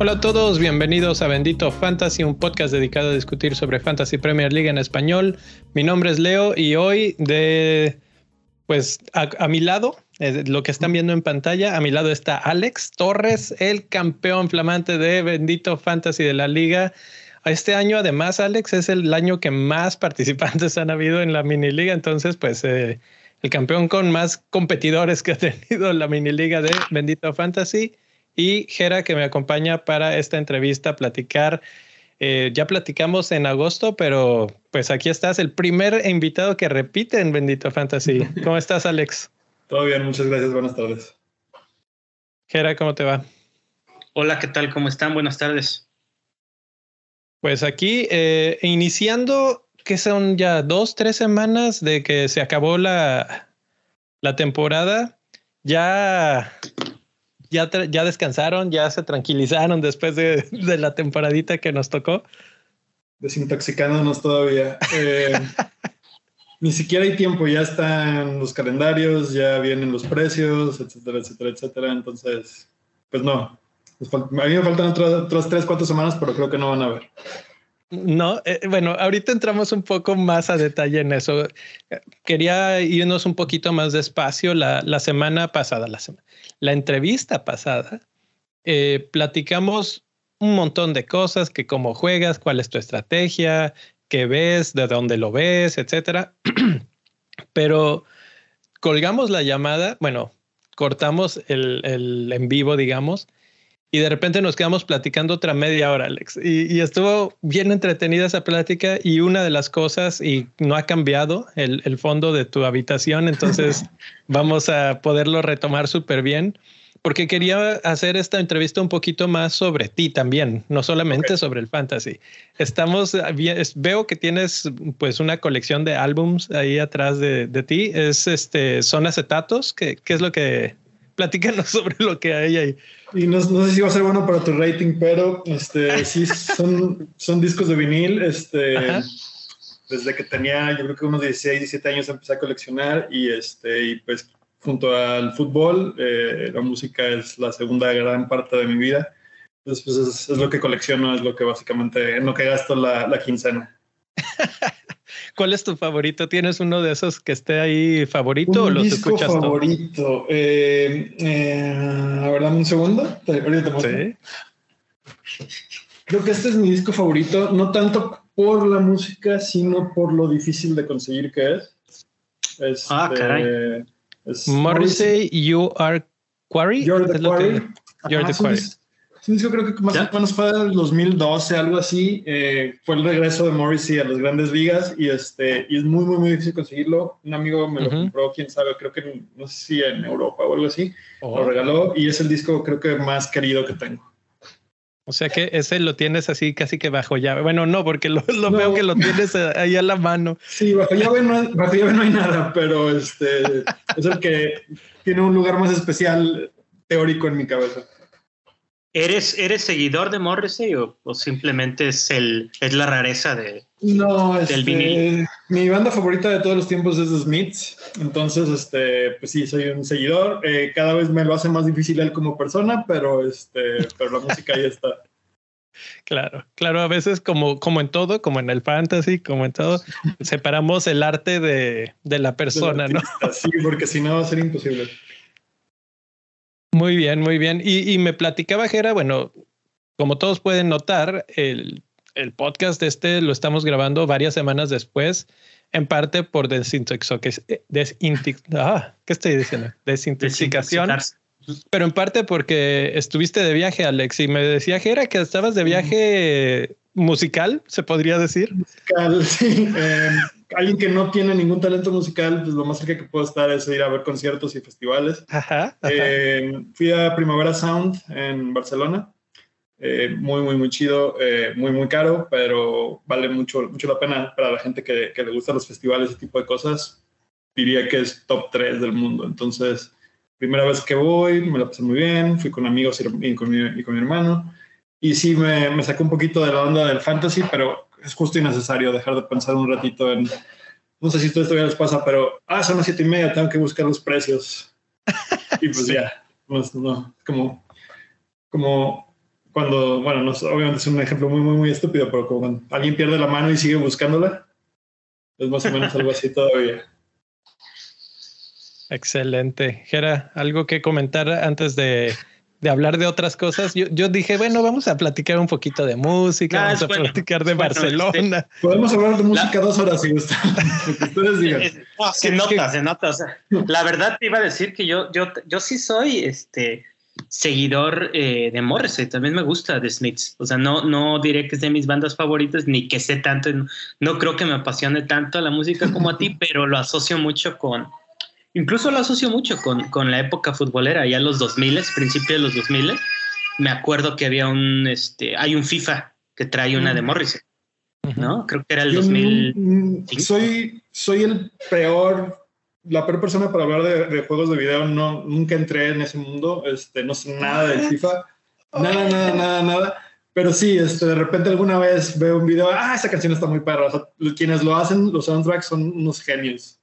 Hola a todos, bienvenidos a Bendito Fantasy, un podcast dedicado a discutir sobre Fantasy Premier League en español. Mi nombre es Leo y hoy de pues a, mi lado, eh, lo que están viendo en pantalla, a mi lado está Alex Torres, el campeón flamante de Bendito Fantasy de la liga. Este año, además, Alex, es el año que más participantes han habido en la mini liga, entonces, pues eh, el campeón con más competidores que ha tenido la mini liga de Bendito Fantasy y Jera que me acompaña para esta entrevista a platicar. Eh, ya platicamos en agosto, pero pues aquí estás, el primer invitado que repite en Bendito Fantasy. ¿Cómo estás, Alex? Todo bien, muchas gracias, buenas tardes. Jera, ¿cómo te va? Hola, ¿qué tal? ¿Cómo están? Buenas tardes. Pues aquí, eh, iniciando, que son ya dos, tres semanas de que se acabó la, la temporada, ya ya, ya descansaron, ya se tranquilizaron después de, la temporadita que nos tocó. Desintoxicándonos todavía. Eh, ni siquiera hay tiempo, ya están los calendarios, ya vienen los precios, etcétera, etcétera, etcétera. Entonces, pues no. A mí me faltan otras tres, cuatro semanas, pero creo que no van a ver. No, eh, bueno, ahorita entramos un poco más a detalle en eso. Quería irnos un poquito más despacio. La, la semana pasada, la, la entrevista pasada, eh, platicamos un montón de cosas, que cómo juegas, cuál es tu estrategia, qué ves, de dónde lo ves, etcétera. Pero colgamos la llamada, bueno, cortamos el, el en vivo, digamos, y de repente nos quedamos platicando otra media hora, Alex. Y, estuvo bien entretenida esa plática y una de las cosas, y no ha cambiado el, el fondo de tu habitación, entonces vamos a poderlo retomar súper bien, porque quería hacer esta entrevista un poquito más sobre ti también, no solamente sobre el fantasy. Estamos, veo que tienes pues una colección de álbums ahí atrás de, de ti. Es este, son acetatos, ¿qué, qué es lo que platícanos sobre lo que hay ahí. Y no, no, sé si va a ser bueno para tu rating, pero este, sí son, son discos de vinil. Este, desde que tenía, yo creo que unos 16, 17 años empecé a coleccionar y, este, y pues junto al fútbol, eh, la música es la segunda gran parte de mi vida. Entonces, pues es, es, lo que colecciono, es lo que básicamente, en lo que gasto la, la quincena. ¿Cuál es tu favorito? ¿Tienes uno de esos que esté ahí favorito o los disco escuchas favorito. Eh, eh, a ver, dame un segundo. Ahorita te sí. Creo que este es mi disco favorito, no tanto por la música, sino por lo difícil de conseguir que es. Este, ah, caray. Es Morrissey, You Are Quarry. You're the Quarry. You're the Quarry. Sí, yo creo que más o menos fue el 2012, algo así. Eh, fue el regreso de Morrissey a las grandes ligas y, este, y es muy, muy, muy difícil conseguirlo. Un amigo me lo compró, quién sabe, creo que no sé si en Europa o algo así. Lo oh. regaló y es el disco creo que más querido que tengo. O sea que ese lo tienes así casi que bajo llave. Bueno, no, porque lo, veo que lo tienes ahí a la mano. Sí, bajo llave no, bajo llave no hay nada, pero este es el que tiene un lugar más especial teórico en mi cabeza. ¿Eres, ¿Eres seguidor de Morrissey o, simplemente es, el, es la rareza de, no, del este, vinil? Mi banda favorita de todos los tiempos es The Smiths. Entonces, este, pues sí, soy un seguidor. Eh, cada vez me lo hace más difícil él como persona, pero, este, pero la música ahí está. Claro, claro, a veces como, como en todo, como en el fantasy, como en todo, separamos el arte de, de la persona, ¿no? Sí, porque si no va a ser imposible. Muy bien, muy bien. Y, me platicaba Jera, bueno, como todos pueden notar, el, el podcast este lo estamos grabando varias semanas después, en parte por desintoxicación. Ah, ¿Qué estoy diciendo? Desintoxicación. Pero en parte porque estuviste de viaje, Alex, y me decía Jera que estabas de viaje musical, se podría decir. Musical, sí. Eh, alguien que no tiene ningún talento musical, pues lo más cerca que puedo estar es ir a ver conciertos y festivales. Eh, fui a Primavera Sound en Barcelona. Eh, muy, muy, muy chido, eh, muy, muy caro, pero vale mucho, mucho la pena para la gente que, que le gustan los festivales, ese tipo de cosas. Diría que es top 3 del mundo. Entonces, primera vez que voy, me la pasé muy bien, fui con amigos y con mi, y con mi hermano. Y sí, me, me sacó un poquito de la onda del fantasy, pero es justo y necesario dejar de pensar un ratito en, no sé si esto todavía les pasa, pero, ah, son las siete y media, tengo que buscar los precios. Y pues ya, pues, no, como, como cuando, bueno, no, obviamente es un ejemplo muy, muy, muy estúpido, pero como cuando alguien pierde la mano y sigue buscándola, es más o menos algo así todavía. Excelente. Gera, ¿algo que comentar antes de, hablar de otras cosas? Yo, dije, bueno, vamos a platicar un poquito de música, ah, vamos a platicar de Barcelona. Este, Podemos hablar de música dos horas si gustan. ustedes digan. se nota, se nota. la verdad te iba a decir que yo, yo, yo sí soy este seguidor eh, de Morrissey, también me gusta de Smiths. O sea, no, no diré que es de mis bandas favoritas, ni que sé tanto, no creo que me apasione tanto la música como a ti, pero lo asocio mucho con, Incluso lo asocio mucho con, con la época futbolera, ya los 2000, principios de los 2000. Me acuerdo que había un, este, hay un FIFA que trae una de Morrissey, ¿no? Creo que era el 2000. Soy, soy el peor, la peor persona para hablar de, juegos de video. No, nunca entré en ese mundo, este, no sé nada del FIFA, nada, nada, nada, nada. Pero sí, este, de repente alguna vez veo un video, ah, esa canción está muy perra. quienes lo hacen, los soundtracks son unos genios.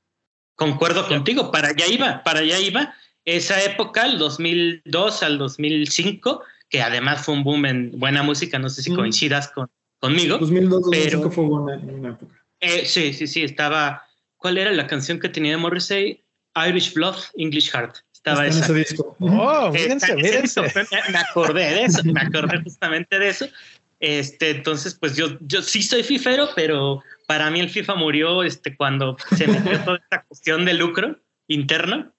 Concuerdo contigo, para allá iba, para allá iba. Esa época, el 2002 al 2005, que además fue un boom en buena música, no sé si coincidas con, conmigo. 2002, 2005 fue buena época. Eh, sí, sí, sí, estaba. ¿Cuál era la canción que tenía de Morrissey? Irish Blood, English Heart. Estaba esa. ese disco. Oh, fíjense, fíjense. Me acordé de eso, me acordé justamente de eso. Este, entonces, pues yo, yo sí soy fifero, pero para mí el FIFA murió este, cuando se metió toda esta cuestión de lucro interno.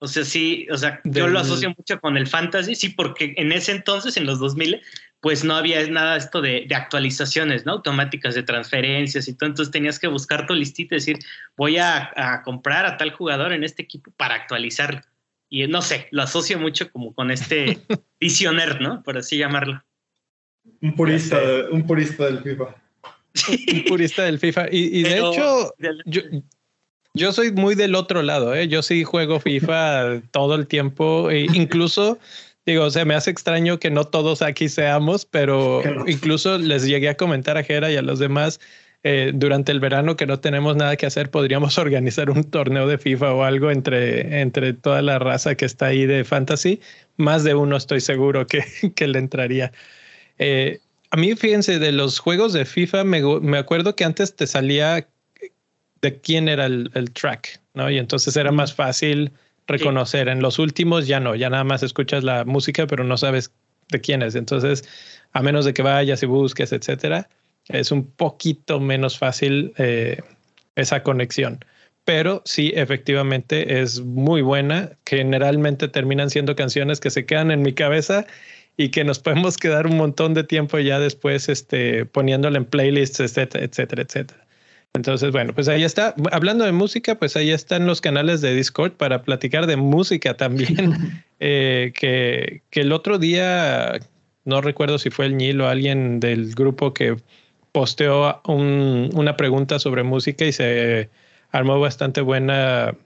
O sea, sí, o sea, yo lo asocio mucho con el fantasy, sí, porque en ese entonces, en los 2000, pues no había nada esto de, actualizaciones, ¿no? Automáticas de transferencias y todo. Entonces tenías que buscar tu listita y decir, voy a, a, comprar a tal jugador en este equipo para actualizarlo. Y no sé, lo asocio mucho como con este visioner, ¿no? Por así llamarlo. Un purista, un purista del FIFA. Un purista del FIFA. Y, de hecho, yo, soy muy del otro lado, ¿eh? Yo sí juego FIFA todo el tiempo, e incluso... Digo, o sea, me hace extraño que no todos aquí seamos, pero incluso les llegué a comentar a Jera y a los demás eh, durante el verano que no tenemos nada que hacer, podríamos organizar un torneo de FIFA o algo entre, entre toda la raza que está ahí de fantasy. Más de uno estoy seguro que, que le entraría. Eh, a mí, fíjense, de los juegos de FIFA, me, acuerdo que antes te salía de quién era el, track, ¿no? Y entonces era más fácil reconocer. En los últimos ya no, ya nada más escuchas la música, pero no sabes de quién es. Entonces, a menos de que vayas y busques, etcétera, es un poquito menos fácil eh, esa conexión. Pero sí, efectivamente es muy buena. Generalmente terminan siendo canciones que se quedan en mi cabeza y que nos podemos quedar un montón de tiempo ya después este, poniéndole en playlists, etcétera, etcétera, etcétera. Entonces, bueno, pues ahí está. Hablando de música, pues ahí están los canales de Discord para platicar de música también. Eh, que, que, el otro día, no recuerdo si fue el Nil o alguien del grupo que posteó un, una pregunta sobre música y se armó bastante buena,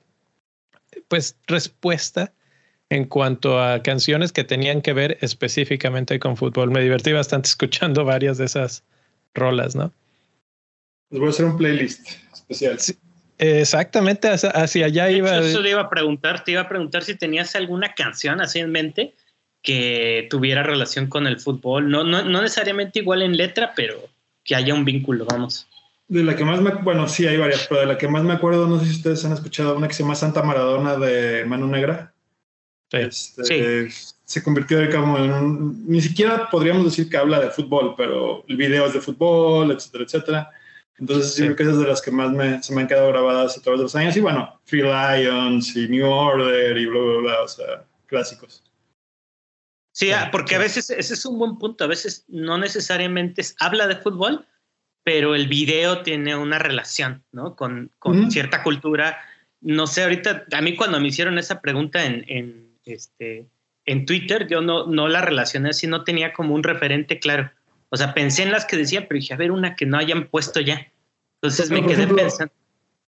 pues, respuesta en cuanto a canciones que tenían que ver específicamente con fútbol. Me divertí bastante escuchando varias de esas rolas, ¿no? Les voy a hacer un playlist especial. exactamente, hacia, allá iba. Eso te iba a preguntar, te iba a preguntar si tenías alguna canción así en mente que tuviera relación con el fútbol. No, no, no necesariamente igual en letra, pero que haya un vínculo, vamos. De la que más me, bueno, sí hay varias, pero de la que más me acuerdo, no sé si ustedes han escuchado una que se llama Santa Maradona de Manu Negra. Este, se convirtió como en un, ni siquiera podríamos decir que habla de fútbol, pero el video es de fútbol, etcétera, etcétera. Entonces, yo creo que esas de las que más me, se me han quedado grabadas a través de los años. Y bueno, Free Lions y New Order y bla, bla, bla, o sea, clásicos. Sí, ah, porque a veces ese es un buen punto. A veces no necesariamente habla de fútbol, pero el video tiene una relación, ¿no? Con, con cierta cultura. No sé, ahorita, a mí cuando me hicieron esa pregunta en, en este, en Twitter, yo no, no la relacioné así, no tenía como un referente claro. O sea, pensé en las que decía, pero dije, a ver, una que no hayan puesto ya. Entonces me quedé pensando.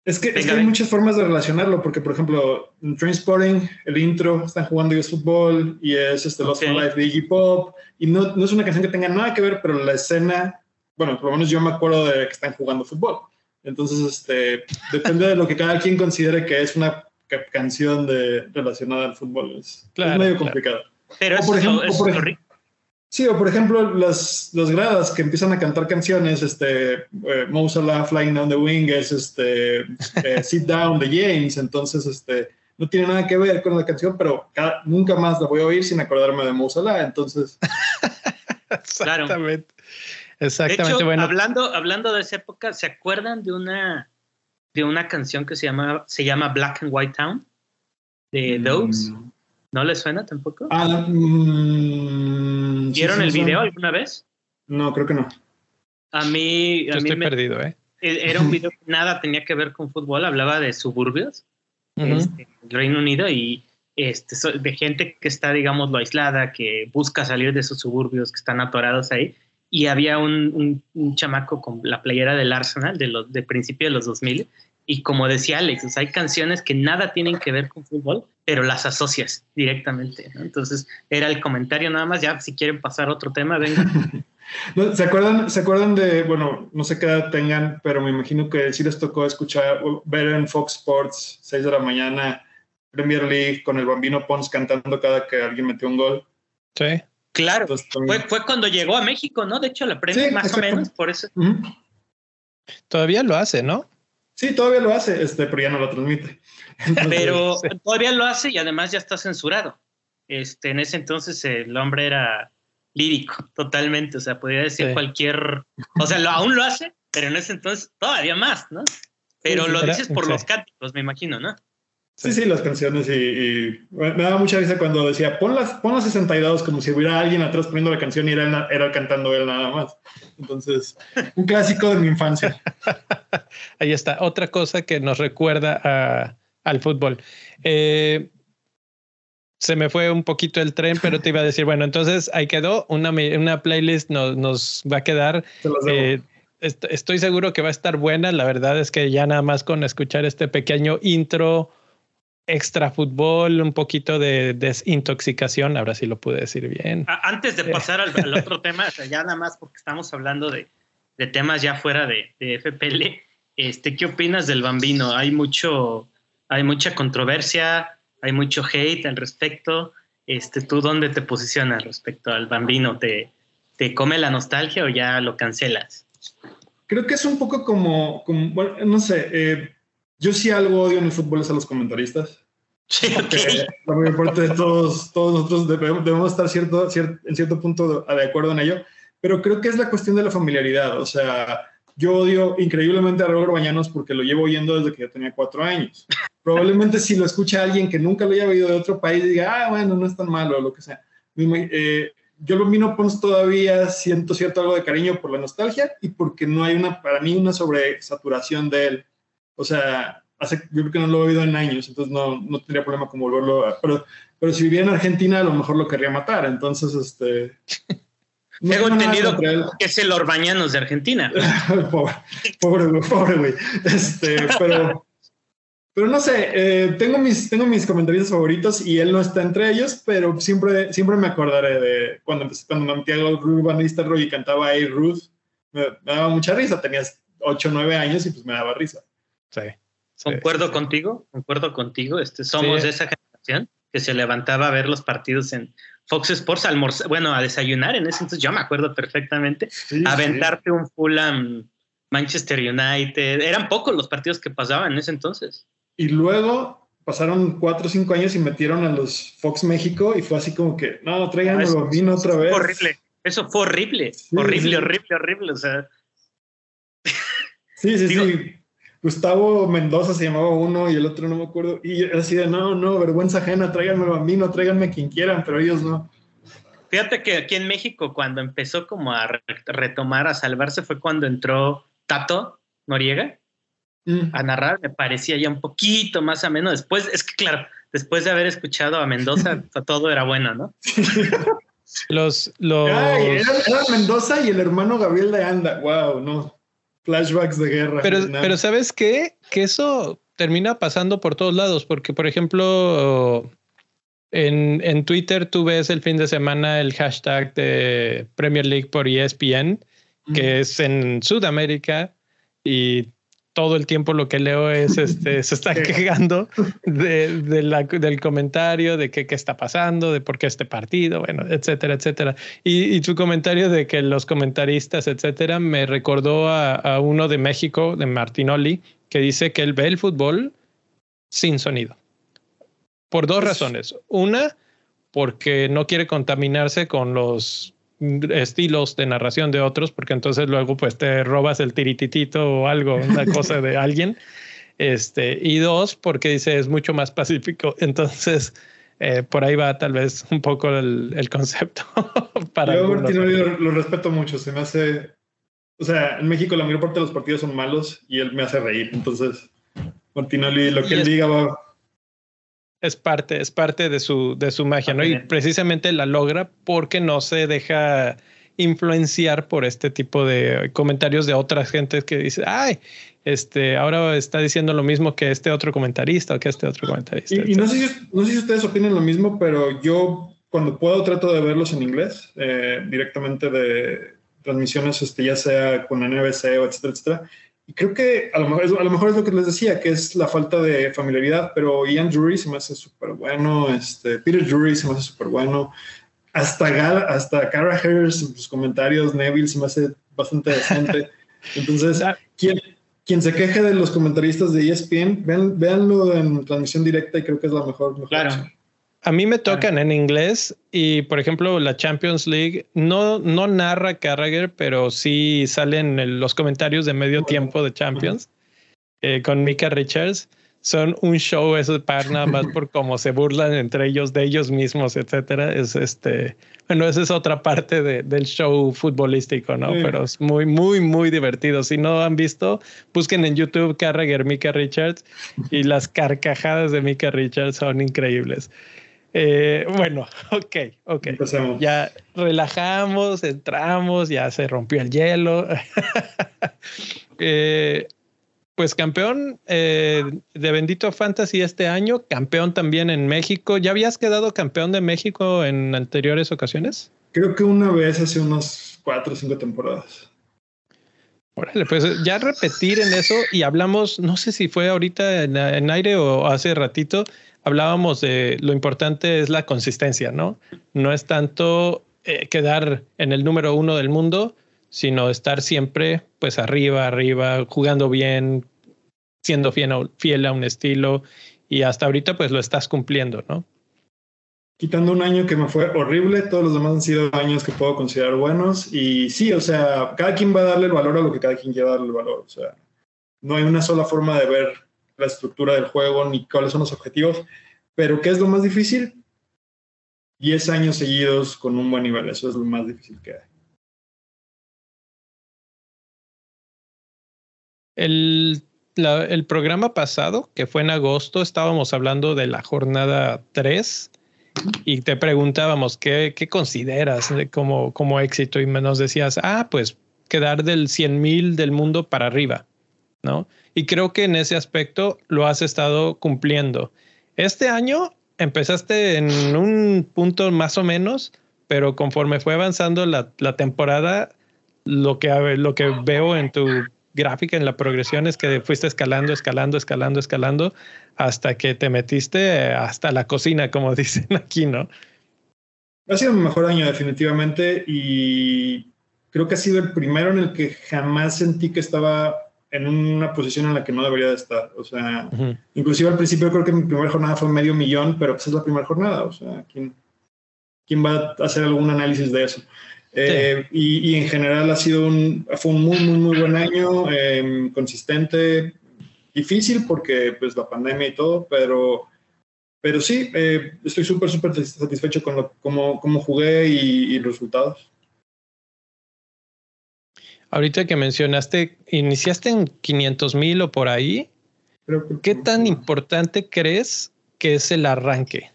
Es que, hay muchas formas de relacionarlo, porque, por ejemplo, en Transporting, el intro, están jugando ellos fútbol y es este Lost Life de Iggy Pop, y no, no, es una canción que tenga nada que ver, pero la escena bueno, por lo menos yo me acuerdo de que están jugando fútbol. Entonces, este, depende de lo que cada quien considere que es una canción de, relacionada al fútbol. Es, medio complicado. Pero por ejemplo, Sí, o por ejemplo, las, las gradas que empiezan a cantar canciones, este, eh, Flying Down the Wing, es este, eh, Sit Down de James, entonces, este, no tiene nada que ver con la canción, pero nunca más la voy a oír sin acordarme de Mousala, entonces. Exactamente. Exactamente. bueno. hablando, hablando de esa época, ¿se acuerdan de una, de una canción que se llama, se llama Black and White Town? De mm. Dogs. ¿No les suena tampoco? Ah, mm, ¿Vieron el video alguna vez? No, creo que no. A mí, a estoy perdido, ¿eh? E, era un video que nada tenía que ver con fútbol, hablaba de suburbios, este, Reino Unido y este, de gente que está, digamos, lo aislada, que busca salir de esos suburbios que están atorados ahí. Y había un, un, chamaco con la playera del Arsenal de, los, de principio de los 2000 y como decía Alex, hay canciones que nada tienen que ver con fútbol, pero las asocias directamente. Entonces, era el comentario nada más. Ya, si quieren pasar a otro tema, venga. ¿Se acuerdan, ¿Se acuerdan de, bueno, no sé qué edad tengan, pero me imagino que sí les tocó escuchar, ver en Fox Sports, 6 de la mañana, Premier League, con el bambino Pons cantando cada que alguien metió un gol? Sí. Claro, fue, fue, cuando llegó a México, ¿no? De hecho, la prensa más o menos, por eso. Todavía lo hace, ¿no? Sí, todavía lo hace, este, pero ya no lo transmite. pero todavía lo hace y además ya está censurado. Este, en ese entonces el hombre era lírico, totalmente. O sea, podría decir cualquier. O sea, lo, aún lo hace, pero en ese entonces todavía más, ¿no? Pero lo dices por los cánticos, me imagino, ¿no? Sí, sí, las canciones y, me daba mucha risa cuando decía, pon las, pon las 62 como si hubiera alguien atrás poniendo la canción y era, era cantando él nada más. Entonces, un clásico de mi infancia. Ahí está, otra cosa que nos recuerda al fútbol. Eh, se me fue un poquito el tren, pero te iba a decir, bueno, entonces ahí quedó, una, una playlist nos, nos va a quedar. Eh, estoy seguro que va a estar buena, la verdad es que ya nada más con escuchar este pequeño intro extra fútbol, un poquito de desintoxicación, ahora sí lo pude decir bien. Antes de pasar al, otro tema, ya nada más porque estamos hablando de, temas ya fuera de, FPL, este, ¿qué opinas del bambino? Hay mucho, hay mucha controversia, hay mucho hate al respecto. Este, ¿Tú dónde te posicionas respecto al bambino? ¿Te, te come la nostalgia o ya lo cancelas? Creo que es un poco como, como bueno, no sé, eh, yo sí algo odio en el fútbol es a los comentaristas. Sí, La mayor parte de todos, todos nosotros debemos, estar cierto, en cierto punto de acuerdo en ello, pero creo que es la cuestión de la familiaridad. O sea, yo odio increíblemente a Robert Bañanos porque lo llevo oyendo desde que yo tenía cuatro años. Probablemente si lo escucha alguien que nunca lo haya oído de otro país, diga, ah, bueno, no es tan malo o lo que sea. Eh, yo lo miro Pons todavía siento cierto algo de cariño por la nostalgia y porque no hay una, para mí, una sobresaturación de él. O sea, hace, yo creo que no lo he oído en años, entonces no, no tendría problema con volverlo a... Pero, pero si viviera en Argentina, a lo mejor lo querría matar. Entonces, este... Tengo entendido que es el Orbañanos de Argentina. pobre, pobre, pobre güey. Este, pero, pero no sé, eh, tengo, mis, tengo mis comentarios favoritos y él no está entre ellos, pero siempre, siempre me acordaré de cuando empecé, cuando me metí a Van y cantaba a Ruth. Me, me, daba mucha risa, tenías 8 o 9 años y pues me daba risa. Sí. concuerdo contigo, concuerdo contigo. Este, somos de esa generación que se levantaba a ver los partidos en Fox Sports, almorzar, bueno, a desayunar en ese entonces, yo me acuerdo perfectamente, aventarte un Fulham Manchester United, eran pocos los partidos que pasaban en ese entonces. Y luego pasaron cuatro o cinco años y metieron a los Fox México y fue así como que, no, tráiganlo, vino otra vez. Horrible, eso fue horrible, horrible, horrible, horrible, o sea. Sí, sí, sí. Gustavo Mendoza se llamaba uno y el otro no me acuerdo. Y así de, no, no, vergüenza ajena, tráiganme a mí, no tráiganme a quien quieran, pero ellos no. Fíjate que aquí en México, cuando empezó como a retomar, a salvarse, fue cuando entró Tato Noriega mm. a narrar. Me parecía ya un poquito más ameno. Después, es que claro, después de haber escuchado a Mendoza, todo era bueno, ¿no? los, los... era, Mendoza y el hermano Gabriel de Anda. Wow, no flashbacks de guerra. Pero, pero ¿sabes qué? Que eso termina pasando por todos lados, porque por ejemplo, en, en, Twitter tú ves el fin de semana el hashtag de Premier League por ESPN que es en Sudamérica y todo el tiempo lo que leo es este, se está quejando de, del comentario, de qué, qué está pasando, de por qué este partido, bueno, etcétera, etcétera. Y, y su comentario de que los comentaristas, etcétera, me recordó a, a, uno de México, de Martinoli, que dice que él ve el fútbol sin sonido. Por dos razones. Una, porque no quiere contaminarse con los estilos de narración de otros, porque entonces luego pues te robas el tirititito o algo, una cosa de alguien. Este, y dos, porque dice es mucho más pacífico. Entonces, eh, por ahí va tal vez un poco el, el concepto. para Yo lo, lo, respeto mucho, se me hace, o sea, en México la mayor parte de los partidos son malos y él me hace reír, entonces Martinoli, lo que él diga va, es parte, es parte de su, de su magia, ¿no? Y precisamente la logra porque no se deja influenciar por este tipo de comentarios de otras gentes que dice, ay, este, ahora está diciendo lo mismo que este otro comentarista o que este otro comentarista. Y, no, sé si, no sé si ustedes opinan lo mismo, pero yo cuando puedo trato de verlos en inglés, eh, directamente de transmisiones, este, ya sea con NBC o etcétera, etcétera. Y creo que a lo, mejor, a lo mejor es lo que les decía, que es la falta de familiaridad, pero Ian Drury se me hace súper bueno, este, Peter Drury se me hace súper bueno, hasta, hasta Cara Harris en sus comentarios, Neville se me hace bastante decente. Entonces, quien, quien se queje de los comentaristas de ESPN, vean, véanlo en transmisión directa y creo que es la mejor. mejor claro. A mí me tocan en inglés y, por ejemplo, la Champions League no, no narra Carragher, pero sí salen los comentarios de medio tiempo de Champions eh, con Mika Richards. Son un show eso par nada más por cómo se burlan entre ellos de ellos mismos, etcétera. Es este, bueno, esa es otra parte de, del show futbolístico, ¿no? Pero es muy, muy, muy divertido. Si no han visto, busquen en YouTube Carragher Mika Richards y las carcajadas de Mika Richards son increíbles. Eh, bueno, ok, ok. Ya relajamos, entramos, ya se rompió el hielo. Eh, pues campeón eh, de Bendito Fantasy este año, campeón también en México. ¿Ya habías quedado campeón de México en anteriores ocasiones? Creo que una vez hace unos cuatro o cinco temporadas. Órale, pues ya repetir en eso y hablamos, no sé si fue ahorita en aire o hace ratito, hablábamos de lo importante es la consistencia, ¿no? No es tanto eh, quedar en el número uno del mundo, sino estar siempre pues arriba, arriba, jugando bien, siendo fiel fiel a un estilo y hasta ahorita pues lo estás cumpliendo, ¿no? Quitando un año que me fue horrible, todos los demás han sido años que puedo considerar buenos y sí, o sea, cada quien va a darle el valor a lo que cada quien quiera darle el valor, o sea, no hay una sola forma de ver la estructura del juego ni cuáles son los objetivos. Pero ¿qué es lo más difícil? 10 años seguidos con un buen nivel, eso es lo más difícil que hay. El, el programa pasado, que fue en agosto, estábamos hablando de la jornada 3 y te preguntábamos qué, qué consideras como, como éxito y nos decías, ah, pues quedar del 100 mil del mundo para arriba, ¿no? Y creo que en ese aspecto lo has estado cumpliendo. Este año empezaste en un punto más o menos, pero conforme fue avanzando la, la temporada, lo que, lo que veo en tu gráfica, en la progresión, es que fuiste escalando, escalando, escalando, escalando, hasta que te metiste hasta la cocina, como dicen aquí, ¿no? Ha sido mi mejor año definitivamente y creo que ha sido el primero en el que jamás sentí que estaba en una posición en la que no debería de estar. O sea, inclusive al principio creo que mi primera jornada fue medio millón, pero pues es la primera jornada. O sea, ¿quién, quién va a hacer algún análisis de eso? Eh, y, y, en general ha sido un, fue un muy, muy, muy buen año, em, consistente, difícil porque pues la pandemia y todo, pero, pero sí, eh, estoy súper, súper satisfecho con lo, cómo, cómo jugué y, y los resultados. Ahorita que mencionaste, iniciaste en 500 mil o por ahí. ¿Qué tan importante crees que es el arranque?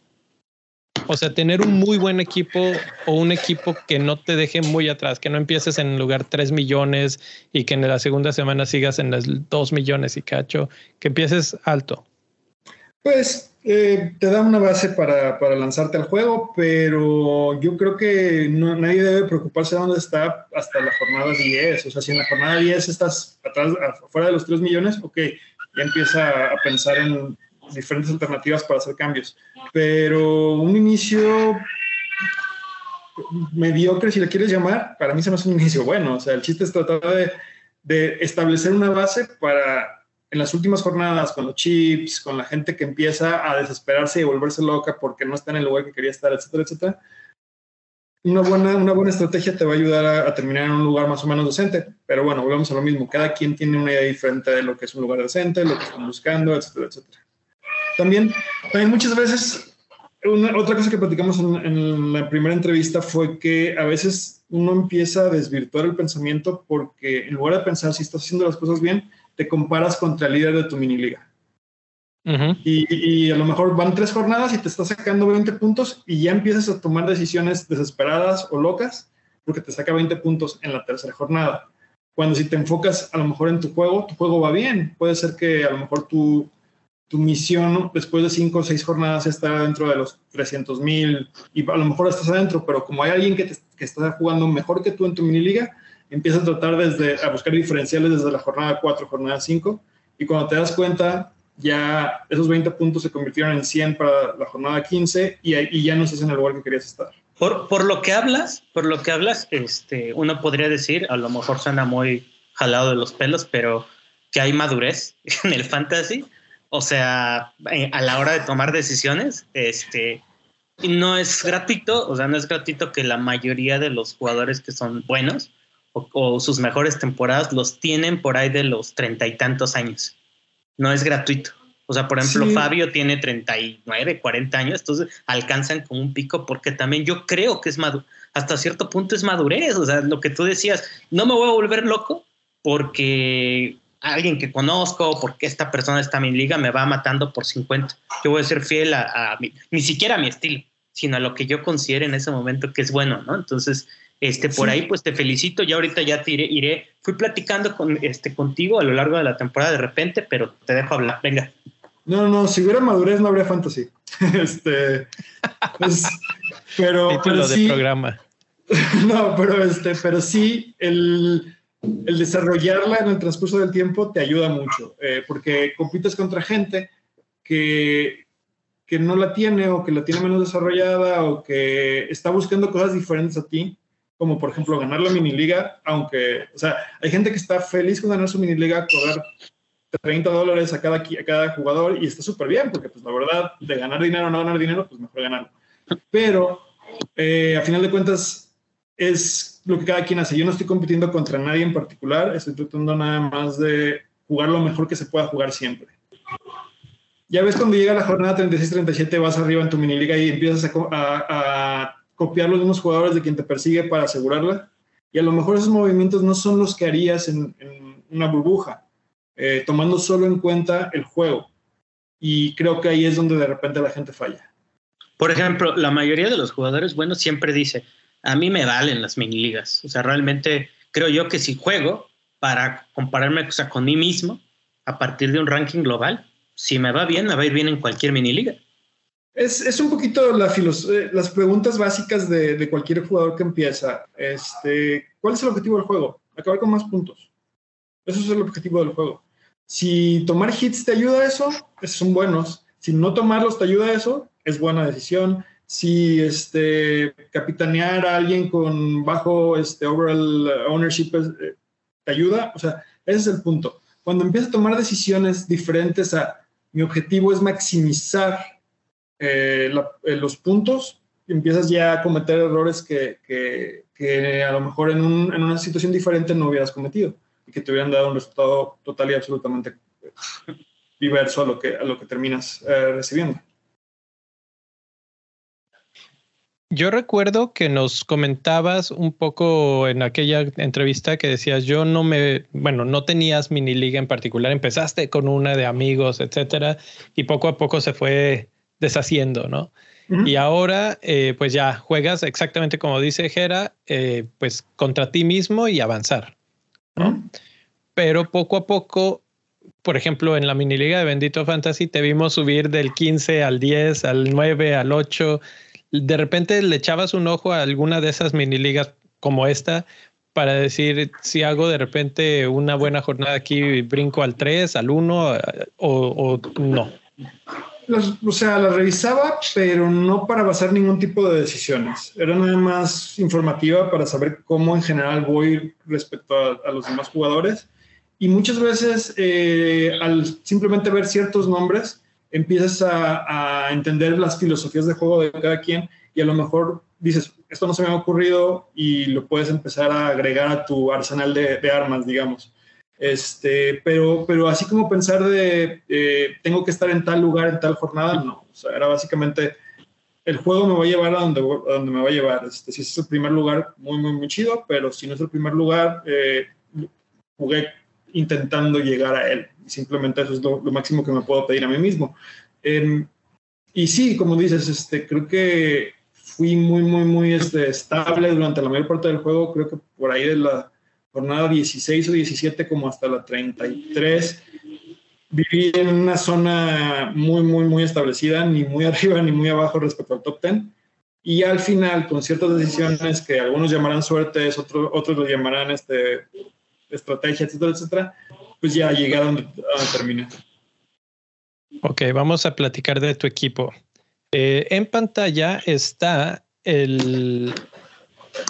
O sea, tener un muy buen equipo o un equipo que no te deje muy atrás, que no empieces en lugar 3 millones y que en la segunda semana sigas en las 2 millones y cacho, que empieces alto. Pues Eh, te da una base para, para, lanzarte al juego, pero yo creo que nadie debe preocuparse de dónde está hasta la jornada 10. O sea, si en la jornada 10 estás atrás, afuera de los 3 millones, ok, ya empieza a pensar en diferentes alternativas para hacer cambios. Pero un inicio mediocre, si le quieres llamar, para mí se me hace un inicio bueno. O sea, el chiste es tratar de, de establecer una base para en las últimas jornadas con los chips, con la gente que empieza a desesperarse y volverse loca porque no está en el lugar que quería estar, etcétera, etcétera, una buena, una buena estrategia te va a ayudar a, terminar en un lugar más o menos decente. Pero bueno, volvemos a lo mismo. Cada quien tiene una idea diferente de lo que es un lugar decente, lo que están buscando, etcétera, etcétera. También, también muchas veces, otra cosa que platicamos en, en la primera entrevista fue que a veces uno empieza a desvirtuar el pensamiento porque en lugar de pensar si estás haciendo las cosas bien, te comparas contra el líder de tu mini liga. y, a lo mejor van tres jornadas y te está sacando 20 puntos y ya empiezas a tomar decisiones desesperadas o locas porque te saca 20 puntos en la tercera jornada. Cuando si te enfocas a lo mejor en tu juego, tu juego va bien. Puede ser que a lo mejor tu, tu misión después de cinco o seis jornadas está dentro de los 300 mil y a lo mejor estás adentro, pero como hay alguien que, que está jugando mejor que tú en tu mini liga, empiezas a tratar desde, a buscar diferenciales desde la jornada 4, jornada 5, y cuando te das cuenta, ya esos 20 puntos se convirtieron en 100 para la jornada 15 y, y ya no estás en el lugar que querías estar. Por, por, lo que hablas, por lo que hablas, este, uno podría decir, a lo mejor suena muy jalado de los pelos, pero que hay madurez en el fantasy. O sea, eh, a la hora de tomar decisiones, este, no es gratuito, o sea, no es gratuito que la mayoría de los jugadores que son buenos o, sus mejores temporadas los tienen por ahí de los treinta y tantos años. No es gratuito. O sea, por ejemplo, Fabio tiene 39, 40 años, entonces alcanzan como un pico porque también yo creo que es maduro, hasta cierto punto es madurez. O sea, lo que tú decías, no me voy a volver loco porque alguien que conozco, porque esta persona está en mi liga, me va matando por 50. Yo voy a ser fiel a, ni siquiera a mi estilo, sino a lo que yo considere en ese momento que es bueno, ¿no? Entonces, este, por ahí, pues te felicito. Ya ahorita ya te iré, iré. Fui platicando con, este, contigo a lo largo de la temporada de repente, pero te dejo hablar. Venga. No, no, si hubiera madurez no habría fantasy. este, pues, pero, Título de programa. no, pero este, pero sí, el, el, desarrollarla en el transcurso del tiempo te ayuda mucho, eh, porque compites contra gente que, que no la tiene o que la tiene menos desarrollada o que está buscando cosas diferentes a ti como por ejemplo ganar la mini liga, aunque, o sea, hay gente que está feliz con ganar su mini liga, cobrar 30 dólares a cada, a cada jugador y está súper bien, porque pues la verdad, de ganar dinero o no ganar dinero, pues mejor ganar. Pero eh, a final de cuentas es lo que cada quien hace. Yo no estoy compitiendo contra nadie en particular, estoy tratando nada más de jugar lo mejor que se pueda jugar siempre. Ya ves cuando llega la jornada 36-37 vas arriba en tu mini liga y empiezas a copiar los mismos jugadores de quien te persigue para asegurarla. Y a lo mejor esos movimientos no son los que harías en, una burbuja, eh, tomando solo en cuenta el juego. Y creo que ahí es donde de repente la gente falla. Por ejemplo, la mayoría de los jugadores buenos siempre dice, a mí me valen las mini ligas. O sea, realmente creo yo que si juego para compararme con mí mismo a partir de un ranking global, si me va bien, me va a ir bien en cualquier mini liga. Es, es, un poquito la eh, las preguntas básicas de, de, cualquier jugador que empieza. Este, ¿Cuál es el objetivo del juego? Acabar con más puntos. Eso es el objetivo del juego. Si tomar hits te ayuda a eso, son buenos. Si no tomarlos te ayuda a eso, es buena decisión. Si este, capitanear a alguien con bajo este, overall ownership eh, te ayuda, o sea, ese es el punto. Cuando empiezas a tomar decisiones diferentes a mi objetivo es maximizar eh, eh, los puntos, empiezas ya a cometer errores que, que, a lo mejor en, un, en, una situación diferente no hubieras cometido y que te hubieran dado un resultado total y absolutamente diverso a lo que, a lo que terminas recibiendo. Yo recuerdo que nos comentabas un poco en aquella entrevista que decías, yo no me, bueno, no tenías mini liga en particular, empezaste con una de amigos, etcétera, y poco a poco se fue deshaciendo, ¿no? Y ahora, eh, pues ya juegas exactamente como dice Jera, eh, pues contra ti mismo y avanzar, ¿no? Pero poco a poco, por ejemplo, en la mini liga de Bendito Fantasy te vimos subir del 15 al 10, al 9, al 8. De repente le echabas un ojo a alguna de esas mini ligas como esta para decir si hago de repente una buena jornada aquí, brinco al 3, al 1 o, no. o sea, la revisaba, pero no para basar ningún tipo de decisiones. Era nada más informativa para saber cómo en general voy respecto a, los demás jugadores. Y muchas veces, eh, al simplemente ver ciertos nombres, empiezas a, a entender las filosofías de juego de cada quien y a lo mejor dices, esto no se me ha ocurrido y lo puedes empezar a agregar a tu arsenal de, armas, digamos. Este, pero, pero así como pensar de eh, tengo que estar en tal lugar en tal jornada, no. O sea, era básicamente el juego me va a llevar a donde, donde me va a llevar. Este, si es el primer lugar, muy, muy, muy chido, pero si no es el primer lugar, eh, jugué intentando llegar a él. Simplemente eso es lo, máximo que me puedo pedir a mí mismo. Em, y sí, como dices, este, creo que fui muy, muy, muy este, estable durante la mayor parte del juego. Creo que por ahí de la jornada 16 o 17 como hasta la 33 viví en una zona muy, muy, muy establecida, ni muy arriba ni muy abajo respecto al top 10. Y al final, con ciertas decisiones que algunos llamarán suertes, otros, otros lo llamarán este, estrategia, etcétera, etcétera, pues ya llegué a donde, terminé. Ok, vamos a platicar de tu equipo. Eh, en pantalla está el,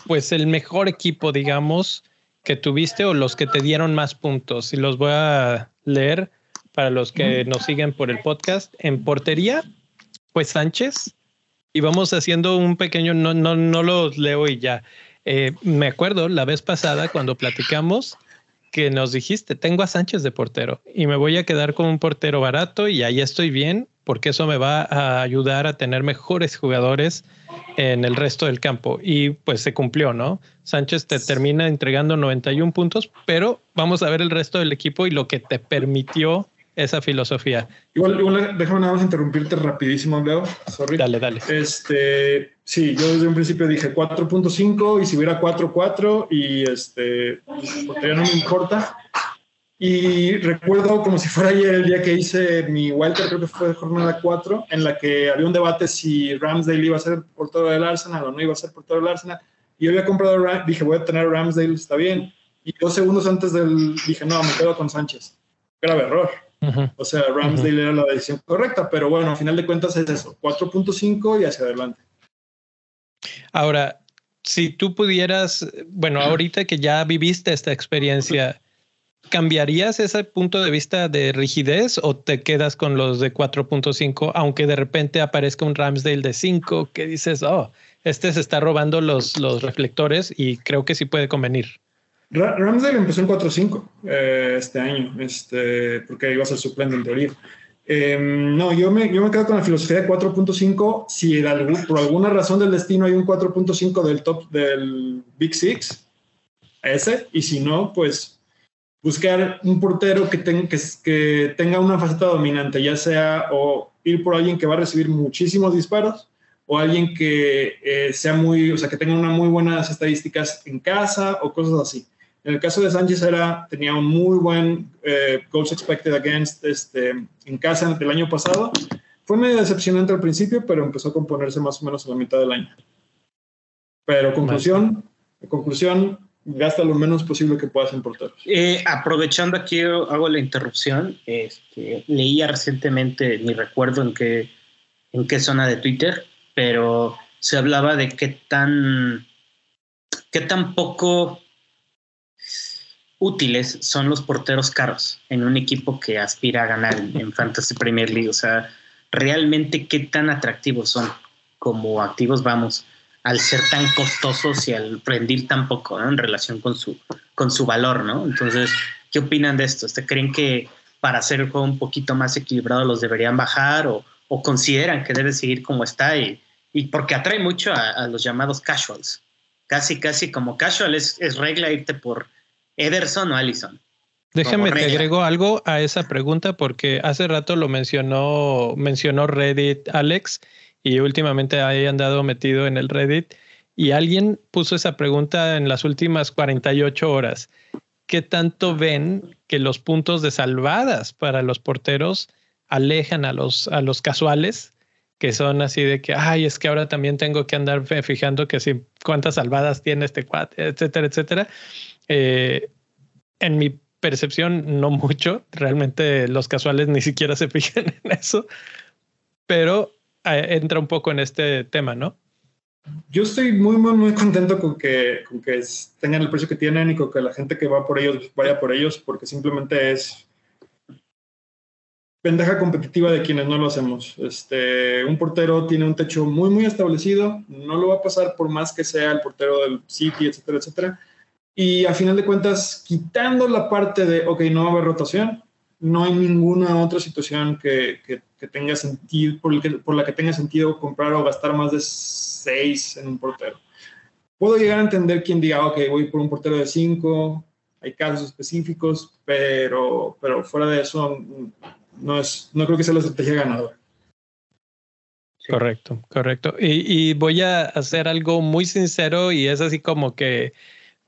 pues el mejor equipo, digamos, que tuviste o los que te dieron más puntos. Y los voy a leer para los que nos siguen por el podcast. En portería, pues Sánchez. Y vamos haciendo un pequeño, no, no, no los leo y ya. Eh, me acuerdo la vez pasada cuando platicamos que nos dijiste, tengo a Sánchez de portero y me voy a quedar con un portero barato y ahí estoy bien porque eso me va a ayudar a tener mejores jugadores en el resto del campo. Y pues se cumplió, ¿no? Sánchez te termina entregando 91 puntos, pero vamos a ver el resto del equipo y lo que te permitió esa filosofía. Igual, igual déjame nada más interrumpirte rapidísimo, Leo. Sorry. Dale, dale. Este, sí, yo desde un principio dije 4.5 y si hubiera 4.4 y este, porque ya no me importa. Y recuerdo como si fuera ayer el día que hice mi Walter, creo que fue de jornada 4, en la que había un debate si Ramsdale iba a ser portero del Arsenal o no iba a ser portero del Arsenal. Y yo había comprado, dije, voy a tener Ramsdale, está bien. Y dos segundos antes del, dije, no, me quedo con Sánchez. Grave error. O sea, Ramsdale era la decisión correcta, pero bueno, al final de cuentas es eso, 4.5 y hacia adelante. Ahora, si tú pudieras, bueno, ahorita que ya viviste esta experiencia, ¿cambiarías ese punto de vista de rigidez o te quedas con los de 4.5, aunque de repente aparezca un Ramsdale de 5 que dices, oh, este se está robando los, los reflectores y creo que sí puede convenir? Ramsdale empezó en 4.5 eh, este año, este, porque iba a ser suplente en teoría. Em, no, yo me, yo me quedo con la filosofía de 4.5. Si por alguna razón del destino hay un 4.5 del top del Big Six, ese, y si no, pues buscar un portero que, tenga que, tenga una faceta dominante, ya sea o ir por alguien que va a recibir muchísimos disparos o alguien que eh, sea muy, o sea, que tenga unas muy buenas estadísticas en casa o cosas así. En el caso de Sánchez era, tenía un muy buen eh, goals expected against este, en casa el año pasado. Fue medio decepcionante al principio, pero empezó a componerse más o menos a la mitad del año. Pero conclusión, conclusión, gasta lo menos posible que puedas en porteros. Eh, aprovechando aquí, hago la interrupción. Este, leía recientemente, ni recuerdo en qué, en qué zona de Twitter, pero se hablaba de qué tan, qué tan poco útiles son los porteros caros en un equipo que aspira a ganar en Fantasy Premier League. O sea, realmente qué tan atractivos son como activos vamos al ser tan costosos y al rendir tan poco en relación con su, con su valor, ¿no? Entonces, ¿qué opinan de esto? ¿Ustedes creen que para hacer el juego un poquito más equilibrado los deberían bajar o, o consideran que debe seguir como está? Y, y porque atrae mucho a, los llamados casuals. Casi, casi como casual es, es regla irte por Ederson o Allison. Déjame te agrego algo a esa pregunta porque hace rato lo mencionó, mencionó Reddit Alex y últimamente he andado metido en el Reddit y alguien puso esa pregunta en las últimas 48 horas. qué tanto ven que los puntos de salvadas para los porteros alejan a los, a los casuales, que son así de que, ay, es que ahora también tengo que andar fijando que si cuántas salvadas tiene este cuate, etcétera, etcétera. Eh, en mi percepción, no mucho. Realmente los casuales ni siquiera se fijan en eso, pero eh, entra un poco en este tema, ¿no? Yo estoy muy, muy, muy contento con que, con que tengan el precio que tienen y con que la gente que va por ellos vaya por ellos, porque simplemente es ventaja competitiva de quienes no lo hacemos. Este, un portero tiene un techo muy, muy establecido, no lo va a pasar por más que sea el portero del City, etcétera, etcétera. Y a final de cuentas, quitando la parte de, ok, no va a haber rotación, no hay ninguna otra situación que, que, tenga sentido, por, por, la que tenga sentido comprar o gastar más de seis en un portero. Puedo llegar a entender quien diga, ok, voy por un portero de cinco, hay casos específicos, pero, pero fuera de eso, no, es, no creo que sea la estrategia ganadora. Correcto, correcto. Y, y, voy a hacer algo muy sincero y es así como que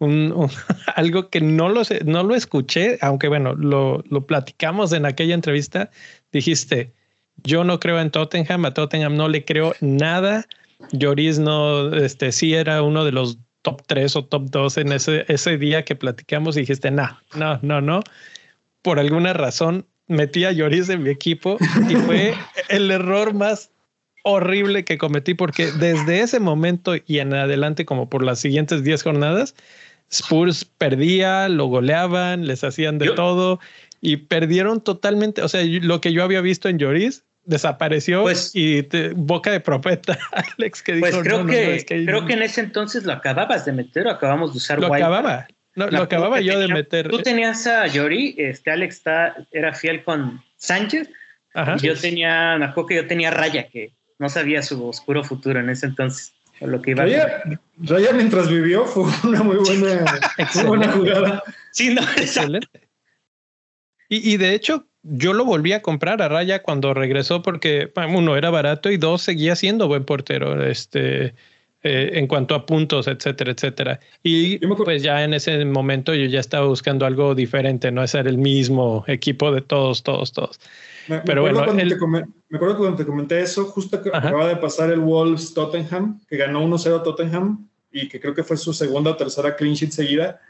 un, algo que no lo, sé, no lo escuché, aunque bueno, lo, lo platicamos en aquella entrevista. Dijiste, yo no creo en Tottenham, a Tottenham no le creo nada. Lloris no, este sí era uno de los top 3 o top 2 en ese, ese día que platicamos y dijiste, no, no, no, no. Por alguna razón metí a Lloris en mi equipo y fue el error más horrible que cometí porque desde ese momento y en adelante, como por las siguientes 10 jornadas, Spurs perdía, lo goleaban, les hacían de todo y perdieron totalmente. O sea, lo que yo había visto en Lloris desapareció pues, y boca de profeta, Alex, que dijo. Pues creo, que, creo que en ese entonces lo acababas de meter o acabamos de usar. Lo acababa. No, lo acababa yo de meter. Tú tenías a Yori, este Alex está, era fiel con Sánchez. Y yo tenía, me acuerdo que yo tenía Raya, que no sabía su oscuro futuro en ese entonces lo que iba Raya, mientras vivió fue una muy buena, buena jugada. Sí, no, excelente. Y, y, de hecho, yo lo volví a comprar a Raya cuando regresó porque, uno, era barato y dos, seguía siendo buen portero este, eh, en cuanto a puntos, etcétera, etcétera. Y pues ya en ese momento yo ya estaba buscando algo diferente, no ser el mismo equipo de todos, todos, todos. Me, Pero bueno, me acuerdo cuando te comenté eso, justo que acaba de pasar el Wolves Tottenham, que ganó 1-0 Tottenham y que creo que fue su segunda o tercera clean sheet seguida.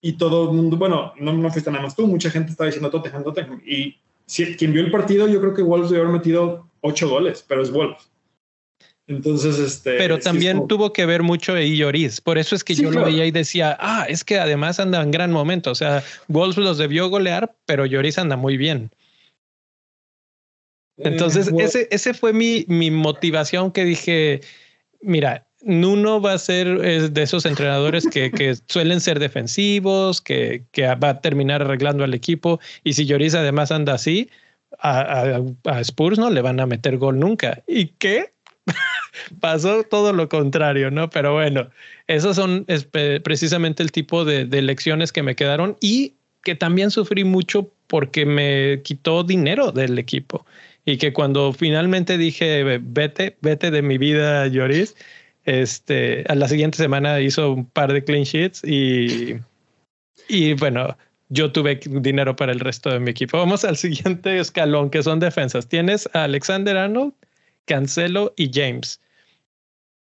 Y todo el mundo, bueno, no, no fuiste nada más tú, mucha gente estaba diciendo Tottenham, Tottenham. Y si, quien vio el partido, yo creo que Wolves debe haber metido 8 goles, pero es Wolves. Entonces, este. Pero también tuvo que ver mucho de Lloris. Por eso es que yo lo veía y decía, ah, es que además anda en gran momento. O sea, Wolves los debió golear, pero Lloris anda muy bien. Entonces, ese, ese fue mi, mi motivación que dije, mira, Nuno va a ser de esos entrenadores que, que suelen ser defensivos, que, que, va a terminar arreglando al equipo. Y si Lloris además anda así, a, a, Spurs no le van a meter gol nunca. ¿Y qué? Pasó todo lo contrario, ¿no? Pero bueno, esos son precisamente el tipo de, de lecciones que me quedaron y que también sufrí mucho porque me quitó dinero del equipo y que cuando finalmente dije, vete, vete de mi vida, Lloris, este, a la siguiente semana hizo un par de clean sheets y, y bueno, yo tuve dinero para el resto de mi equipo. Vamos al siguiente escalón, que son defensas. Tienes a Alexander Arnold, Cancelo y James.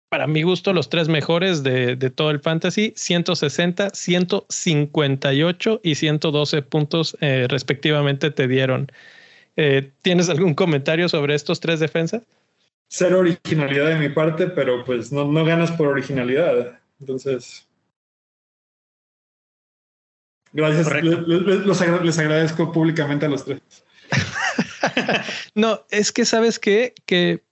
Para mi gusto, los tres mejores de, de todo el fantasy, 160, 158 y 112 puntos eh, respectivamente te dieron. Eh, ¿Tienes algún comentario sobre estos tres defensas? Cero originalidad de mi parte, pero pues no, no ganas por originalidad. Entonces. Gracias. Les, agradezco públicamente a los tres. no, es que sabes qué? que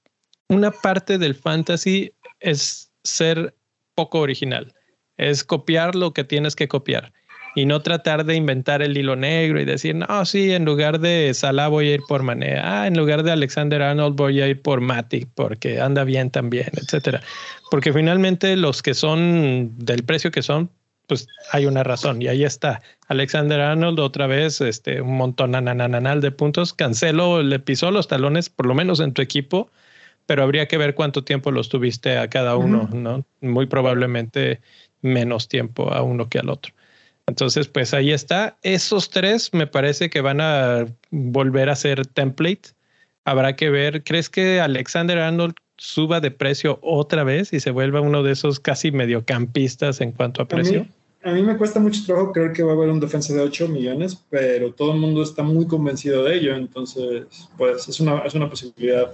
una parte del fantasy es ser poco original, es copiar lo que tienes que copiar y no tratar de inventar el hilo negro y decir, no, sí, en lugar de Salah voy a ir por Mané, ah, en lugar de Alexander Arnold voy a ir por Matic porque anda bien también, etcétera. Porque finalmente los que son del precio que son, pues hay una razón y ahí está. Alexander Arnold otra vez, este, un montón anananal de puntos. Cancelo le pisó los talones, por lo menos en tu equipo, pero habría que ver cuánto tiempo los tuviste a cada uno, ¿no? Muy probablemente menos tiempo a uno que al otro. Entonces, pues ahí está. Esos tres me parece que van a volver a ser template. Habrá que ver. ¿Crees que Alexander Arnold suba de precio otra vez y se vuelva uno de esos casi mediocampistas en cuanto a precio? A mí, me cuesta mucho trabajo creer que va a haber un defensa de 8 millones, pero todo el mundo está muy convencido de ello. Entonces, pues es una, es una posibilidad.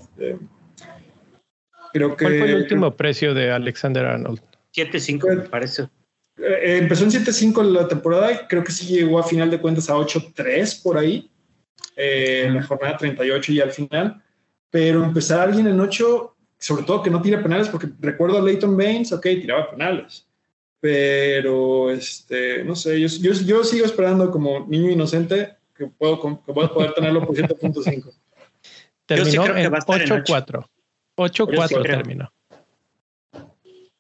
creo que, ¿Cuál fue el último precio de Alexander Arnold? 7.5 me parece. Eh, empezó en 7.5 la temporada y creo que sí llegó a final de cuentas a 8.3 por ahí, eh, en la jornada 38 y al final. Pero empezar a alguien en 8, sobre todo que no tire penales, porque recuerdo a Leighton Baines, ok, tiraba penales. Pero, este, no sé, yo, yo, sigo esperando como niño inocente que puedo, que puedo poder tenerlo por 7.5. Terminó en 8-4. 8-4 terminó.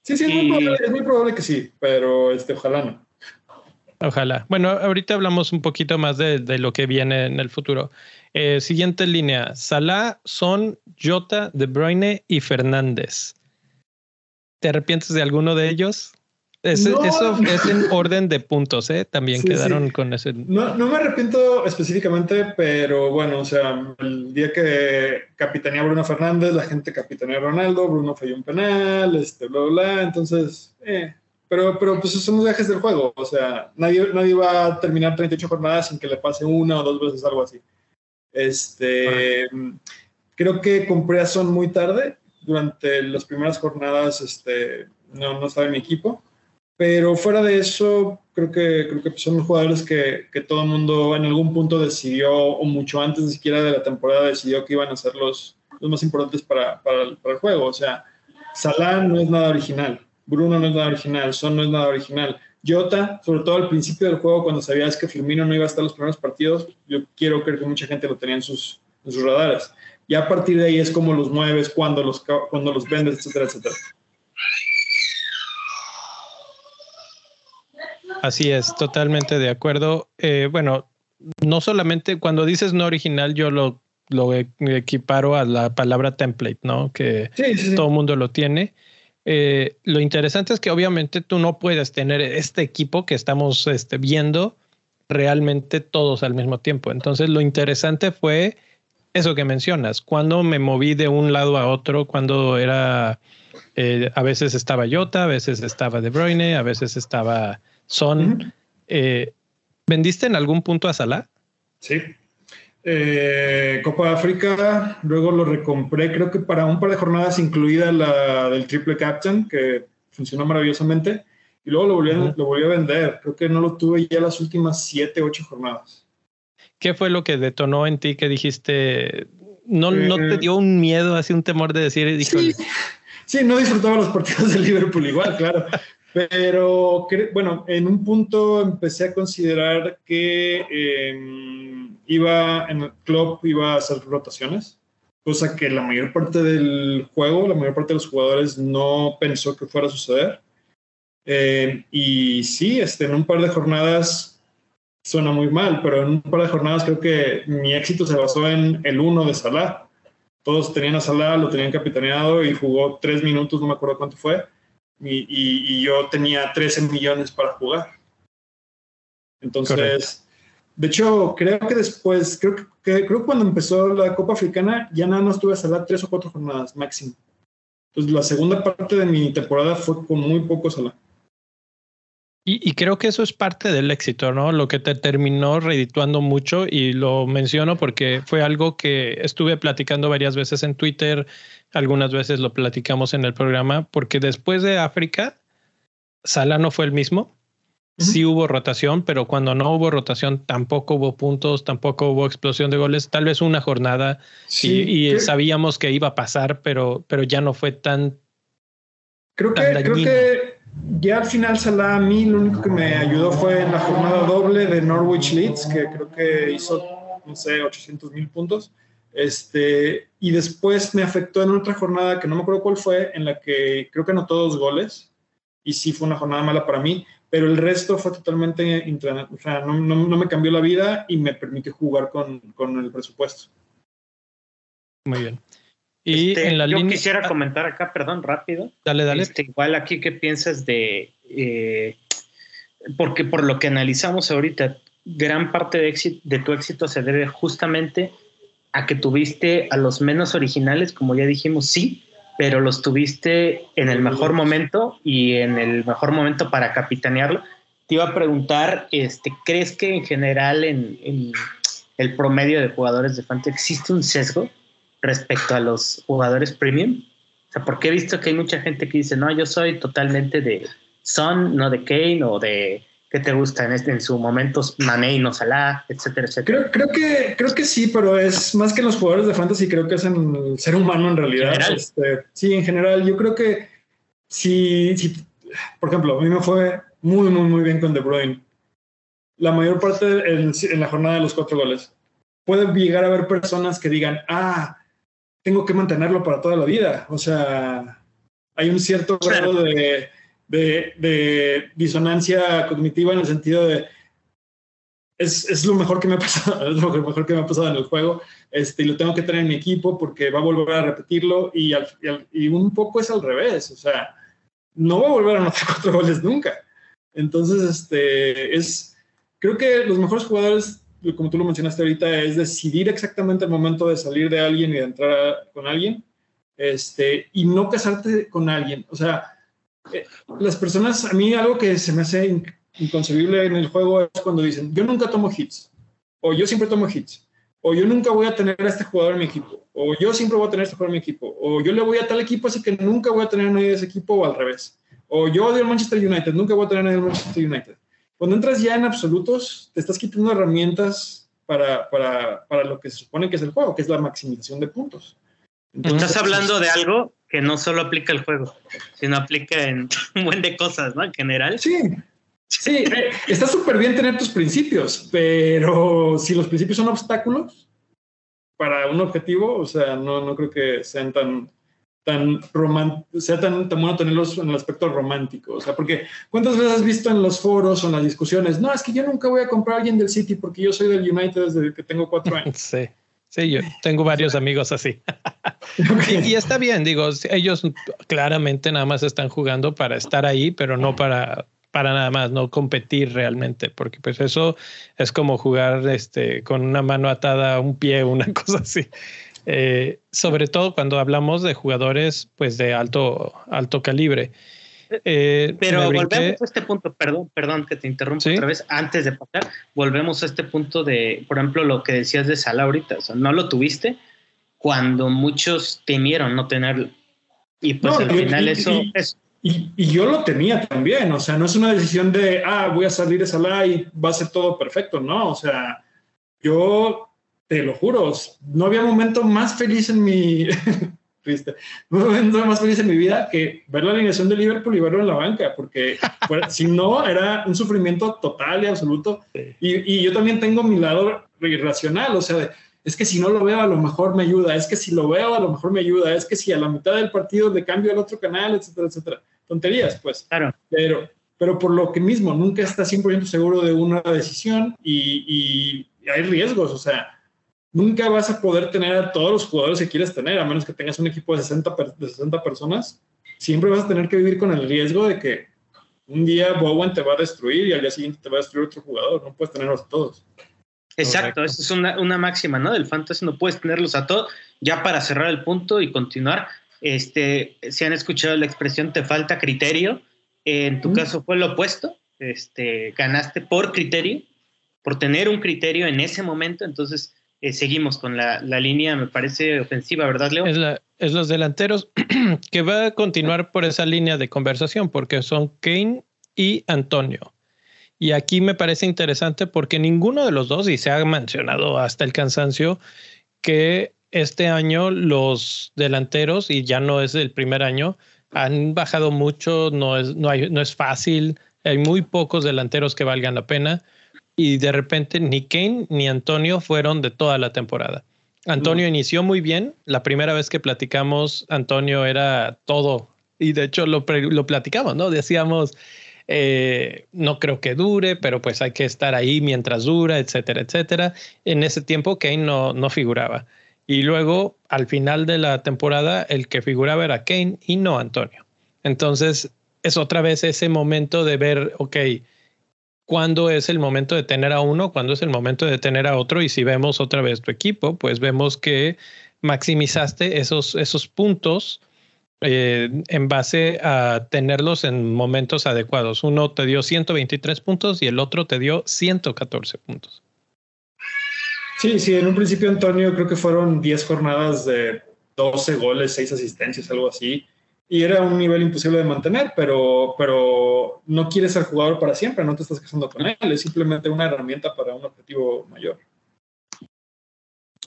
Sí, sí, es, muy probable, que sí, pero este, ojalá no. Ojalá. Bueno, ahorita hablamos un poquito más de, lo que viene en el futuro. Eh, siguiente línea: Salah, Son, Jota, De Bruyne y Fernández. ¿Te arrepientes de alguno de ellos? Eso es en orden de puntos, ¿eh? También quedaron con ese. No, no, me arrepiento específicamente, pero bueno, o sea, el día que capitanía Bruno Fernández, la gente capitanea Ronaldo, Bruno falló un penal, este, bla, bla, bla. Entonces, eh. Pero, pero pues son los viajes del juego. O sea, nadie, nadie va a terminar 38 jornadas sin que le pase una o dos veces algo así. Este. Creo que compré a Son muy tarde. Durante las primeras jornadas, este, no, no estaba en mi equipo pero fuera de eso, creo que, creo son jugadores que, todo el mundo en algún punto decidió, o mucho antes ni siquiera de la temporada, decidió que iban a ser los, los más importantes para, el, juego. O sea, Salah no es nada original, Bruno no es nada original, Son no es nada original. Jota, sobre todo al principio del juego, cuando sabías que Firmino no iba a estar los primeros partidos, yo quiero creer que mucha gente lo tenía en sus, en radares. Y a partir de ahí es como los mueves, cuando los, cuando los vendes, etcétera, etcétera. Así es, totalmente de acuerdo. Eh, bueno, no solamente cuando dices no original, yo lo, lo e, equiparo a la palabra template, ¿no? Que todo el mundo lo tiene. Eh, lo interesante es que obviamente tú no puedes tener este equipo que estamos este, viendo realmente todos al mismo tiempo. Entonces lo interesante fue eso que mencionas, cuando me moví de un lado a otro, cuando era, eh, a veces estaba Jota, a veces estaba De Bruyne, a veces estaba son. Eh, ¿Vendiste en algún punto a Salah? Sí. Eh, Copa África, luego lo recompré, creo que para un par de jornadas, incluida la del Triple Captain, que funcionó maravillosamente, y luego lo volví, a, lo volví a vender. Creo que no lo tuve ya las últimas siete, ocho jornadas. ¿Qué fue lo que detonó en ti que dijiste, no, no te eh, dio un miedo, así un temor de decir, sí, sí, no disfrutaba los partidos de Liverpool igual, claro, pero bueno, en un punto empecé a considerar que em, iba en el club iba a hacer rotaciones, cosa que la mayor parte del juego, la mayor parte de los jugadores no pensó que fuera a suceder. Em, y sí, este, en un par de jornadas suena muy mal, pero en un par de jornadas creo que mi éxito se basó en el uno de Salah. Todos tenían a Salah, lo tenían capitaneado y jugó tres minutos, no me acuerdo cuánto fue y, yo tenía 13 millones para jugar. Entonces, de hecho, creo que después, creo que, creo que cuando empezó la Copa Africana, ya nada más tuve a Salah tres o cuatro jornadas máximo. Entonces, la segunda parte de mi temporada fue con muy poco Salah. Y, creo que eso es parte del éxito, ¿no? Lo que te terminó redituando mucho y lo menciono porque fue algo que estuve platicando varias veces en Twitter, algunas veces lo platicamos en el programa, porque después de África, Sala no fue el mismo. Sí hubo rotación, pero cuando no hubo rotación tampoco hubo puntos, tampoco hubo explosión de goles, tal vez una jornada y, sabíamos que iba a pasar, pero, pero ya no fue tan... Creo que, creo que ya al final Salah a mí lo único que me ayudó fue en la jornada doble de Norwich Leeds, que creo que hizo, no sé, 800 mil puntos. Este, y después me afectó en otra jornada que no me acuerdo cuál fue, en la que creo que anotó dos goles. Y sí fue una jornada mala para mí, pero el resto fue totalmente, o sea, no, no, no me cambió la vida y me permitió jugar con, con el presupuesto. Muy bien. Y este, en la yo quisiera comentar acá, perdón, rápido. Dale, dale. Este, igual aquí, ¿qué piensas de, eh, porque por lo que analizamos ahorita, gran parte de, éxito, de tu éxito se debe justamente a que tuviste a los menos originales, como ya dijimos, sí, pero los tuviste en el mejor momento y en el mejor momento para capitanearlo. Te iba a preguntar, este, ¿crees que en general en, en el promedio de jugadores de Fantasy existe un sesgo respecto a los jugadores premium? O sea, porque he visto que hay mucha gente que dice, no, yo soy totalmente de Son, no de Kane o de ¿Qué te gusta en, este, en su momento? Mané y no Salah, etcétera, etcétera. Creo, creo, que, creo que sí, pero es más que en los jugadores de fantasy, creo que es en el ser humano en realidad. Este, sí, en general, yo creo que si, por ejemplo, a mí me fue muy, muy, muy bien con De Bruyne. La mayor parte en, en la jornada de los cuatro goles. Puede llegar a haber personas que digan, ah, tengo que mantenerlo para toda la vida. O sea, hay un cierto grado de de, disonancia cognitiva en el sentido de es, es, lo mejor que me ha pasado, es lo mejor que me ha pasado en el juego, este, y lo tengo que tener en mi equipo porque va a volver a repetirlo y, y, un poco es al revés, o sea, no va a volver a anotar cuatro goles nunca. Entonces, este, es, creo que los mejores jugadores, como tú lo mencionaste ahorita, es decidir exactamente el momento de salir de alguien y de entrar con alguien, este, y no casarte con alguien, o sea, eh, las personas, a mí algo que se me hace inconcebible en el juego es cuando dicen, yo nunca tomo hits, o yo siempre tomo hits, o yo nunca voy a tener a este jugador en mi equipo, o yo siempre voy a tener a este jugador en mi equipo, o yo le voy a tal equipo, así que nunca voy a tener a nadie de ese equipo, o al revés, o yo odio al Manchester United, nunca voy a tener a nadie del Manchester United. Cuando entras ya en absolutos, te estás quitando herramientas para, para, para lo que se supone que es el juego, que es la maximización de puntos. Estás hablando de algo que no solo aplica el juego, sino aplica en un buen de cosas, ¿no? En general. Sí. Sí, eh, está súper bien tener tus principios, pero si los principios son obstáculos para un objetivo, o sea, no, no creo que sean tan, tan sea tan, tan bueno tenerlos en el aspecto romántico. O sea, porque ¿cuántas veces has visto en los foros o en las discusiones? No, es que yo nunca voy a comprar a alguien del City porque yo soy del United desde que tengo cuatro años. Sí. Sí, yo tengo varios amigos así. y, está bien, digo, ellos claramente nada más están jugando para estar ahí, pero no para, para nada más, no competir realmente, porque pues eso es como jugar este, con una mano atada a un pie, una cosa así. Eh, sobre todo cuando hablamos de jugadores pues de alto, alto calibre. Eh, Pero volvemos a este punto, perdón, perdón que te interrumpa otra vez, antes de pasar, volvemos a este punto de, por ejemplo, lo que decías de Sala ahorita, o sea, no lo tuviste cuando muchos temieron no tenerlo. Y pues al final eso es... Y, yo lo tenía también, o sea, no es una decisión de, ah, voy a salir de Salah y va a ser todo perfecto, no, o sea, yo te lo juro, no había momento más feliz en mi, triste. No momento más feliz en mi vida que ver la alineación de Liverpool y verlo en la banca, porque si no, era un sufrimiento total y absoluto. Y, yo también tengo mi lado irracional, o sea, es que si no lo veo, a lo mejor me ayuda, es que si lo veo, a lo mejor me ayuda, es que si a la mitad del partido le cambio al otro canal, etcétera, etcétera. Tonterías, pues. Claro. Pero, pero por lo que mismo, nunca está 100% seguro de una decisión y, y hay riesgos, o sea, nunca vas a poder tener a todos los jugadores que quieres tener, a menos que tengas un equipo de 60, de 60 personas. Siempre vas a tener que vivir con el riesgo de que un día Bowen te va a destruir y al día siguiente te va a destruir otro jugador. No puedes tenerlos a todos. Exacto, esa es una, una, máxima, ¿no? Del fantasy no puedes tenerlos a todos. Ya para cerrar el punto y continuar, este, si han escuchado la expresión te falta criterio, en tu caso fue lo opuesto, este, ganaste por criterio, por tener un criterio en ese momento, entonces eh, seguimos con la, línea, me parece ofensiva, ¿verdad, Leo? Es, los delanteros que va a continuar por esa línea de conversación, porque son Kane y Antonio. Y aquí me parece interesante porque ninguno de los dos, y se ha mencionado hasta el cansancio, que este año los delanteros, y ya no es el primer año, han bajado mucho, no es, no hay, no es fácil, hay muy pocos delanteros que valgan la pena y de repente ni Kane ni Antonio fueron de toda la temporada. Antonio inició muy bien. La primera vez que platicamos, Antonio era todo. Y de hecho lo, lo platicamos, ¿no? Decíamos, eh, no creo que dure, pero pues hay que estar ahí mientras dura, etcétera, etcétera. En ese tiempo Kane no, no figuraba. Y luego, al final de la temporada, el que figuraba era Kane y no Antonio. Entonces, es otra vez ese momento de ver, ok, cuándo es el momento de tener a uno, cuándo es el momento de tener a otro. Y si vemos otra vez tu equipo, pues vemos que maximizaste esos, esos puntos eh, en base a tenerlos en momentos adecuados. Uno te dio 123 puntos y el otro te dio 114 puntos. Sí, sí, en un principio, Antonio, creo que fueron 10 jornadas de 12 goles, 6 asistencias, algo así. Y era un nivel imposible de mantener, pero, pero no quieres ser jugador para siempre, no te estás casando con él, es simplemente una herramienta para un objetivo mayor.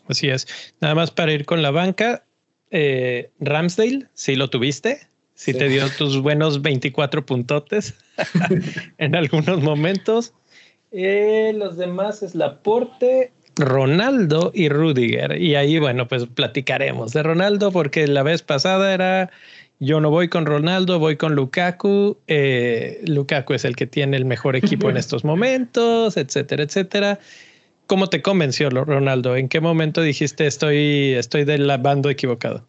Así es. Nada más para ir con la banca, eh, Ramsdale, si lo tuviste, si te dio tus buenos 24 puntotes en algunos momentos. Eh, los demás es Laporte, Ronaldo y Rudiger. Y ahí, bueno, pues platicaremos de Ronaldo porque la vez pasada era yo no voy con Ronaldo, voy con Lukaku. Eh, Lukaku es el que tiene el mejor equipo en estos momentos, etcétera, etcétera. ¿Cómo te convenció Ronaldo? ¿En qué momento dijiste estoy, estoy del bando equivocado?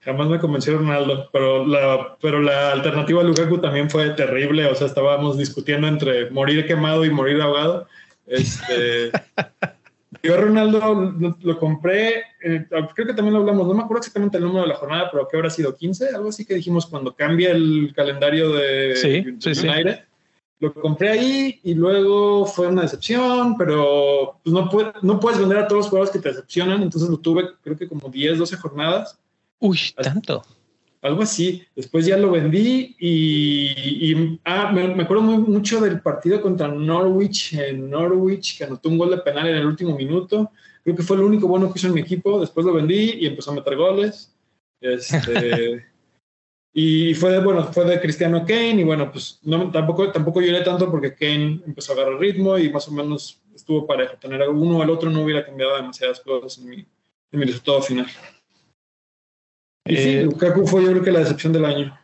Jamás me convenció Ronaldo, pero la, pero la alternativa a Lukaku también fue terrible. O sea, estábamos discutiendo entre morir quemado y morir ahogado. Este, yo Ronaldo lo, compré, eh, creo que también lo hablamos, no me acuerdo exactamente el número de la jornada, pero que habrá sido 15, algo así que dijimos cuando cambia el calendario de, sí, sí, sí. Lo compré ahí y luego fue una decepción, pero pues no, no puedes vender a todos los jugadores que te decepcionan, entonces lo tuve creo que como 10, 12 jornadas. Uy, tanto. Algo así. Después ya lo vendí y, ah, me, acuerdo muy, mucho del partido contra Norwich en Norwich, que anotó un gol de penal en el último minuto. Creo que fue el único bueno que hizo en mi equipo. Después lo vendí y empezó a meter goles. Este, Y fue, bueno, fue de Cristiano Kane y bueno, pues no, tampoco, tampoco lloré tanto porque Kane empezó a agarrar ritmo y más o menos estuvo parejo. Tener uno o el otro no hubiera cambiado demasiadas cosas en mi, en mi resultado final. Y sí, eh, Lukaku fue yo creo que la decepción del año.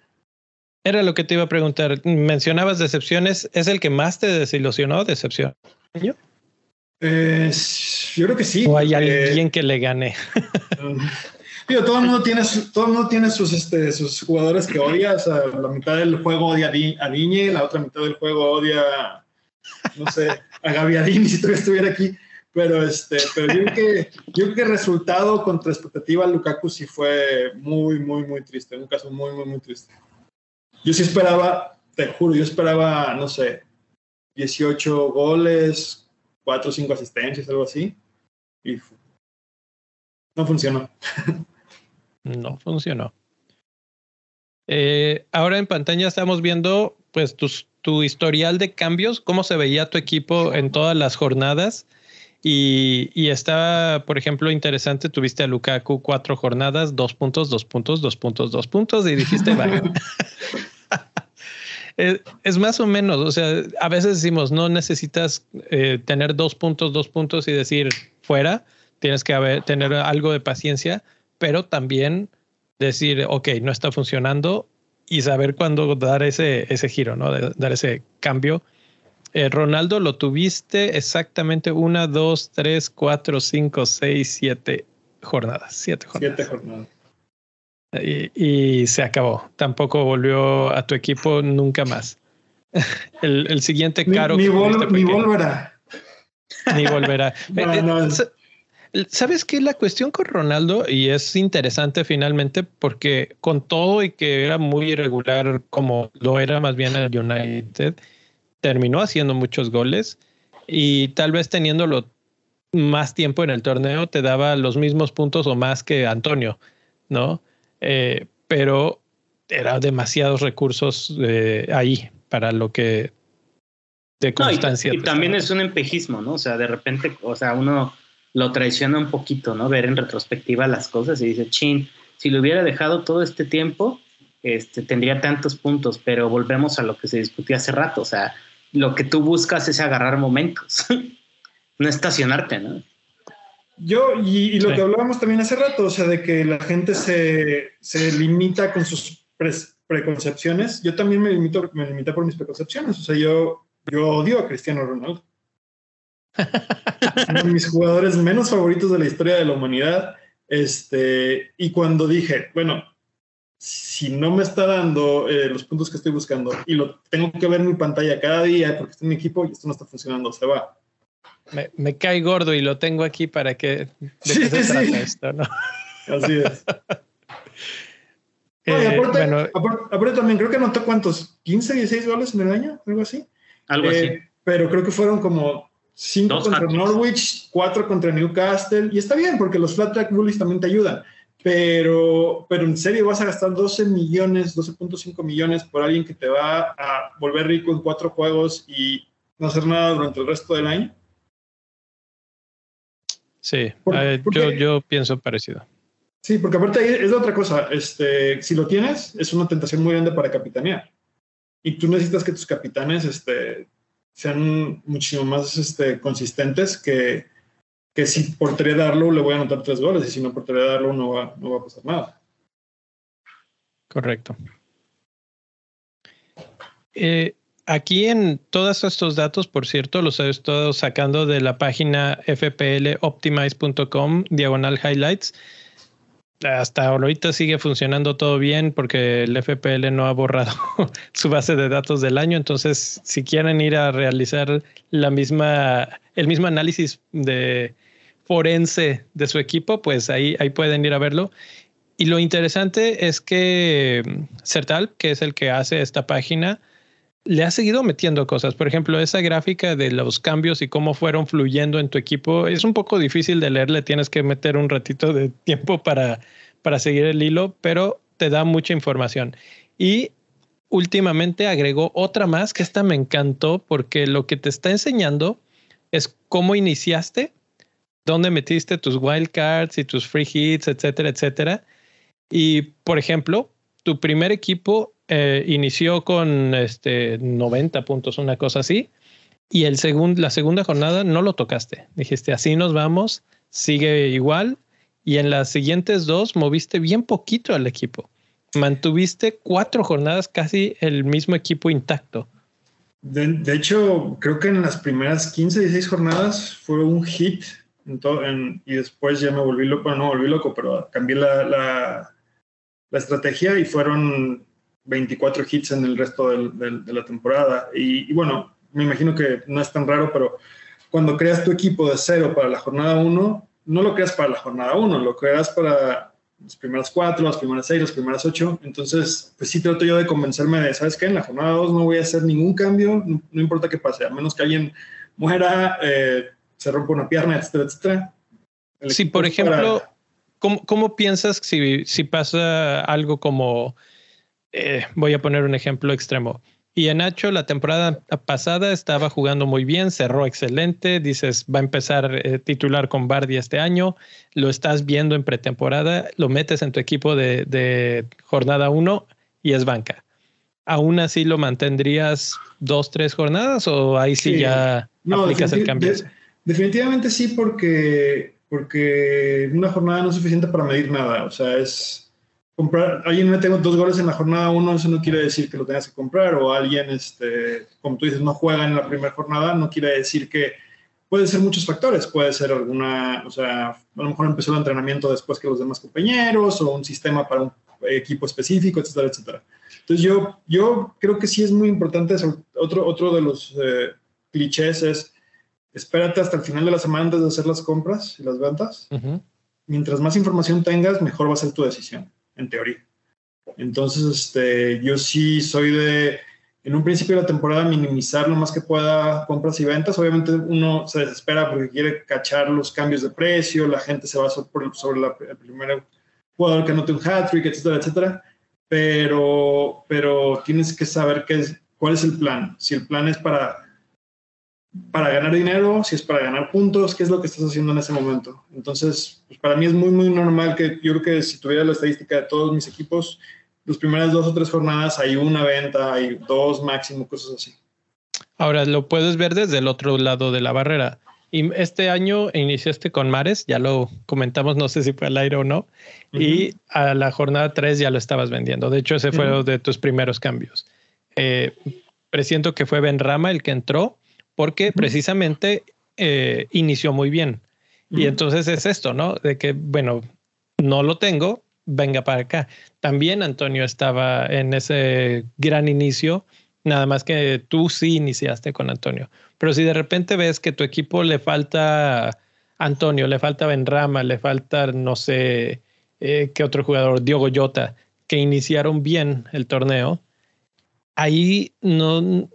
Era lo que te iba a preguntar. Mencionabas decepciones. ¿Es el que más te desilusionó? ¿Decepción? ¿Yo? yo creo que sí. ¿O hay alguien que le gane? todo el mundo tiene, todo el mundo tiene sus, este, sus jugadores que odia. O sea, la mitad del juego odia a Diñe, la otra mitad del juego odia, no sé, a Gaviadini si todavía estuviera aquí. Pero, este, pero yo, creo que, yo creo que el resultado contra expectativa Lukaku sí fue muy, muy, muy triste. Un caso muy, muy, muy triste. Yo sí esperaba, te juro, yo esperaba, no sé, 18 goles, 4 o 5 asistencias, algo así. Y no funcionó. No funcionó. Eh, ahora en pantalla estamos viendo pues tu historial de cambios, cómo se veía tu equipo en todas las jornadas. Y, y está, por ejemplo, interesante, tuviste a Lukaku cuatro jornadas, dos puntos, dos puntos, dos puntos, dos puntos, y dijiste, vaya. es, más o menos, o sea, a veces decimos, no necesitas eh, tener dos puntos, dos puntos y decir fuera, tienes que haber, tener algo de paciencia, pero también decir, ok, no está funcionando y saber cuándo dar ese, ese giro, ¿no? dar ese cambio. Eh, Ronaldo lo tuviste exactamente una, dos, tres, cuatro, cinco, seis, siete jornadas. Siete jornadas. Siete jornadas. Y, se acabó. Tampoco volvió a tu equipo nunca más. El, siguiente caro. Ni, volverá. Ni volverá. no, ¿Sabes qué? La cuestión con Ronaldo, y es interesante finalmente, porque con todo y que era muy irregular como lo era más bien el United, terminó haciendo muchos goles y tal vez teniéndolo más tiempo en el torneo te daba los mismos puntos o más que Antonio, ¿no? Eh, pero era demasiados recursos eh, ahí para lo que de constancia. y, también es un empejismo, ¿no? O sea, de repente, o sea, uno lo traiciona un poquito, ¿no? Ver en retrospectiva las cosas y dice, chin, si lo hubiera dejado todo este tiempo, este, tendría tantos puntos, pero volvemos a lo que se discutía hace rato, o sea, lo que tú buscas es agarrar momentos, no estacionarte, ¿no? Yo, y, lo que hablábamos también hace rato, o sea, de que la gente se, se limita con sus preconcepciones, yo también me limito, me limito por mis preconcepciones, o sea, yo, yo odio a Cristiano Ronaldo uno de mis jugadores menos favoritos de la historia de la humanidad. Este, y cuando dije, bueno, si no me está dando eh, los puntos que estoy buscando y lo tengo que ver en mi pantalla cada día porque estoy en mi equipo y esto no está funcionando, se va. Me, cae gordo y lo tengo aquí para que sí, se esto, ¿no? Así es. Eh, aparte, también creo que anotó cuántos, 15, 16 goles en el año, algo así. Algo así. Eh, pero creo que fueron como 5 contra Norwich, 4 contra Newcastle, y está bien porque los flat track bullies también te ayudan. Pero, pero en serio vas a gastar 12 millones, 12.5 millones por alguien que te va a volver rico en cuatro juegos y no hacer nada durante el resto del año. Sí, eh, yo, yo pienso parecido. Sí, porque aparte es otra cosa. Este, si lo tienes, es una tentación muy grande para capitanear. Y tú necesitas que tus capitanes este, sean muchísimo más este, consistentes que, que si por darlo le voy a anotar tres goles y si no por darlo no va, no va a pasar nada. Correcto. Eh, aquí en todos estos datos, por cierto, los he estado sacando de la página fploptimize.com, diagonal highlights hasta ahorita sigue funcionando todo bien porque el FPL no ha borrado su base de datos del año. Entonces, si quieren ir a realizar la misma, el mismo análisis de forense de su equipo, pues ahí, ahí pueden ir a verlo. Y lo interesante es que Certal, que es el que hace esta página, le ha seguido metiendo cosas. Por ejemplo, esa gráfica de los cambios y cómo fueron fluyendo en tu equipo es un poco difícil de leer. Le tienes que meter un ratito de tiempo para, para seguir el hilo, pero te da mucha información. Y últimamente agregó otra más que esta me encantó porque lo que te está enseñando es cómo iniciaste, dónde metiste tus wildcards y tus free hits, etcétera, etcétera. Y por ejemplo, tu primer equipo eh, inició con este 90 puntos, una cosa así, y el la segunda jornada no lo tocaste. Dijiste, así nos vamos, sigue igual, y en las siguientes dos moviste bien poquito al equipo. Mantuviste cuatro jornadas casi el mismo equipo intacto. De, hecho, creo que en las primeras 15, 16 jornadas fue un hit y después ya me volví loco, no volví loco, pero cambié la, la, estrategia y fueron 24 hits en el resto de la temporada. Y, bueno, me imagino que no es tan raro, pero cuando creas tu equipo de cero para la jornada 1, no lo creas para la jornada 1, lo creas para las primeras cuatro, las primeras seis, las primeras ocho. Entonces, pues sí trato yo de convencerme de, ¿sabes qué? En la jornada 2 no voy a hacer ningún cambio, no, importa qué pase, a menos que alguien muera, eh, se rompa una pierna, etcétera, etcétera. sí, por ejemplo, ¿cómo, ¿cómo, piensas si, si pasa algo como eh, voy a poner un ejemplo extremo. Y en Nacho la temporada pasada estaba jugando muy bien, cerró excelente, dices, va a empezar eh, titular con Bardi este año, lo estás viendo en pretemporada, lo metes en tu equipo de, jornada uno y es banca. ¿Aún así lo mantendrías dos, tres jornadas o ahí sí, ya aplicas el cambio? definitivamente sí, porque, porque una jornada no es suficiente para medir nada. O sea, es, comprar, alguien me tengo dos goles en la jornada uno, eso no quiere decir que lo tengas que comprar, o alguien, este, como tú dices, no juega en la primera jornada, no quiere decir que puede ser muchos factores, puede ser alguna, o sea, a lo mejor empezó el entrenamiento después que los demás compañeros, o un sistema para un equipo específico, etcétera, etcétera. Entonces yo, yo creo que sí es muy importante, otro, otro de los eh, clichés es, espérate hasta el final de la semana antes de hacer las compras y las ventas. Mientras más información tengas, mejor va a ser tu decisión en teoría. Entonces, este, yo sí soy de, en un principio de la temporada, minimizar lo más que pueda compras y ventas. Obviamente uno se desespera porque quiere cachar los cambios de precio, la gente se va sobre, sobre el primer jugador que anote un hat-trick, etcétera, etcétera. Pero, pero tienes que saber qué es, cuál es el plan. Si el plan es para para ganar dinero, si es para ganar puntos, qué es lo que estás haciendo en ese momento. Entonces, pues para mí es muy, muy normal que yo creo que si tuviera la estadística de todos mis equipos, las primeras dos o tres jornadas hay una venta, hay dos máximo, cosas así. Ahora, lo puedes ver desde el otro lado de la barrera. Y este año iniciaste con Mares, ya lo comentamos, no sé si fue al aire o no, y a la jornada 3 ya lo estabas vendiendo. De hecho, ese fue uno de tus primeros cambios. Eh, presiento que fue Ben Rama el que entró porque precisamente inició muy bien. Y entonces es esto, ¿no? De que, bueno, no lo tengo, venga para acá. También Antonio estaba en ese gran inicio, nada más que tú sí iniciaste con Antonio. Pero si de repente ves que tu equipo le falta Antonio, le falta Benrama, le falta, no sé, eh, qué otro jugador, Diogo Jota, que iniciaron bien el torneo, ahí no,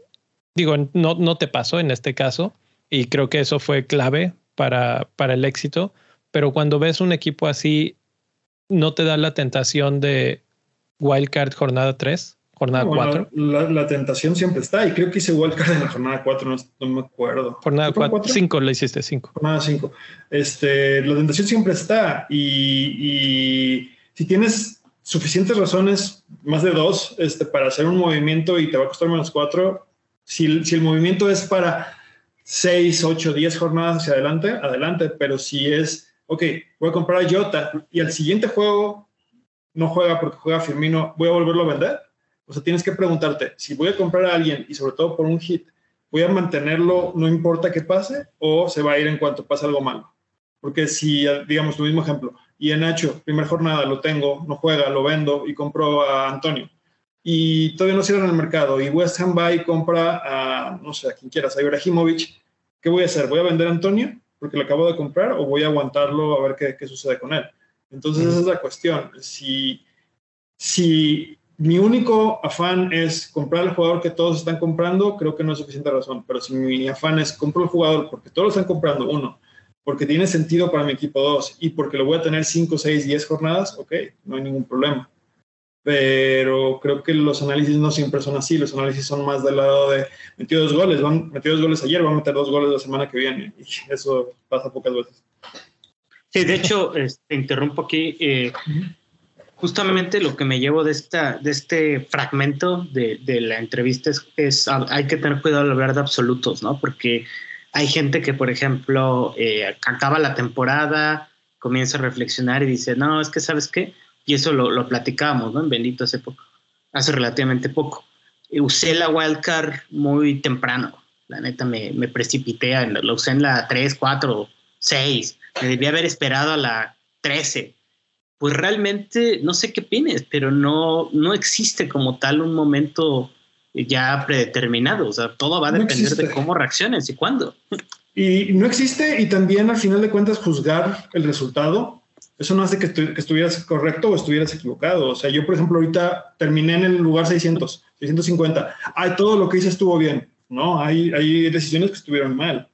digo, no, no te pasó en este caso, y creo que eso fue clave para, para el éxito, pero cuando ves un equipo así, ¿no te da la tentación de Wildcard jornada 3? Jornada 4. la, tentación siempre está, y creo que hice wildcard en la jornada 4, no, me acuerdo. Jornada 4, 5 le hiciste 5. Jornada 5. Este, la tentación siempre está, y, si tienes suficientes razones, más de dos, este, para hacer un movimiento y te va a costar menos 4, si, el movimiento es para 6, 8, 10 jornadas hacia adelante, adelante, pero si es, ok, voy a comprar a Jota y al siguiente juego no juega porque juega Firmino, voy a volverlo a vender o sea, tienes que preguntarte, si voy a comprar a alguien y sobre todo por un hit, ¿voy a mantenerlo no importa qué pase o se va a ir en cuanto pase algo malo? Porque si, digamos, tu mismo ejemplo, y en Nacho, primera jornada lo tengo, no juega, lo vendo y compro a Antonio. Y todavía no cierran el mercado y West Ham va y compra a, no sé, a quien quieras, a Ibrahimovic. ¿Qué voy a hacer? ¿Voy a vender a Antonio porque lo acabo de comprar o voy a aguantarlo a ver qué, qué sucede con él? Entonces esa es la cuestión. Si, si mi único afán es comprar el jugador que todos están comprando, creo que no es suficiente razón. Pero si mi afán es comprar el jugador porque todos lo están comprando, uno, porque tiene sentido para mi equipo, dos, y porque lo voy a tener cinco, seis, diez jornadas, ok, no hay ningún problema. Pero creo que los análisis no siempre son así. Los análisis son más del lado de metió dos goles, van, metió dos goles ayer, va a meter dos goles la semana que viene. Y eso pasa pocas veces. Sí, de hecho, te este, interrumpo aquí. Eh, justamente lo que me llevo de, esta, de este fragmento de, de la entrevista es, es, hay que tener cuidado al hablar de absolutos, ¿no? Porque hay gente que, por ejemplo, eh, acaba la temporada, comienza a reflexionar y dice, no, es que, ¿sabes qué? Y eso lo, lo platicábamos, ¿no? En Bendito hace poco, hace relativamente poco. usé la wildcard muy temprano. La neta me, me precipité, lo usé en la 3, 4, 6. Me debía haber esperado a la 13 pues realmente no sé qué opines, pero no, no existe como tal un momento ya predeterminado. O sea, todo va a depender de cómo reacciones y cuándo. Y no existe, y también al final de cuentas juzgar el resultado, eso no hace que, que, estuvieras correcto o estuvieras equivocado. O sea, yo, por ejemplo, ahorita terminé en el lugar 600, 650. Ay, todo lo que hice estuvo bien. No, hay, hay decisiones que estuvieron mal.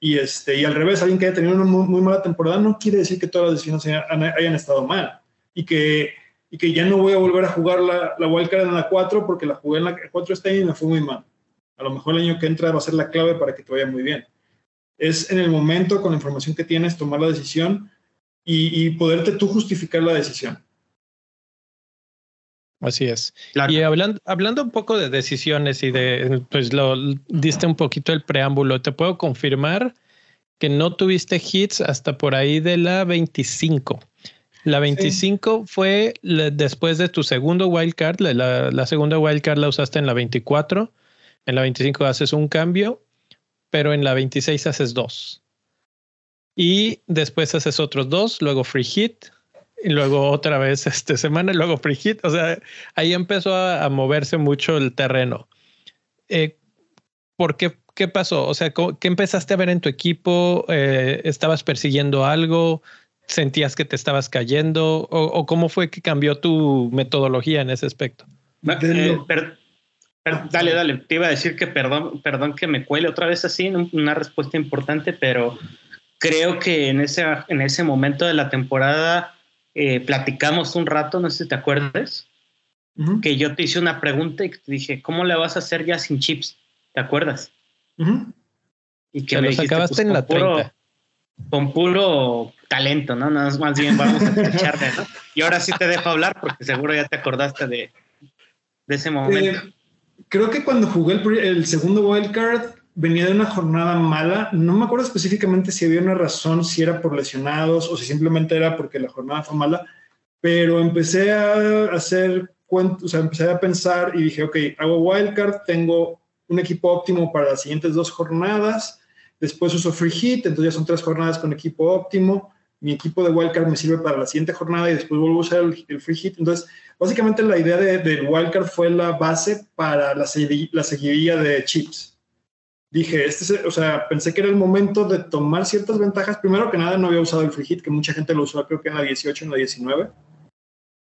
Y, este, y al revés, alguien que haya tenido una muy, mala temporada no quiere decir que todas las decisiones hayan, estado mal y que, y que ya no voy a volver a jugar la, la wildcard en la 4 porque la jugué en la 4 este año y me fue muy mal. A lo mejor el año que entra va a ser la clave para que te vaya muy bien. Es en el momento, con la información que tienes, tomar la decisión y, y poderte tú justificar la decisión. Así es. Y hablando, hablando un poco de decisiones y de, pues lo diste un poquito el preámbulo, te puedo confirmar que no tuviste hits hasta por ahí de la 25. La 25 fue después de tu segundo wildcard, la, la segunda wildcard la usaste en la 24, en la 25 haces un cambio, pero en la 26 haces dos. Y después haces otros dos, luego free hit, y luego otra vez esta semana, y luego free hit. O sea, ahí empezó a, moverse mucho el terreno. Eh, ¿Por qué? ¿Qué pasó? O sea, ¿qué empezaste a ver en tu equipo? Eh, ¿Estabas persiguiendo algo? ¿Sentías que te estabas cayendo? ¿O, cómo fue que cambió tu metodología en ese aspecto? Eh, dale, dale. Te iba a decir que perdón, perdón que me cuele otra vez así, una respuesta importante, pero creo que en ese, en ese momento de la temporada eh, platicamos un rato, no sé si te acuerdas, que yo te hice una pregunta y te dije, ¿cómo le vas a hacer ya sin chips? ¿Te acuerdas? Y que me dijiste, pues, en la puro, Con puro talento, ¿no? Nada más bien vamos a echarle, ¿no? Y ahora sí te dejo hablar porque seguro ya te acordaste de, de ese momento. Eh, creo que cuando jugué el, el segundo wildcard, venía de una jornada mala. No me acuerdo específicamente si había una razón, si era por lesionados o si simplemente era porque la jornada fue mala, pero empecé a hacer cuentos, o sea, empecé a pensar y dije, ok, hago wildcard, tengo un equipo óptimo para las siguientes dos jornadas, después uso free hit, entonces ya son tres jornadas con equipo óptimo, mi equipo de wildcard me sirve para la siguiente jornada y después vuelvo a usar el, free hit. Entonces, básicamente la idea del wildcard fue la base para la, la seguidilla de chips. Dije, este, o sea, pensé que era el momento de tomar ciertas ventajas. Primero que nada, no había usado el free hit, que mucha gente lo usó, creo que en la 18, en la 19.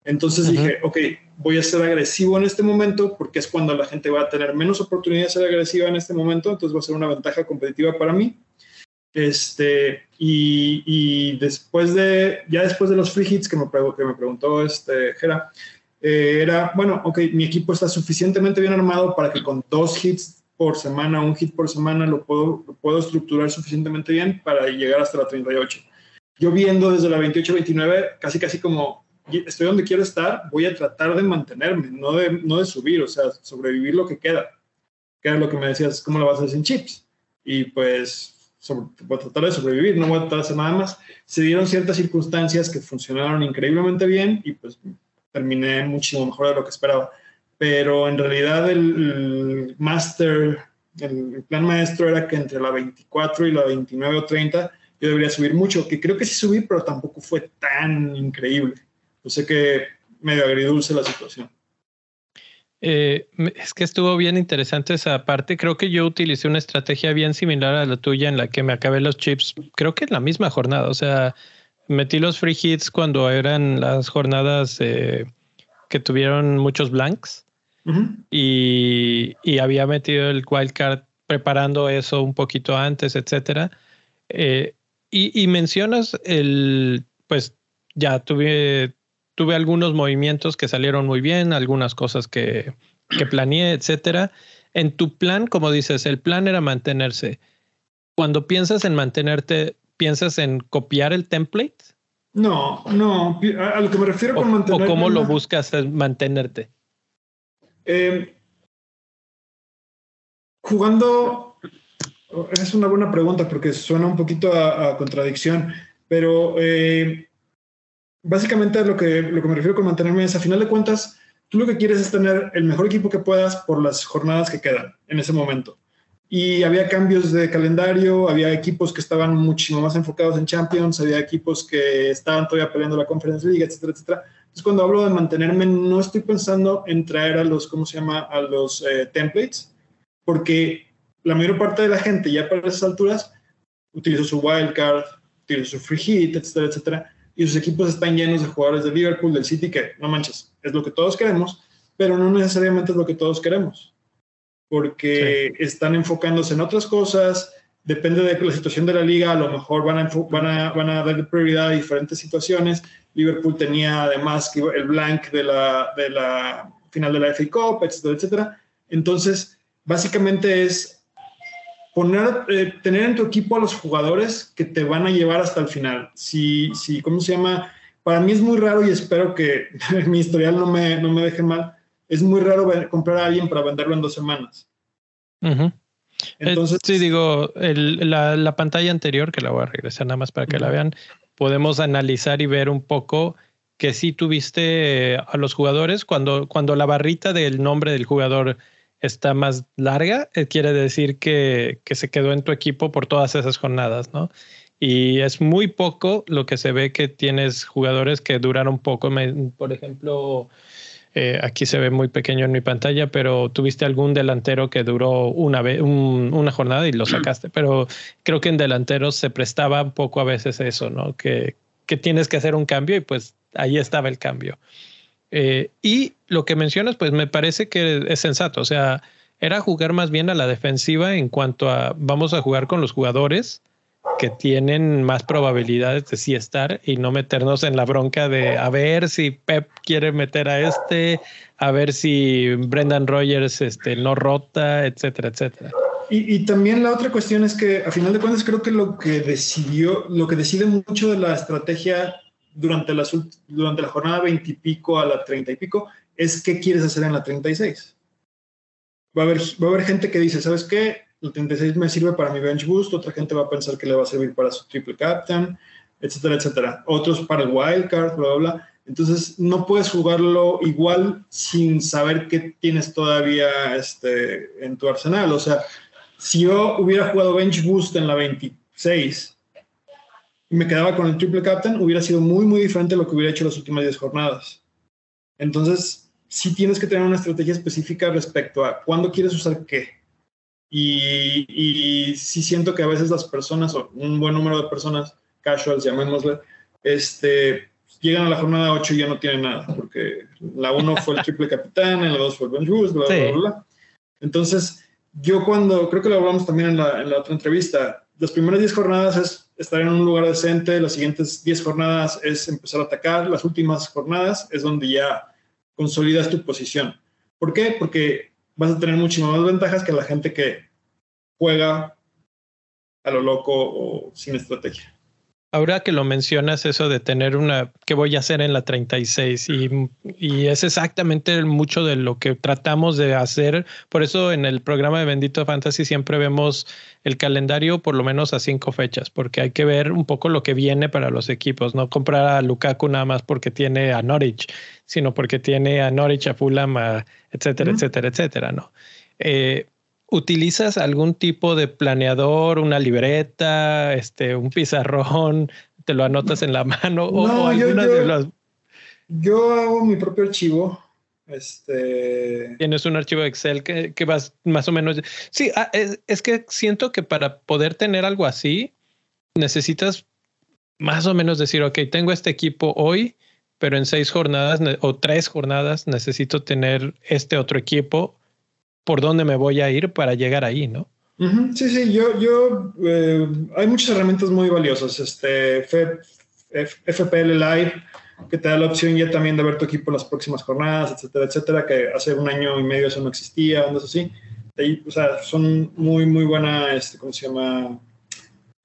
Entonces dije, ok, voy a ser agresivo en este momento porque es cuando la gente va a tener menos oportunidad de ser agresiva en este momento, entonces va a ser una ventaja competitiva para mí. Este, y, después de, ya después de los free hits que me, que me preguntó este, Jera, eh, era, bueno, ok, mi equipo está suficientemente bien armado para que con dos hits por semana, un hit por semana, lo puedo, lo puedo estructurar suficientemente bien para llegar hasta la 38. Yo viendo desde la 28-29, casi casi como estoy donde quiero estar, voy a tratar de mantenerme, no de, no de subir, o sea, sobrevivir lo que queda. Que era lo que me decías, ¿cómo lo vas a hacer sin chips? Y pues voy a tratar de sobrevivir, no voy a tratar de hacer nada más. Se dieron ciertas circunstancias que funcionaron increíblemente bien y pues terminé muchísimo mejor de lo que esperaba. Pero en realidad el, master, el, plan maestro era que entre la 24 y la 29 o 30 yo debería subir mucho, que creo que sí subí, pero tampoco fue tan increíble. Yo sé que medio agridulce la situación. Eh, es que estuvo bien interesante esa parte. Creo que yo utilicé una estrategia bien similar a la tuya en la que me acabé los chips, creo que en la misma jornada. O sea, metí los free hits cuando eran las jornadas eh, que tuvieron muchos blanks y, había metido el wildcard preparando eso un poquito antes, etcétera. Eh, y, y, mencionas el, pues ya tuve tuve algunos movimientos que salieron muy bien, algunas cosas que, que planeé, etcétera. En tu plan, como dices, el plan era mantenerse. Cuando piensas en mantenerte, ¿piensas en copiar el template? No, no. A lo que me refiero con mantenerte. ¿O cómo lo buscas mantenerte? Em, jugando. Es una buena pregunta porque suena un poquito a, contradicción, pero eh, básicamente lo que, lo que me refiero con mantenerme es, a final de cuentas, tú lo que quieres es tener el mejor equipo que puedas por las jornadas que quedan en ese momento. Y había cambios de calendario, había equipos que estaban muchísimo más enfocados en Champions, había equipos que estaban todavía peleando la Conference League, etcétera, etcétera. Entonces, cuando hablo de mantenerme, no estoy pensando en traer a los, ¿cómo se llama?, a los eh, templates, porque la mayor parte de la gente ya para esas alturas utilizó su wildcard, utilizó su free hit, etcétera, etcétera y sus equipos están llenos de jugadores de Liverpool, del City, que no manches, es lo que todos queremos, pero no necesariamente es lo que todos queremos, porque están enfocándose en otras cosas, depende de la situación de la liga, a lo mejor van a, van a, van a darle prioridad a diferentes situaciones. Liverpool tenía además el blank de la, de la final de la FA Cup, etcétera, etcétera. Entonces, básicamente es poner, eh, tener en tu equipo a los jugadores que te van a llevar hasta el final. Si, si, ¿cómo se llama? Para mí es muy raro y espero que mi historial no me, no me deje mal. Es muy raro comprar a alguien para venderlo en dos semanas. Entonces, sí, digo, la, la, pantalla anterior, que la voy a regresar nada más para que la vean, podemos analizar y ver un poco que sí tuviste a los jugadores cuando, cuando la barrita del nombre del jugador está más larga, eh, quiere decir que, se quedó en tu equipo por todas esas jornadas, ¿no? Y es muy poco lo que se ve que tienes jugadores que duraron poco. por ejemplo, eh, aquí se ve muy pequeño en mi pantalla, pero tuviste algún delantero que duró una, vez, una jornada y lo sacaste. Pero creo que en delanteros se prestaba un poco a veces eso, ¿no? Que, que tienes que hacer un cambio y pues ahí estaba el cambio. Eh, y lo que mencionas, pues me parece que es sensato. O sea, era jugar más bien a la defensiva en cuanto a vamos a jugar con los jugadores que tienen más probabilidades de sí estar y no meternos en la bronca de a ver si Pep quiere meter a este, a ver si Brendan Rogers este, no rota, etcétera, etcétera. Y, y, también la otra cuestión es que a final de cuentas creo que lo que decidió, lo que decide mucho de la estrategia durante, las, durante la jornada 20 y pico a la 30 y pico es qué quieres hacer en la 36. Va a haber, va a haber gente que dice, ¿sabes qué? El 36 me sirve para mi bench boost, otra gente va a pensar que le va a servir para su triple captain, etcétera, etcétera. Otros para el wildcard, bla, bla, bla. Entonces, no puedes jugarlo igual sin saber qué tienes todavía este, en tu arsenal. O sea, si yo hubiera jugado bench boost en la 26 y me quedaba con el triple captain, hubiera sido muy, muy diferente a lo que hubiera hecho las últimas 10 jornadas. Entonces, sí tienes que tener una estrategia específica respecto a cuándo quieres usar qué. Y, y sí siento que a veces las personas, o un buen número de personas, casuals, llamémosle, este, llegan a la jornada 8 y ya no tienen nada, porque la 1 fue el triple capitán, en la 2 fue el Ben bla, bla, bla, bla. Entonces, yo cuando, creo que lo hablamos también en la, en la otra entrevista, las primeras 10 jornadas es estar en un lugar decente, las siguientes 10 jornadas es empezar a atacar, las últimas jornadas es donde ya consolidas tu posición. ¿Por qué? Porque vas a tener muchísimas más ventajas que la gente que juega a lo loco o sin estrategia. Ahora que lo mencionas, eso de tener una, ¿qué voy a hacer en la 36? Y, y, es exactamente mucho de lo que tratamos de hacer. Por eso en el programa de Bendito Fantasy siempre vemos el calendario por lo menos a cinco fechas, porque hay que ver un poco lo que viene para los equipos, no comprar a Lukaku nada más porque tiene a Norwich, sino porque tiene a Norwich, a Fulham, etcétera, etcétera, etcétera, ¿no? Eh, ¿Utilizas algún tipo de planeador, una libreta, este, un pizarrón? ¿Te lo anotas en la mano? o yo, de las... yo hago mi propio archivo. Este... Tienes un archivo de Excel que, que vas más o menos. Sí, ah, es, es, que siento que para poder tener algo así, necesitas más o menos decir, ok, tengo este equipo hoy, pero en seis jornadas o tres jornadas necesito tener este otro equipo por dónde me voy a ir para llegar ahí, ¿no? Sí, sí, yo, yo, eh, hay muchas herramientas muy valiosas, este, FPL Live, que te da la opción ya también de ver tu equipo las próximas jornadas, etcétera, etcétera, que hace un año y medio eso no existía, eso así. Ahí, o sea, son muy, muy buena, este, ¿cómo se llama?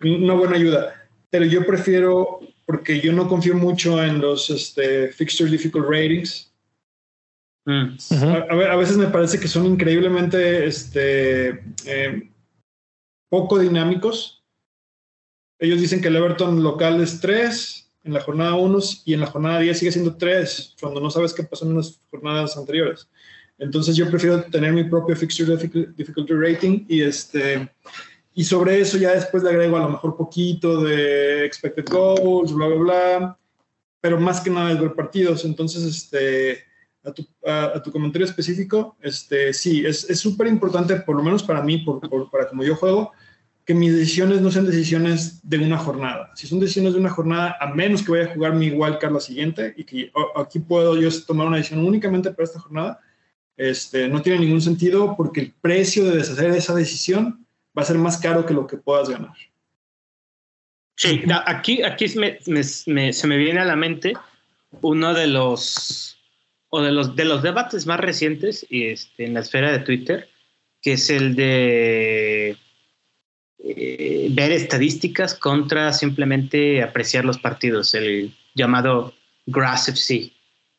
Una buena ayuda. Pero yo prefiero, porque yo no confío mucho en los este, Fixture Difficult Ratings, A, veces me parece que son increíblemente este, eh, poco dinámicos. Ellos dicen que el Everton local es 3 en la jornada 1 y en la jornada 10 sigue siendo 3, cuando no sabes qué pasó en las jornadas anteriores. Entonces yo prefiero tener mi propio fixture difficulty rating y este y sobre eso ya después le agrego a lo mejor poquito de expected goals, bla bla bla, pero más que nada es ver partidos. Entonces este a tu, comentario específico, este, sí, es súper importante, por lo menos para mí, por, para como yo juego, que mis decisiones no sean decisiones de una jornada. Si son decisiones de una jornada, a menos que vaya a jugar mi wildcard la siguiente y que aquí puedo yo tomar una decisión únicamente para esta jornada, este, no tiene ningún sentido porque el precio de deshacer esa decisión va a ser más caro que lo que puedas ganar. Sí, aquí, aquí se me viene a la mente uno de los o de los, de los debates más recientes este, en la esfera de Twitter, que es el de eh, ver estadísticas contra simplemente apreciar los partidos, el llamado Grass FC.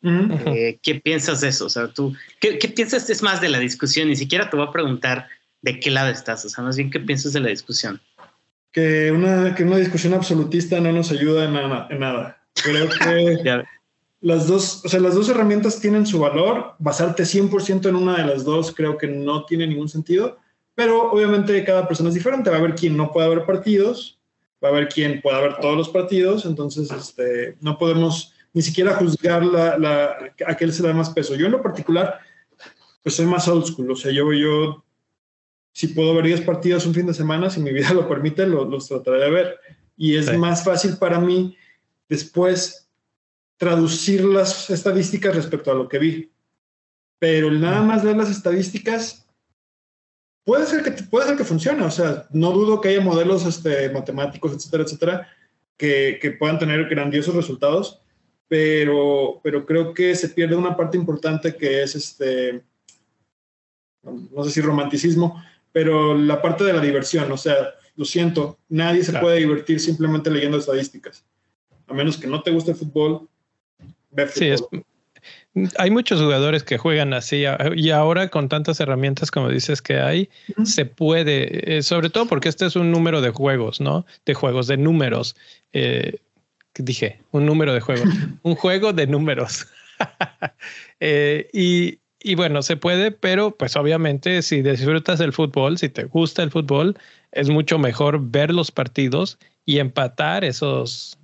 Eh, ¿Qué piensas de eso? O sea, tú, ¿qué, ¿qué, piensas es más de la discusión? Ni siquiera te voy a preguntar de qué lado estás, o sea, más bien, ¿qué piensas de la discusión? Que una, que una discusión absolutista no nos ayuda en nada. En nada. Creo que las dos, o sea, las dos herramientas tienen su valor. Basarte 100% en una de las dos creo que no tiene ningún sentido, pero obviamente cada persona es diferente. Va a haber quien no pueda ver partidos, va a haber quien pueda ver todos los partidos, entonces este, no podemos ni siquiera juzgar la, la, a qué se da más peso. Yo en lo particular, pues soy más old school, o sea, yo, yo si puedo ver 10 partidos un fin de semana, si mi vida lo permite, los, trataré de ver. Y es más fácil para mí después traducir las estadísticas respecto a lo que vi. Pero nada más ver las estadísticas puede ser que puede ser que funcione. O sea, no dudo que haya modelos este, matemáticos, etcétera, etcétera, que, que, puedan tener grandiosos resultados, pero, pero creo que se pierde una parte importante que es este, no sé si romanticismo, pero la parte de la diversión. O sea, lo siento, nadie se puede divertir simplemente leyendo estadísticas. A menos que no te guste el fútbol, Sí, hay muchos jugadores que juegan así y ahora con tantas herramientas como dices que hay, se puede, eh, sobre todo porque este es un número de juegos, ¿no? De juegos, de números. Eh, dije, un número de juegos, un juego de números. Eh, y, y bueno, se puede, pero pues obviamente si disfrutas del fútbol, si te gusta el fútbol, es mucho mejor ver los partidos y empatar esos,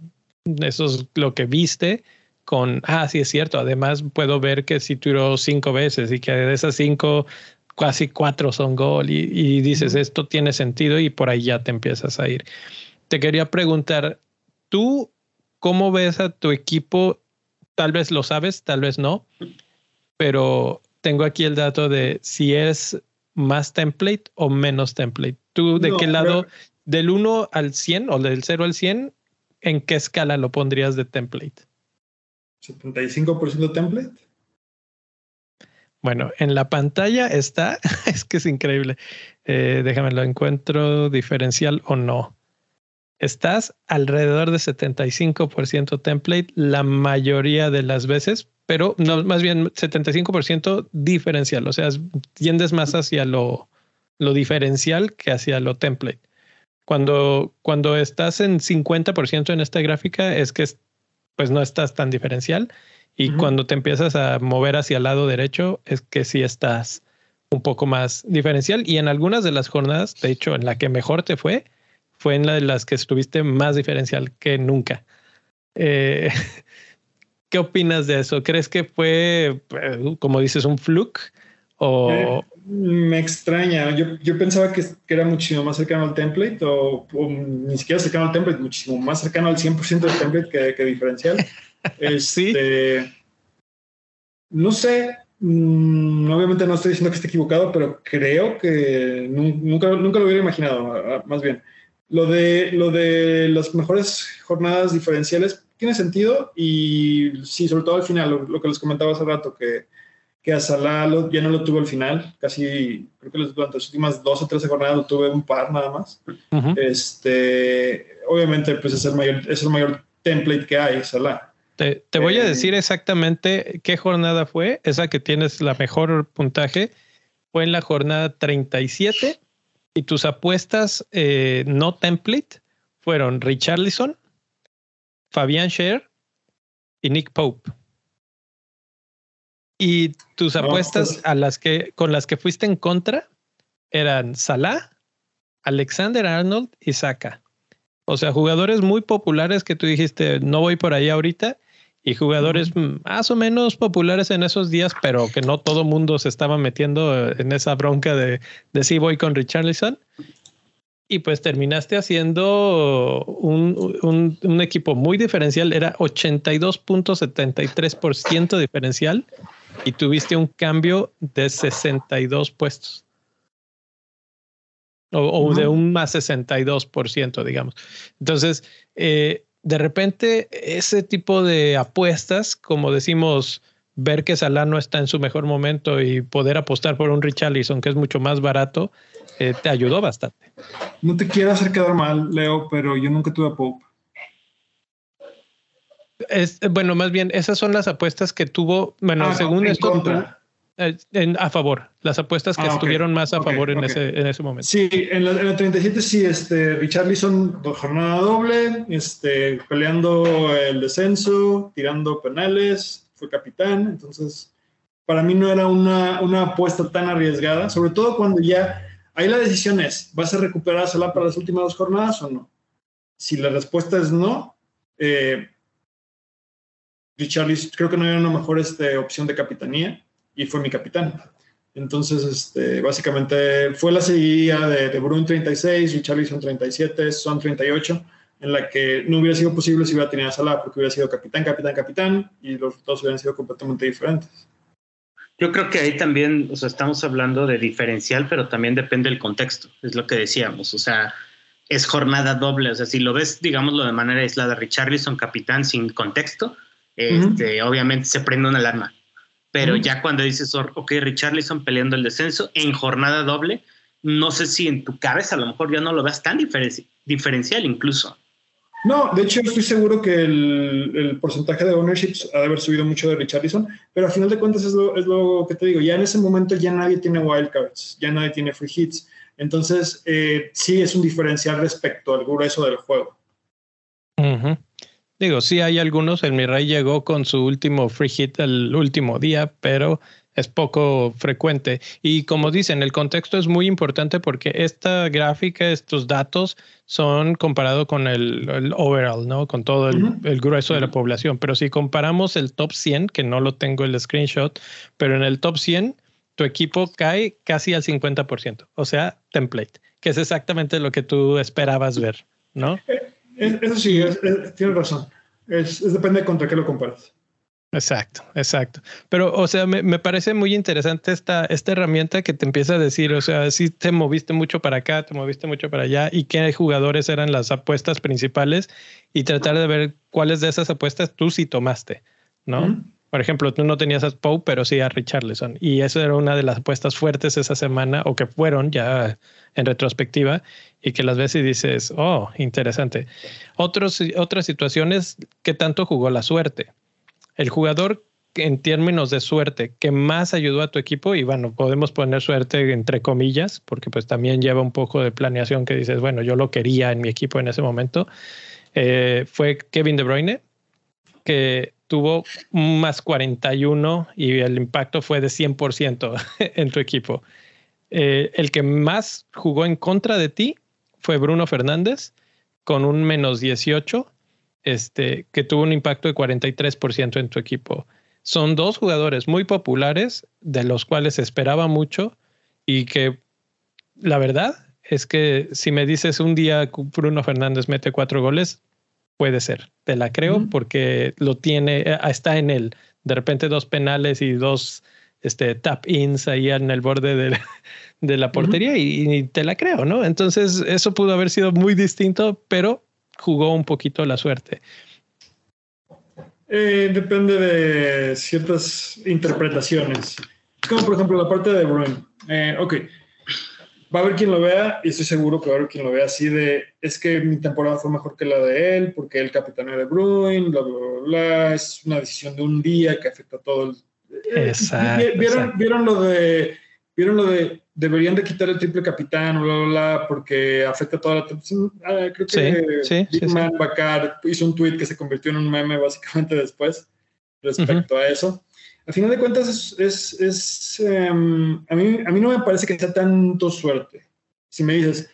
esos lo que viste con, ah, sí es cierto, además puedo ver que si tiró cinco veces y que de esas cinco, casi cuatro son gol y, dices, esto tiene sentido y por ahí ya te empiezas a ir. Te quería preguntar, ¿tú cómo ves a tu equipo? Tal vez lo sabes, tal vez no, pero tengo aquí el dato de si es más template o menos template. ¿Tú de qué lado, del 1 al 100 o del 0 al 100, en qué escala lo pondrías de template? 75% template. Bueno, en la pantalla está, es que es increíble. Eh, déjame lo encuentro diferencial o no. Estás alrededor de 75% template la mayoría de las veces, pero no, más bien 75% diferencial. O sea, tiendes más hacia lo, lo diferencial que hacia lo template. Cuando, cuando estás en 50% en esta gráfica es que pues no estás tan diferencial y cuando te empiezas a mover hacia el lado derecho es que sí estás un poco más diferencial y en algunas de las jornadas, de hecho, en la que mejor te fue, fue en la de las que estuviste más diferencial que nunca. Eh, ¿Qué opinas de eso? ¿Crees que fue, eh, como dices, un fluke? O... Me extraña. Yo, yo pensaba que, era muchísimo más cercano al template o, ni siquiera cercano al template, muchísimo más cercano al 100% del template que, que diferencial. Este, No sé. Mm, obviamente no estoy diciendo que esté equivocado, pero creo que nunca, nunca lo hubiera imaginado, más bien. Lo de, lo de las mejores jornadas diferenciales tiene sentido y sí, sobre todo al final, lo, que les comentaba hace rato, que, que a Salah ya no lo tuvo al final, casi creo que durante las últimas dos o tres jornadas lo tuve un par nada más. este, obviamente, pues es el mayor, es el mayor template que hay, Salah. Te, te voy a eh, decir exactamente qué jornada fue, esa que tienes la mejor puntaje, fue en la jornada 37 y tus apuestas eh, no template fueron Richarlison, Fabián Scher y Nick Pope. Y tus apuestas pues. a las que con las que fuiste en contra eran Salah, Alexander Arnold y Saka. O sea, jugadores muy populares que tú dijiste, no voy por ahí ahorita, y jugadores más o menos populares en esos días, pero que no todo mundo se estaba metiendo en esa bronca de, de sí voy con Richarlison. Y pues terminaste haciendo un, un, equipo muy diferencial, era 82.73% diferencial y tuviste un cambio de 62 puestos. O, de un más 62%, digamos. Entonces, eh, de repente ese tipo de apuestas, como decimos, ver que Salah no está en su mejor momento y poder apostar por un Richarlison que es mucho más barato, eh, te ayudó bastante. No te quiero hacer quedar mal, Leo, pero yo nunca tuve a Pope. Es, bueno, más bien, esas son las apuestas que tuvo, bueno, ah, según esto, eh, a favor, las apuestas que ah, estuvieron más a favor en, ese, en ese momento. Sí, en la, 37 sí, este, Richarlison, jornada doble, este, peleando el descenso, tirando penales, fue capitán, entonces para mí no era una, una apuesta tan arriesgada, sobre todo cuando ya, ahí la decisión es, ¿vas a recuperar a Salah para las últimas dos jornadas o no? Si la respuesta es no, eh, Richarlison creo que no era una mejor este, opción de capitanía y fue mi capitán. Entonces, este, básicamente fue la seguida de, de Bruno 36, Richarlison 37, Son 38, en la que no hubiera sido posible si hubiera tenido a porque hubiera sido capitán, capitán, capitán, y los resultados hubieran sido completamente diferentes. Yo creo que ahí también, o sea, estamos hablando de diferencial, pero también depende del contexto, es lo que decíamos, o sea, es jornada doble, o sea, si lo ves, digámoslo de manera aislada, Richarlison capitán sin contexto, este, obviamente se prende una alarma. Pero ya cuando dices, ok, Richarlison peleando el descenso en jornada doble, no sé si en tu cabeza a lo mejor ya no lo veas tan diferencial incluso. No, de hecho estoy seguro que el, porcentaje de ownerships ha de haber subido mucho de Richarlison, pero al final de cuentas es lo, es lo, que te digo, ya en ese momento ya nadie tiene wildcards, ya nadie tiene free hits, entonces eh, sí es un diferencial respecto al grueso del juego. Digo, sí hay algunos. El Mi Rey llegó con su último free hit el último día, pero es poco frecuente. Y como dicen, el contexto es muy importante porque esta gráfica, estos datos son comparados con el, overall, ¿no? Con todo el, grueso de la población. Pero si comparamos el top 100, que no lo tengo el screenshot, pero en el top 100, tu equipo cae casi al 50%, o sea, template, que es exactamente lo que tú esperabas ver, ¿no? Eso sí, tienes razón. Es, depende contra qué lo comparas. Exacto, exacto. Pero, o sea, me, parece muy interesante esta, esta herramienta que te empieza a decir, o sea, si te moviste mucho para acá, te moviste mucho para allá y qué jugadores eran las apuestas principales y tratar de ver cuáles de esas apuestas tú sí tomaste, ¿no? Por ejemplo, tú no tenías a Poe, pero sí a Richarlison. Y eso era una de las apuestas fuertes esa semana, o que fueron ya en retrospectiva, y que las ves y dices, oh, interesante. Otros, otras situaciones, ¿qué tanto jugó la suerte? el jugador en términos de suerte que más ayudó a tu equipo, y bueno, podemos poner suerte entre comillas, porque pues también lleva un poco de planeación que dices, bueno, yo lo quería en mi equipo en ese momento, eh, fue Kevin De Bruyne, que tuvo más 41 y el impacto fue de 100% en tu equipo. Eh, el que más jugó en contra de ti fue Bruno Fernández con un menos 18 este, que tuvo un impacto de 43% en tu equipo. Son dos jugadores muy populares, de los cuales esperaba mucho y que la verdad es que si me dices un día Bruno Fernández mete cuatro goles, puede ser, te la creo porque lo tiene, eh, está en él. De repente dos penales y dos este, tap-ins ahí en el borde de, la portería y, y, te la creo, ¿no? Entonces eso pudo haber sido muy distinto, pero jugó un poquito la suerte? Eh, depende de ciertas interpretaciones. Como por ejemplo la parte de Bruin. Eh, ok, va a haber quien lo vea y estoy seguro que va a haber quien lo vea así de es que mi temporada fue mejor que la de él porque él capitán de Bruin, bla, bla, bla, es una decisión de un día que afecta a todo el... Eh, exacto, ¿vieron, ¿Vieron lo de vieron lo de deberían de quitar el triple capitán, bla, bla, bla, porque afecta toda la... Ah, creo que sí, Big Man Bakar hizo un tweet que se convirtió en un meme básicamente después respecto a eso. Al final de cuentas, em, a, mí, no me parece que sea tanto suerte. Si me dices,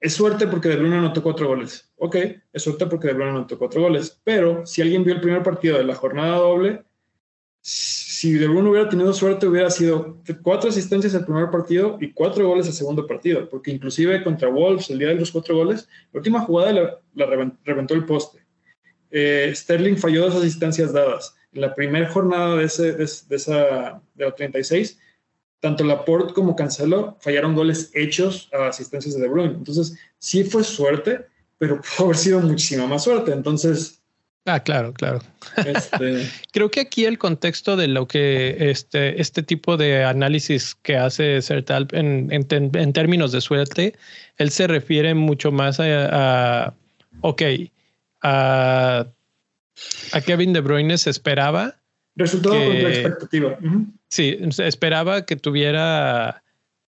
es suerte porque De Bruyne anotó cuatro goles. Ok, es suerte porque De Bruyne anotó cuatro goles. Pero si alguien vio el primer partido de la jornada doble, si De Bruyne hubiera tenido suerte, hubiera sido cuatro asistencias el primer partido y cuatro goles el segundo partido, porque inclusive contra Wolves, el día de los cuatro goles, la última jugada la, reventó el poste. Eh, Sterling falló dos asistencias dadas. En la primera jornada de, ese, de, esa, de la 36, tanto Laporte como Cancelo fallaron goles hechos a asistencias de De Bruyne. Entonces, sí fue suerte, pero pudo haber sido muchísima más suerte. Entonces, Ah, claro, claro. Este, Creo que aquí el contexto de lo que este, este tipo de análisis que hace Sertal en, en, términos de suerte, él se refiere mucho más a, ok, a, a, Kevin De Bruyne se esperaba. Resultado contra expectativa. Sí, se esperaba que tuviera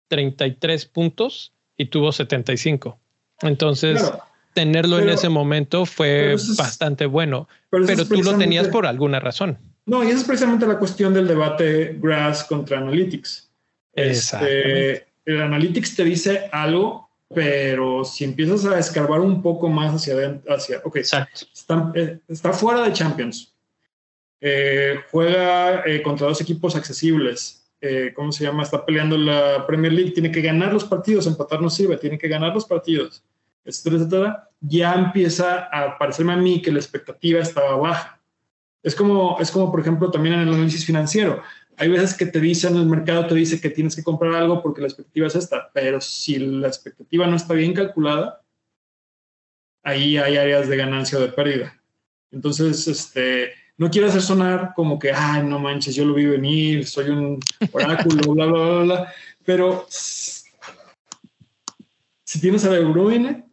33 puntos y tuvo 75. Entonces, tenerlo en ese momento fue bastante bueno, pero, tú lo tenías por alguna razón. No, y esa es precisamente la cuestión del debate Grass contra Analytics. Este, el Analytics te dice algo, pero si empiezas a escarbar un poco más hacia adentro, hacia, ok, Exacto. Está, eh, está fuera de Champions, eh, juega eh, contra dos equipos accesibles, ¿cómo se llama? Está peleando la Premier League, tiene que ganar los partidos, empatar no sirve, tiene que ganar los partidos etcétera, etcétera, ya empieza a parecerme a mí que la expectativa estaba baja. Es como, es como, por ejemplo, también en el análisis financiero. Hay veces que te dicen, el mercado te dice que tienes que comprar algo porque la expectativa es esta, pero si la expectativa no está bien calculada, ahí hay áreas de ganancia o de pérdida. Entonces, este, no quiero hacer sonar como que, ay, no manches, yo lo vi venir, soy un oráculo, bla, bla, bla, bla, pero si tienes a De Bruyne,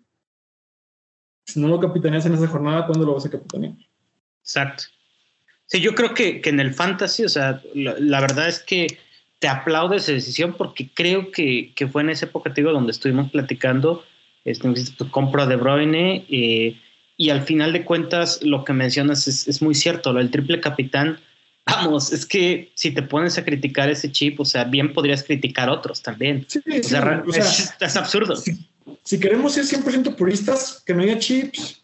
si no lo capitaneas en esa jornada, ¿cuándo lo vas a capitanear? Exacto. Sí, yo creo que, en el fantasy, o sea, la, verdad es que te aplaudo esa decisión porque creo que, fue en esa época, te digo, donde estuvimos platicando, este, pues, compro a De Bruyne eh, y al final de cuentas lo que mencionas es, muy cierto, el triple capitán Vamos, es que si te pones a criticar ese chip, o sea, bien podrías criticar otros también. Sí, o sea, es, absurdo. Si, queremos ser 100% puristas, que no haya chips.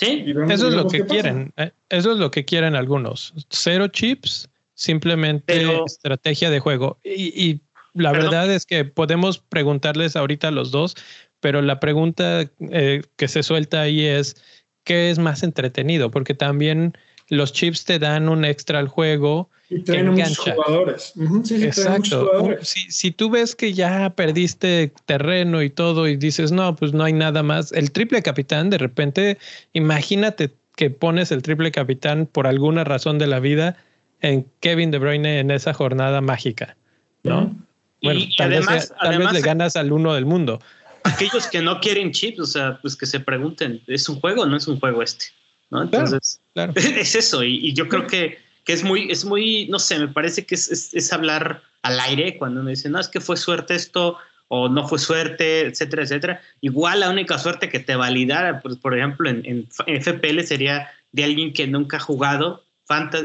Sí, eso es lo que quieren. Eh, eso es lo que quieren algunos. Cero chips, simplemente estrategia de juego. Y, la verdad es que podemos preguntarles ahorita a los dos, pero la pregunta eh, que se suelta ahí es, ¿qué es más entretenido? Porque también los chips te dan un extra al juego. Y traen muchos jugadores. Exacto. Si, si, tú ves que ya perdiste terreno y todo y dices, no, pues no hay nada más, el triple capitán, de repente, imagínate que pones el triple capitán por alguna razón de la vida en Kevin De Bruyne en esa jornada mágica, ¿no? Bueno, tal, vez, tal vez le ganas al uno del mundo. Aquellos que no quieren chips, o sea, pues que se pregunten, ¿es un juego o no es un juego este? ¿No? Entonces, es eso, y, yo creo que, que, es, muy, es muy, no sé, me parece que es, es, hablar al aire cuando uno dice, no, es que fue suerte esto, o no fue suerte, etcétera, etcétera. Igual la única suerte que te validara, pues, por ejemplo, en, en FPL sería de alguien que nunca ha jugado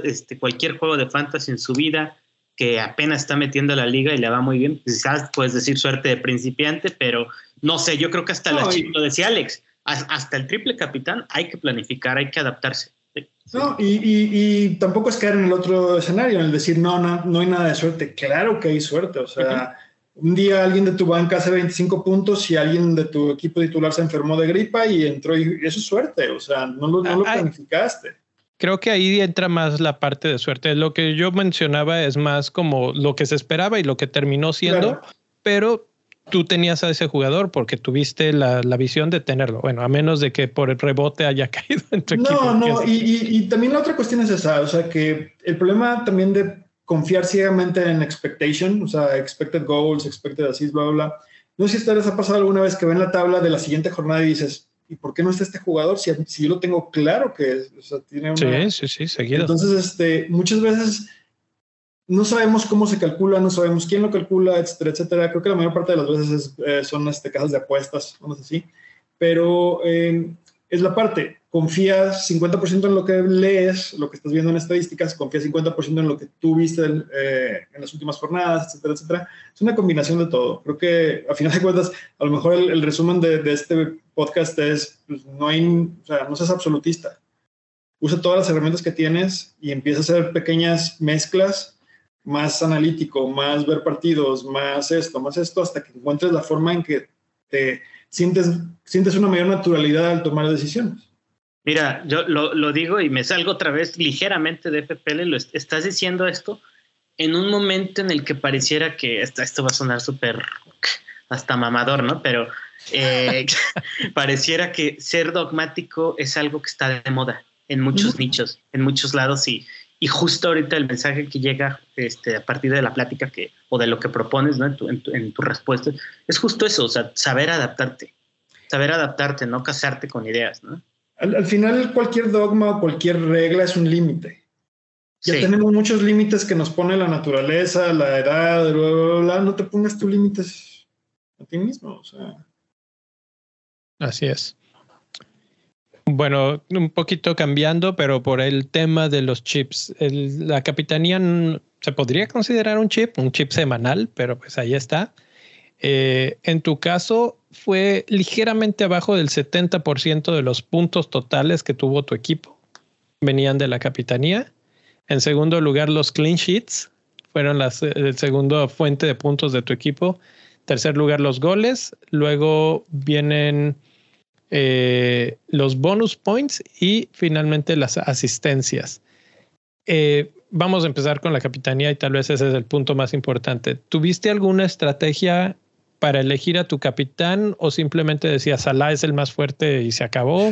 este, cualquier juego de fantasy en su vida, que apenas está metiendo a la liga y le va muy bien. Quizás puedes decir suerte de principiante, pero no sé, yo creo que hasta la lo decía Alex, hasta el triple capitán hay que planificar, hay que adaptarse. No, y, tampoco es caer en el otro escenario, en el decir, no, no, no hay nada de suerte. Claro que hay suerte, o sea, un día alguien de tu banca hace 25 puntos y alguien de tu equipo titular se enfermó de gripa y entró y eso es suerte, o sea, no lo, no lo planificaste. Creo que ahí entra más la parte de suerte. Lo que yo mencionaba es más como lo que se esperaba y lo que terminó siendo, pero tú tenías a ese jugador porque tuviste la, visión de tenerlo. Bueno, a menos de que por el rebote haya caído en tu equipo. No, no, y, también la otra cuestión es esa, o sea, que el problema también de confiar ciegamente en expectation, o sea, expected goals, expected assists, bla, bla, bla. No sé si les ha pasado alguna vez que ven la tabla de la siguiente jornada y dices, ¿y por qué no está este jugador? Si, si yo lo tengo claro que o sea, tiene una... Sí, sí, sí, seguido. Entonces, este, muchas veces no sabemos cómo se calcula, no sabemos quién lo calcula, etcétera, etcétera. Creo que la mayor parte de las veces eh, son este, casas de apuestas, vamos así. Pero eh, es la parte, confías 50% en lo que lees, lo que estás viendo en estadísticas, confías 50% en lo que tú viste eh, en las últimas jornadas, etcétera, etcétera. Es una combinación de todo. Creo que a final de cuentas, a lo mejor el, resumen de, de, este podcast es, pues, no hay, o sea, no seas absolutista. Usa todas las herramientas que tienes y empieza a hacer pequeñas mezclas más analítico, más ver partidos, más esto, más esto, hasta que encuentres la forma en que te sientes, sientes una mayor naturalidad al tomar decisiones. Mira, yo lo, digo y me salgo otra vez ligeramente de FPL, lo estás diciendo esto en un momento en el que pareciera que esto, esto va a sonar súper hasta mamador, ¿no? Pero eh, pareciera que ser dogmático es algo que está de moda en muchos nichos, en muchos lados y, y justo ahorita el mensaje que llega este, a partir de la plática que, o de lo que propones ¿no? en, tu, en, tu, respuesta es justo eso, o sea, saber adaptarte, saber adaptarte, no casarte con ideas. ¿no? Al, final cualquier dogma o cualquier regla es un límite. Ya tenemos muchos límites que nos pone la naturaleza, la edad, bla, no te pongas tus límites a ti mismo. O sea. Así es. Bueno, un poquito cambiando, pero por el tema de los chips, la capitanía se podría considerar un chip, un chip semanal, pero pues ahí está. Eh, en tu caso, fue ligeramente abajo del 70% de los puntos totales que tuvo tu equipo. Venían de la capitanía. En segundo lugar, los clean sheets fueron la segunda fuente de puntos de tu equipo. Tercer lugar, los goles. Luego vienen eh, los bonus points y finalmente las asistencias. Eh, vamos a empezar con la capitanía y tal vez ese es el punto más importante. ¿Tuviste alguna estrategia para elegir a tu capitán o simplemente decías Salah es el más fuerte y se acabó?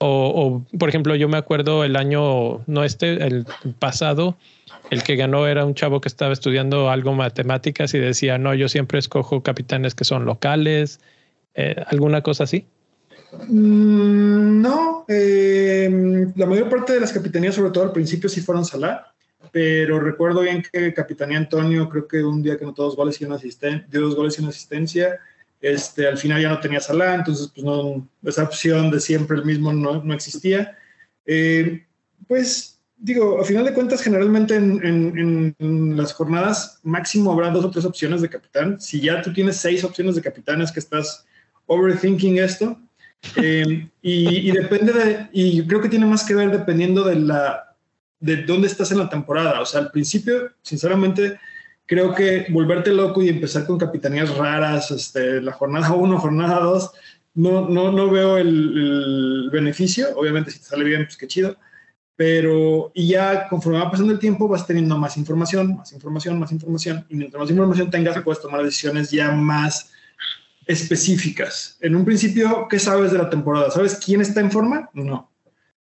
O, por ejemplo, yo me acuerdo el año, no este, el pasado, el que ganó era un chavo que estaba estudiando algo matemáticas y decía, no, yo siempre escojo capitanes que son locales, eh, alguna cosa así. Mm, no, eh, la mayor parte de las capitanías, sobre todo al principio, sí fueron Salah, pero recuerdo bien que Capitanía Antonio, creo que un día que anotó dos goles y una asistencia, dio dos goles y una asistencia, este, al final ya no tenía Salah, entonces pues no, esa opción de siempre el mismo no, existía. Eh, pues digo, a final de cuentas, generalmente en, las jornadas máximo habrá dos o tres opciones de capitán. Si ya tú tienes seis opciones de capitán, es que estás overthinking esto. Eh, y, depende de, y creo que tiene más que ver dependiendo de la, de dónde estás en la temporada. O sea, al principio, sinceramente, creo que volverte loco y empezar con capitanías raras, este, la jornada 1, jornada 2, no, no, no veo el, beneficio. Obviamente, si te sale bien, pues qué chido. Pero, y ya conforme va pasando el tiempo, vas teniendo más información, más información, más información. Y mientras más información tengas, puedes tomar decisiones ya más específicas. En un principio, ¿qué sabes de la temporada? ¿Sabes quién está en forma? No.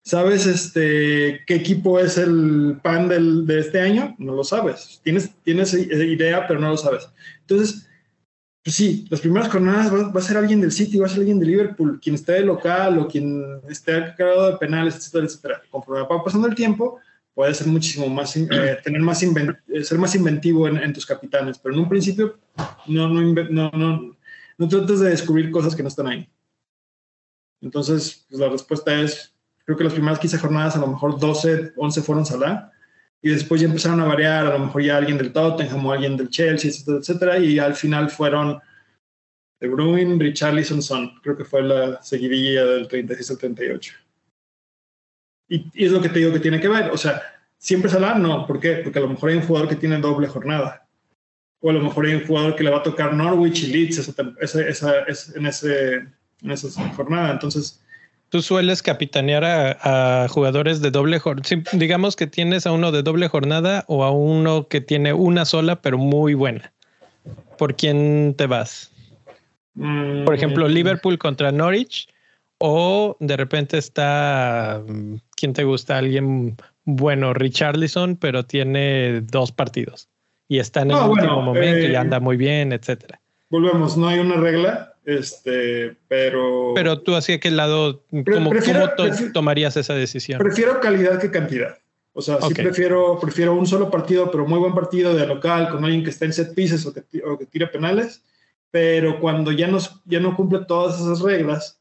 ¿Sabes este, qué equipo es el pan del, de este año? No lo sabes. Tienes, tienes idea, pero no lo sabes. Entonces, pues sí, las primeras jornadas va, a ser alguien del City, va a ser alguien de Liverpool, quien esté de local o quien esté cargado de penales, etcétera, etcétera. Conforme va pasando el tiempo, puede ser muchísimo más, eh, tener más eh, ser más inventivo en, tus capitanes, pero en un principio no, no, no, no, no trates de descubrir cosas que no están ahí. Entonces, pues la respuesta es, creo que las primeras 15 jornadas, a lo mejor 12, 11 fueron Salah, y después ya empezaron a variar, a lo mejor ya alguien del Tottenham o alguien del Chelsea, etcétera, etcétera, y al final fueron De Bruyne, Richarlison, Son. Creo que fue la seguidilla del 36 al 38. Y, y, es lo que te digo que tiene que ver, o sea, siempre Salah, no, ¿por qué? Porque a lo mejor hay un jugador que tiene doble jornada o a lo mejor hay un jugador que le va a tocar Norwich y Leeds esa, esa, en, ese, en esa jornada. Entonces, tú sueles capitanear a, jugadores de doble jornada. digamos que tienes a uno de doble jornada o a uno que tiene una sola, pero muy buena. ¿Por quién te vas? Por ejemplo, mm. Liverpool contra Norwich. O de repente está, ¿quién te gusta? Alguien bueno, Richarlison, pero tiene dos partidos y está en el último momento y eh, anda muy bien, etcétera. Volvemos, no hay una regla, este, pero. Pero tú hacia qué lado, ¿cómo, tomarías esa decisión? Prefiero calidad que cantidad. O sea, sí prefiero, prefiero un solo partido, pero muy buen partido de local, con alguien que está en set pieces o que, o que tira penales. Pero cuando ya, nos, ya no cumple todas esas reglas,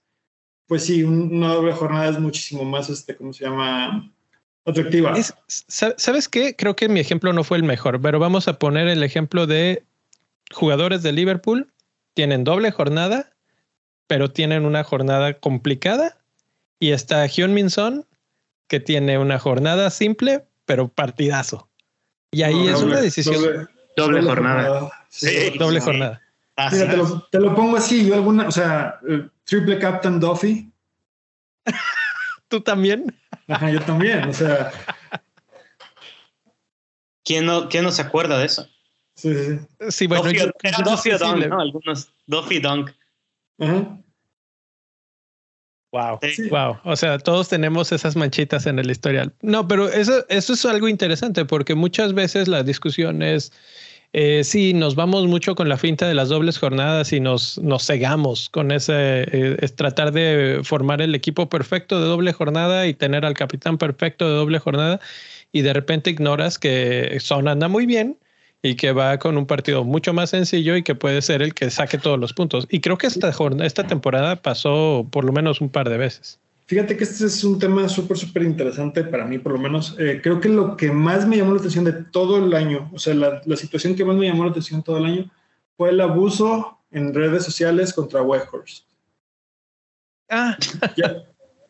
pues sí, una doble jornada es muchísimo más, este, ¿cómo se llama? Atractiva. ¿Sabes qué? Creo que mi ejemplo no fue el mejor, pero vamos a poner el ejemplo de jugadores de Liverpool. Tienen doble jornada, pero tienen una jornada complicada. Y está Hyun Min Son, que tiene una jornada simple, pero partidazo. Y ahí es una decisión. Doble, jornada. Sí, doble jornada. Mira, te lo, te lo, pongo así, yo alguna, o sea, eh, triple captain Duffy. ¿Tú también? Ajá, yo también, o sea. ¿Quién no, quién no se acuerda de eso? Sí, sí. Sí, bueno, Duffy, era Duffy Dunk, ¿no? Algunos. Duffy Dunk. Ajá. Wow, wow. O sea, todos tenemos esas manchitas en el historial. No, pero eso, eso es algo interesante porque muchas veces la discusión es eh, sí, nos vamos mucho con la finta de las dobles jornadas y nos, nos cegamos con ese, eh, es tratar de formar el equipo perfecto de doble jornada y tener al capitán perfecto de doble jornada y de repente ignoras que Son anda muy bien y que va con un partido mucho más sencillo y que puede ser el que saque todos los puntos. Y creo que esta, esta temporada pasó por lo menos un par de veces. Fíjate que este es un tema súper, súper interesante para mí, por lo menos. Eh, creo que lo que más me llamó la atención de todo el año, o sea, la, situación que más me llamó la atención todo el año fue el abuso en redes sociales contra Weghorst. Ah.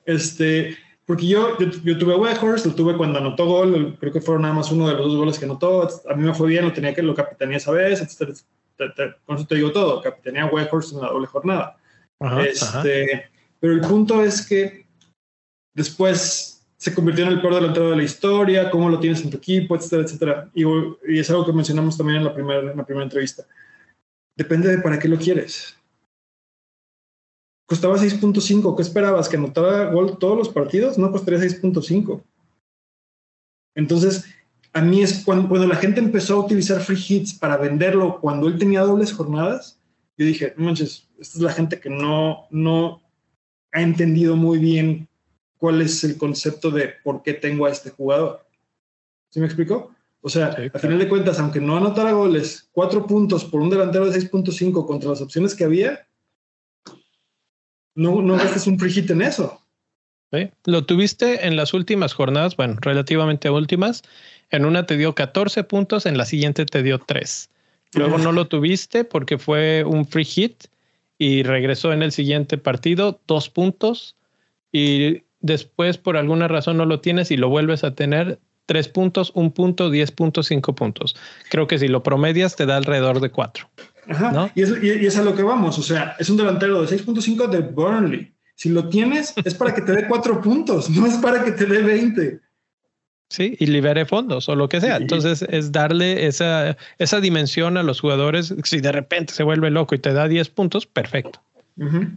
este, porque yo, yo, tuve a Weghorst, lo tuve cuando anotó gol, creo que fueron nada más uno de los dos goles que anotó. A mí me fue bien, lo tenía que lo capitanía esa vez, con eso te digo todo, capitanía a Weghorst en la doble jornada. este, Pero el punto es que Después se convirtió en el peor delantero de la historia, cómo lo tienes en tu equipo, etcétera, etcétera. Y, es algo que mencionamos también en la, primera, en la primera entrevista. Depende de para qué lo quieres. Costaba 6.5. ¿Qué esperabas? ¿Que anotara gol todos los partidos? No costaría 6.5. Entonces, a mí es cuando, cuando, la gente empezó a utilizar free hits para venderlo cuando él tenía dobles jornadas, yo dije, manches, esta es la gente que no, no ha entendido muy bien cuál es el concepto de por qué tengo a este jugador. ¿Sí me explico? O sea, a final de cuentas, aunque no anotara goles, cuatro puntos por un delantero de 6.5 contra las opciones que había, no, no gastes un free hit en eso. Lo tuviste en las últimas jornadas, bueno, relativamente últimas. En una te dio 14 puntos, en la siguiente te dio 3. Luego no lo tuviste porque fue un free hit y regresó en el siguiente partido, dos puntos. Y después, por alguna razón, no lo tienes y lo vuelves a tener, tres puntos, un punto, diez puntos, cinco puntos. Creo que si lo promedias, te da alrededor de cuatro. Ajá. Y, es, y es a lo que vamos. O sea, es un delantero de 6.5 de Burnley si lo tienes, es para que te dé cuatro puntos, no es para que te dé 20. Sí, y libere fondos o lo que sea. Entonces es darle esa, esa dimensión a los jugadores. Si de repente se vuelve loco y te da 10 puntos, perfecto.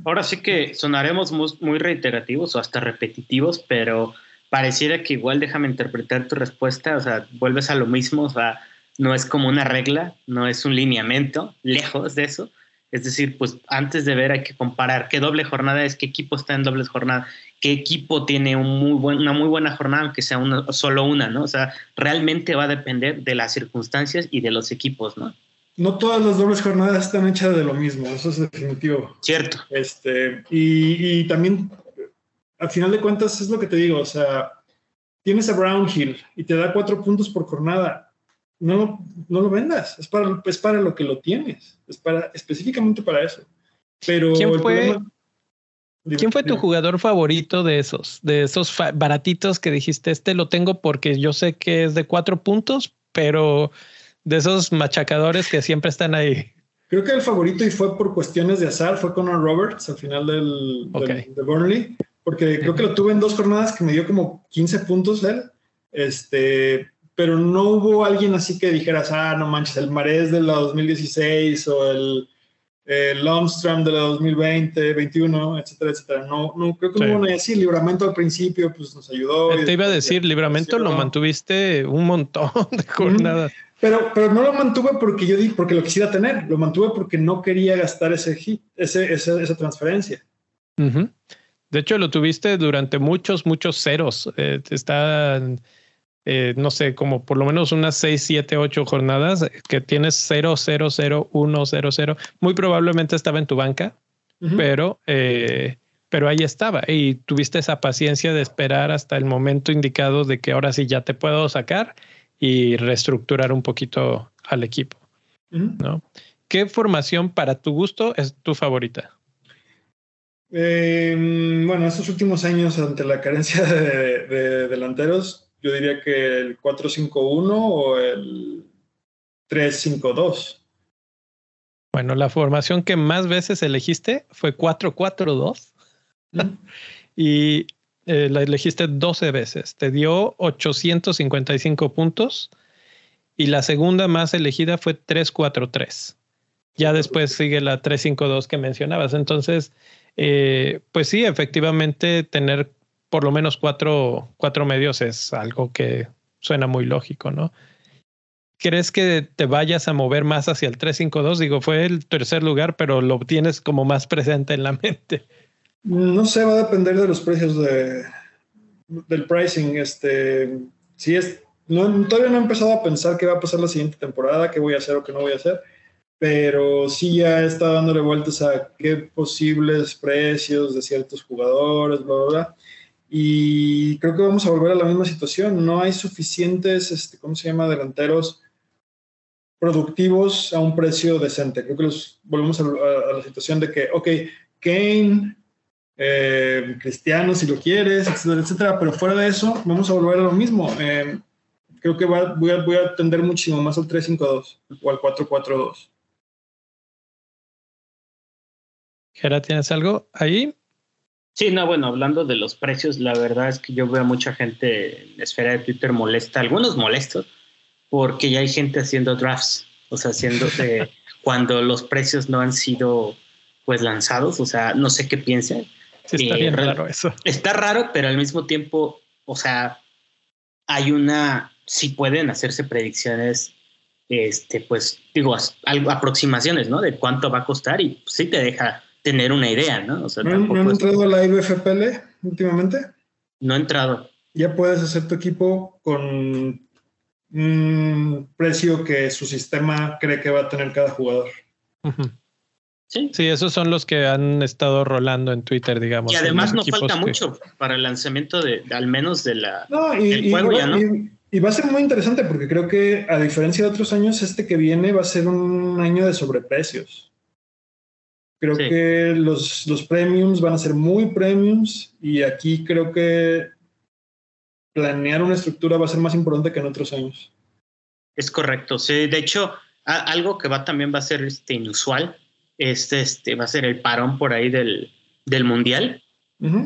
Ahora sí que sonaremos muy, reiterativos o hasta repetitivos, pero pareciera que igual déjame interpretar tu respuesta, o sea, vuelves a lo mismo, o sea, no es como una regla, no es un lineamiento, lejos de eso, es decir, pues antes de ver hay que comparar qué doble jornada es, qué equipo está en doble jornada, qué equipo tiene una muy buena jornada, aunque sea solo una, ¿no? O sea, realmente va a depender de las circunstancias y de los equipos, ¿no? No todas las dobles jornadas están hechas de lo mismo, eso es definitivo. Cierto. Este, y, y también, al final de cuentas, es lo que te digo, o sea, tienes a Brownhill y te da cuatro puntos por jornada no, no lo vendas, es para, es para lo que lo tienes, es para específicamente para eso. Pero ¿Quién fue, ¿quién fue tu jugador favorito de esos, de esos baratitos que dijiste, este lo tengo porque yo sé que es de cuatro puntos, pero de esos machacadores que siempre están ahí? Creo que el favorito y fue por cuestiones de azar fue Conor Roberts al final del, de Burnley, porque creo que lo tuve en dos jornadas que me dio como 15 puntos él. Este, pero no hubo alguien así que dijeras, ah, no manches, el Marés de la 2016 o el, el Longstrom de la 2020, 21, etcétera, etcétera. No, no creo que hubo así. Libramento al principio, pues nos ayudó. Te iba a decir, Libramento lo mantuviste un montón de jornadas. Pero, pero no lo mantuve porque yo di, porque lo quisiera tener, lo mantuve porque no quería gastar ese hit, ese, esa, transferencia. De hecho, lo tuviste durante muchos, muchos ceros. Eh, está eh, no sé, como por lo menos unas 6, 7, 8 jornadas que tienes 0, 0, 0, 1, 0, 0. Muy probablemente estaba en tu banca, pero, eh, pero ahí estaba y tuviste esa paciencia de esperar hasta el momento indicado de que ahora sí ya te puedo sacar y reestructurar un poquito al equipo. ¿no? ¿Qué formación para tu gusto es tu favorita? Eh, bueno, estos últimos años, ante la carencia de delanteros, yo diría que el 451 o el 352. Bueno, la formación que más veces elegiste fue 442 y eh, la elegiste 12 veces. Te dio 855 puntos y la segunda más elegida fue 343. Ya después sigue la 352 que mencionabas. Entonces, eh, pues sí, efectivamente, tener por lo menos cuatro, cuatro medios es algo que suena muy lógico, ¿no? ¿Crees que te vayas a mover más hacia el 352? Digo, fue el tercer lugar, pero lo tienes como más presente en la mente. No sé, va a depender de los precios de, del pricing. Este, si es, no, todavía no he empezado a pensar qué va a pasar la siguiente temporada, qué voy a hacer o qué no voy a hacer, pero sí ya está dándole vueltas a qué posibles precios de ciertos jugadores, bla, bla, bla. Y creo que vamos a volver a la misma situación. No hay suficientes, este, ¿cómo se llama?, delanteros productivos a un precio decente. Creo que los, volvemos a, la situación de que, ok, Kane, eh, Cristiano, si lo quieres, etcétera, etcétera, pero fuera de eso, vamos a volver a lo mismo. Eh, creo que voy, a, voy a tender muchísimo más al 3-5-2 o al 4-4-2. Gera, ¿tienes algo ahí? Sí, no, bueno, hablando de los precios, la verdad es que yo veo a mucha gente en la esfera de Twitter molesta, algunos molestos, porque ya hay gente haciendo drafts, o sea, haciendo cuando los precios no han sido pues lanzados, o sea, no sé qué piensan. Sí, está bien raro eso. Está raro, pero al mismo tiempo, o sea, hay una, si pueden hacerse predicciones, este, pues digo, aproximaciones, ¿no? De cuánto va a costar y sí te deja tener una idea, ¿no? O sea, ¿No, han entrado a la IBFPL últimamente? No ha entrado. Ya puedes hacer tu equipo con un precio que su sistema cree que va a tener cada jugador. Sí. sí, esos son los que han estado rolando en Twitter, digamos. Y además no falta mucho para el lanzamiento de, al menos de la no, y, juego ya, ¿no? Y, va a ser muy interesante porque creo que a diferencia de otros años, este que viene va a ser un año de sobreprecios. Creo que los, los premiums van a ser muy premiums y aquí creo que planear una estructura va a ser más importante que en otros años. Es correcto, sí. De hecho, algo que va también va a ser este, inusual, este, este va a ser el parón por ahí del, del Mundial,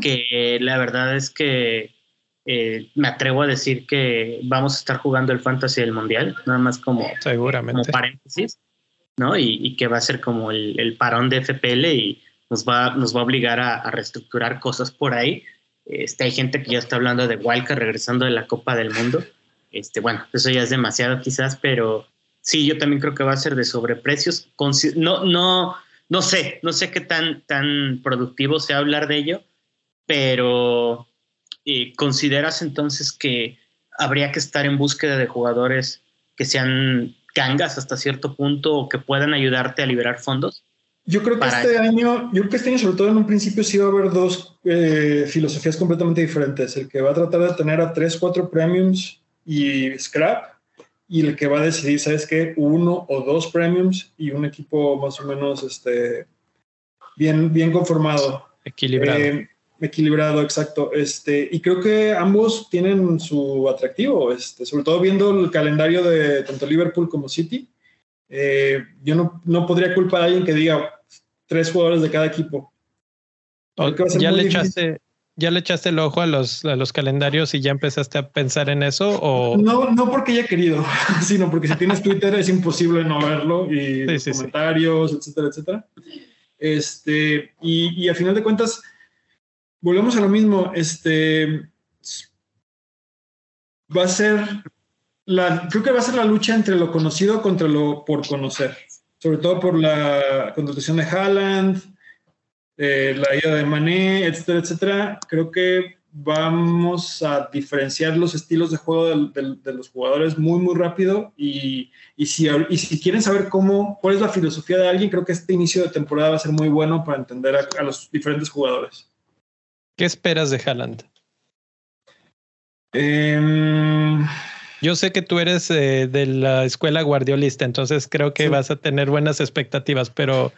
que la verdad es que eh, me atrevo a decir que vamos a estar jugando el Fantasy del Mundial, nada más como, Seguramente. paréntesis, ¿no? Y, que va a ser como el, parón de FPL y nos va, nos va a obligar a, reestructurar cosas por ahí este, hay gente que ya está hablando de Wildcard regresando de la Copa del Mundo. Este, bueno, eso ya es demasiado quizás, pero sí, yo también creo que va a ser de sobreprecios. No, no, no sé, no sé qué tan, tan productivo sea hablar de ello, pero eh, ¿consideras entonces que habría que estar en búsqueda de jugadores que sean gangas hasta cierto punto o que puedan ayudarte a liberar fondos? Yo creo que este año, yo creo que este año, sobre todo en un principio, sí va a haber dos eh, filosofías completamente diferentes. El que va a tratar de tener a tres, cuatro premiums y scrap, y el que va a decidir, ¿sabes qué? Uno o dos premiums y un equipo más o menos este, bien, bien conformado. Equilibrado. Eh, equilibrado, exacto. Este, y creo que ambos tienen su atractivo, este, sobre todo viendo el calendario de tanto Liverpool como City eh, yo no, no, podría culpar a alguien que diga tres jugadores de cada equipo. ¿Ya le, echaste, ¿Ya le echaste el ojo a los, a los calendarios y ya empezaste a pensar en eso? O? No, no porque haya querido, sino porque si tienes Twitter es imposible no verlo y comentarios, etcétera, etcétera. Este, y, y a final de cuentas, volvemos a lo mismo. Este, va a ser creo que va a ser la lucha entre lo conocido contra lo por conocer, sobre todo por la contratación de Haaland, eh, la ida de Mané, etcétera, etcétera. Creo que vamos a diferenciar los estilos de juego de, los jugadores muy, muy rápido y, y, si, y si quieren saber cómo, cuál es la filosofía de alguien, creo que este inicio de temporada va a ser muy bueno para entender a los diferentes jugadores. ¿Qué esperas de Haaland? Eh, yo sé que tú eres eh, de la escuela guardiolista, entonces creo que vas a tener buenas expectativas, pero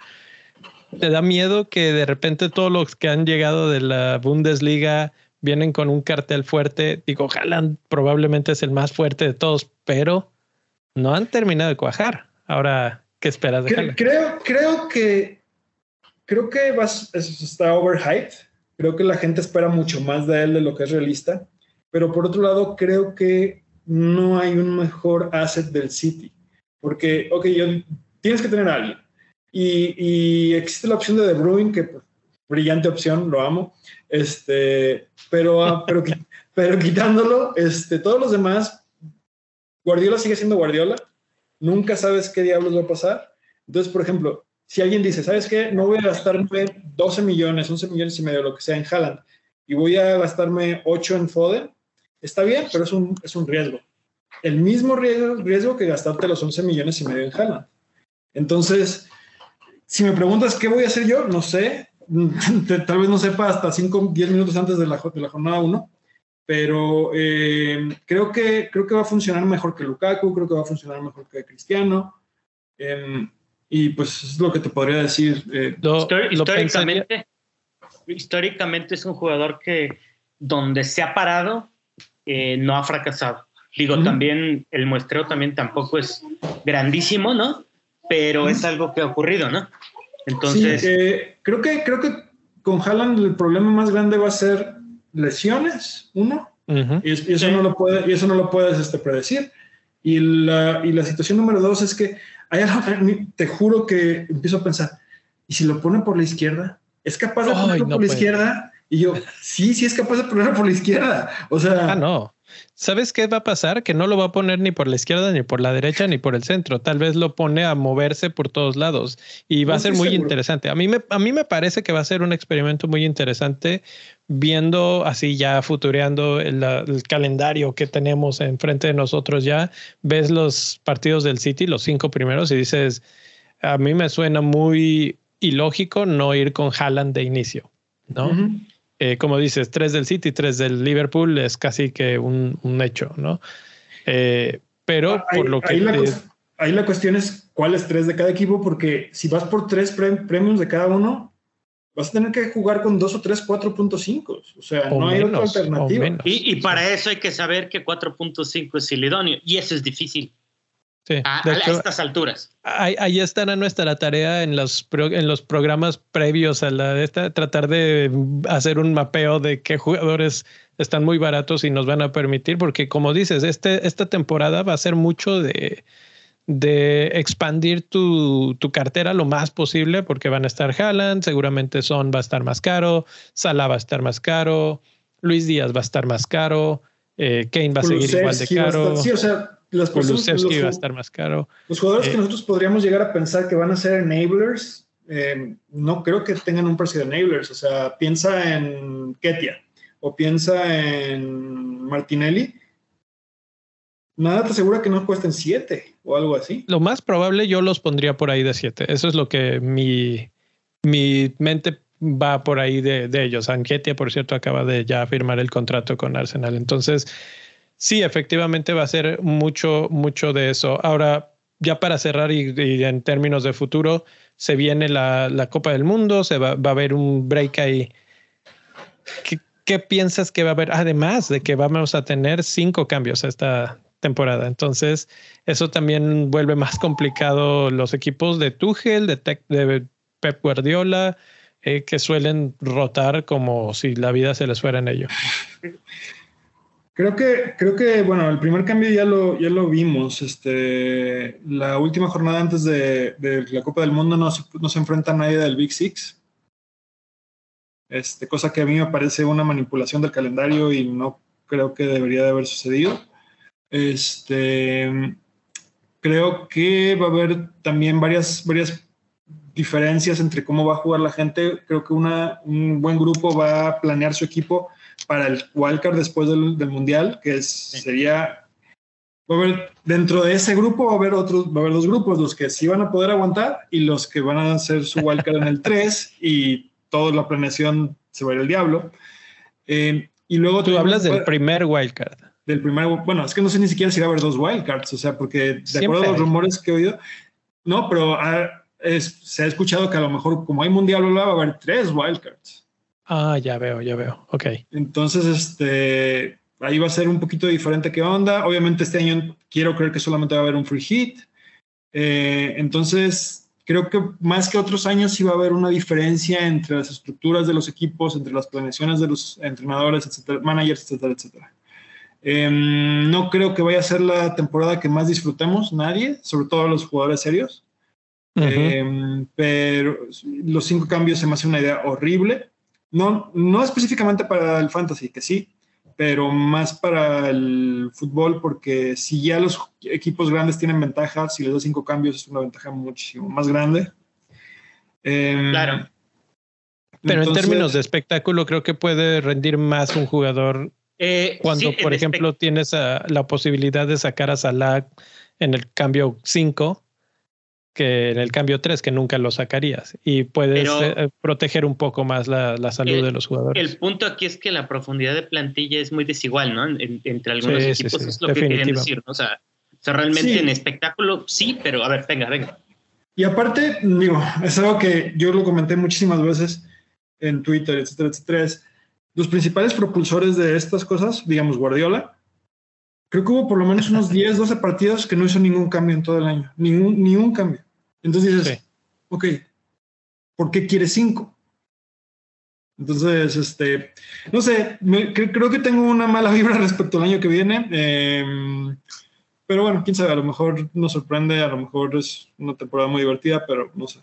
¿te da miedo que de repente todos los que han llegado de la Bundesliga vienen con un cartel fuerte? Digo, Haaland probablemente es el más fuerte de todos, pero no han terminado de cuajar. Ahora, ¿qué esperas de Haaland? Creo, creo que creo que vas, está overhyped. Creo que la gente espera mucho más de él de lo que es realista. Pero por otro lado, creo que no hay un mejor asset del City. Porque, ok, yo, tienes que tener a alguien. Y, existe la opción de De Bruyne, que pues, brillante opción, lo amo. Este, pero, ah, pero, pero quitándolo, este, todos los demás, Guardiola sigue siendo Guardiola. Nunca sabes qué diablos va a pasar. Entonces, por ejemplo, si alguien dice, ¿sabes qué? No voy a gastarme 12 millones, 11 millones y medio, lo que sea en Haaland, y voy a gastarme 8 en Foden, Está bien, pero es un, es un riesgo. El mismo riesgo, riesgo que gastarte los 11 millones y medio en Haaland. Entonces, si me preguntas qué voy a hacer yo, no sé. Tal vez no sepa hasta 5, 10 minutos antes de la, de la jornada 1. Pero eh, creo, que, creo que va a funcionar mejor que Lukaku, creo que va a funcionar mejor que Cristiano. Em, y pues es lo que te podría decir. Eh, históricamente, históricamente es un jugador que donde se ha parado eh, no ha fracasado. Digo, también el muestreo también tampoco es grandísimo, ¿no? Pero es algo que ha ocurrido, ¿no? Entonces. Eh, creo, que, creo que con Haaland el problema más grande va a ser lesiones, uno. y, eso no lo puede, y eso no lo puedes este, predecir. Y la, y la situación número dos es que te juro que empiezo a pensar, ¿y si lo pone por la izquierda? ¿Es capaz de ponerlo por la izquierda? Y yo, sí, sí es capaz de ponerlo por la izquierda. O sea. Ah, no. ¿Sabes qué va a pasar? Que no lo va a poner ni por la izquierda, ni por la derecha, ni por el centro. Tal vez lo pone a moverse por todos lados y va a ser muy interesante. A mí, me, a mí me parece que va a ser un experimento muy interesante viendo así ya futureando el, el calendario que tenemos enfrente de nosotros ya. Ves los partidos del City, los cinco primeros y dices, a mí me suena muy ilógico no ir con Haaland de inicio, ¿no? Eh, como dices, tres del City, tres del Liverpool es casi que un, hecho, ¿no? Eh, pero ah, por lo que... Ahí la, cuestión es cuáles tres de cada equipo, porque si vas por tres premios de cada uno, vas a tener que jugar con dos o tres 4.5. O sea, no hay otra alternativa. Y, y, para eso hay que saber que 4.5 es el idóneo, y eso es difícil. Sí, a, estas alturas. Ahí, ahí, estará nuestra tarea en los, en los programas previos a la de esta, tratar de hacer un mapeo de qué jugadores están muy baratos y nos van a permitir, porque como dices, este, esta temporada va a ser mucho de, de expandir tu, tu, cartera lo más posible, porque van a estar Haaland, seguramente Son va a estar más caro, Salah va a estar más caro, Luis Díaz va a estar más caro, eh, Kane va a seguir igual de caro. Sí, o sea, las personas, va a estar más caro. Los jugadores que eh, nosotros podríamos llegar a pensar que van a ser enablers, eh, no creo que tengan un precio de enablers. O sea, piensa en Ketia o piensa en Martinelli. Nada te asegura que no cuesten 7 o algo así. Lo más probable yo los pondría por ahí de 7. Eso es lo que mi, mi mente va por ahí de, de ellos. Anketia, por cierto, acaba de ya firmar el contrato con Arsenal. Entonces, Sí, efectivamente va a ser mucho, mucho de eso. Ahora, ya para cerrar y, en términos de futuro, se viene la, Copa del Mundo, se va, a haber un break ahí. ¿Qué, piensas que va a haber? Además de que vamos a tener cinco cambios esta temporada. Entonces, eso también vuelve más complicado los equipos de Tuchel, de, de Pep Guardiola, eh, que suelen rotar como si la vida se les fuera en ello. Creo que, creo que, bueno, el primer cambio ya lo, ya lo vimos. Este, la última jornada antes de, la Copa del Mundo no se, no se, enfrenta a nadie del Big Six. Este, cosa que a mí me parece una manipulación del calendario y no creo que debería de haber sucedido. Este, creo que va a haber también varias, varias diferencias entre cómo va a jugar la gente. Creo que una, un buen grupo va a planear su equipo para el wildcard después del, mundial, que es, sería va a haber dentro de ese grupo va a haber otros, va a haber dos grupos, los que sí van a poder aguantar y los que van a hacer su wildcard en el 3 y toda la planeación se va a ir al diablo. Eh, y luego tú hablas del primer wildcard. Del primer, bueno, es que no sé ni siquiera si va a haber dos wildcards, o sea, porque de acuerdo a los rumores que he oído, no, pero se ha escuchado que a lo mejor como hay mundial, va a haber tres wildcards. Ah, ya veo, ya veo. Ok. Entonces, este, ahí va a ser un poquito diferente qué onda. Obviamente este año quiero creer que solamente va a haber un free hit. Eh, entonces, creo que más que otros años sí va a haber una diferencia entre las estructuras de los equipos, entre las planeaciones de los entrenadores, etcétera, managers, etcétera, etcétera. Em, no creo que vaya a ser la temporada que más disfrutemos nadie, sobre todo los jugadores serios. Em, pero los cinco cambios se me hace una idea horrible. No, no específicamente para el fantasy, que sí, pero más para el fútbol, porque si ya los equipos grandes tienen ventaja, si les das cinco cambios es una ventaja muchísimo más grande. Em, claro. Pero en términos de espectáculo, creo que puede rendir más un jugador eh, cuando, por ejemplo, tienes la posibilidad de sacar a Salah en el cambio 5 que en el cambio 3, que nunca lo sacarías. Y puedes eh, proteger un poco más la, salud de los jugadores. El punto aquí es que la profundidad de plantilla es muy desigual, ¿no? entre algunos equipos es lo que querían decir, ¿no? O sea, realmente en espectáculo sí, pero a ver, venga, venga. Y aparte, digo, es algo que yo lo comenté muchísimas veces en Twitter, etcétera, etcétera. Los principales propulsores de estas cosas, digamos, Guardiola, creo que hubo por lo menos unos 10, 12 partidos que no hizo ningún cambio en todo el año. Ningún, ningún cambio. Entonces dices, ok, ¿por qué quieres cinco? Entonces, este, no sé, creo que tengo una mala vibra respecto al año que viene. Em, pero bueno, quién sabe, a lo mejor nos sorprende, a lo mejor es una temporada muy divertida, pero no sé.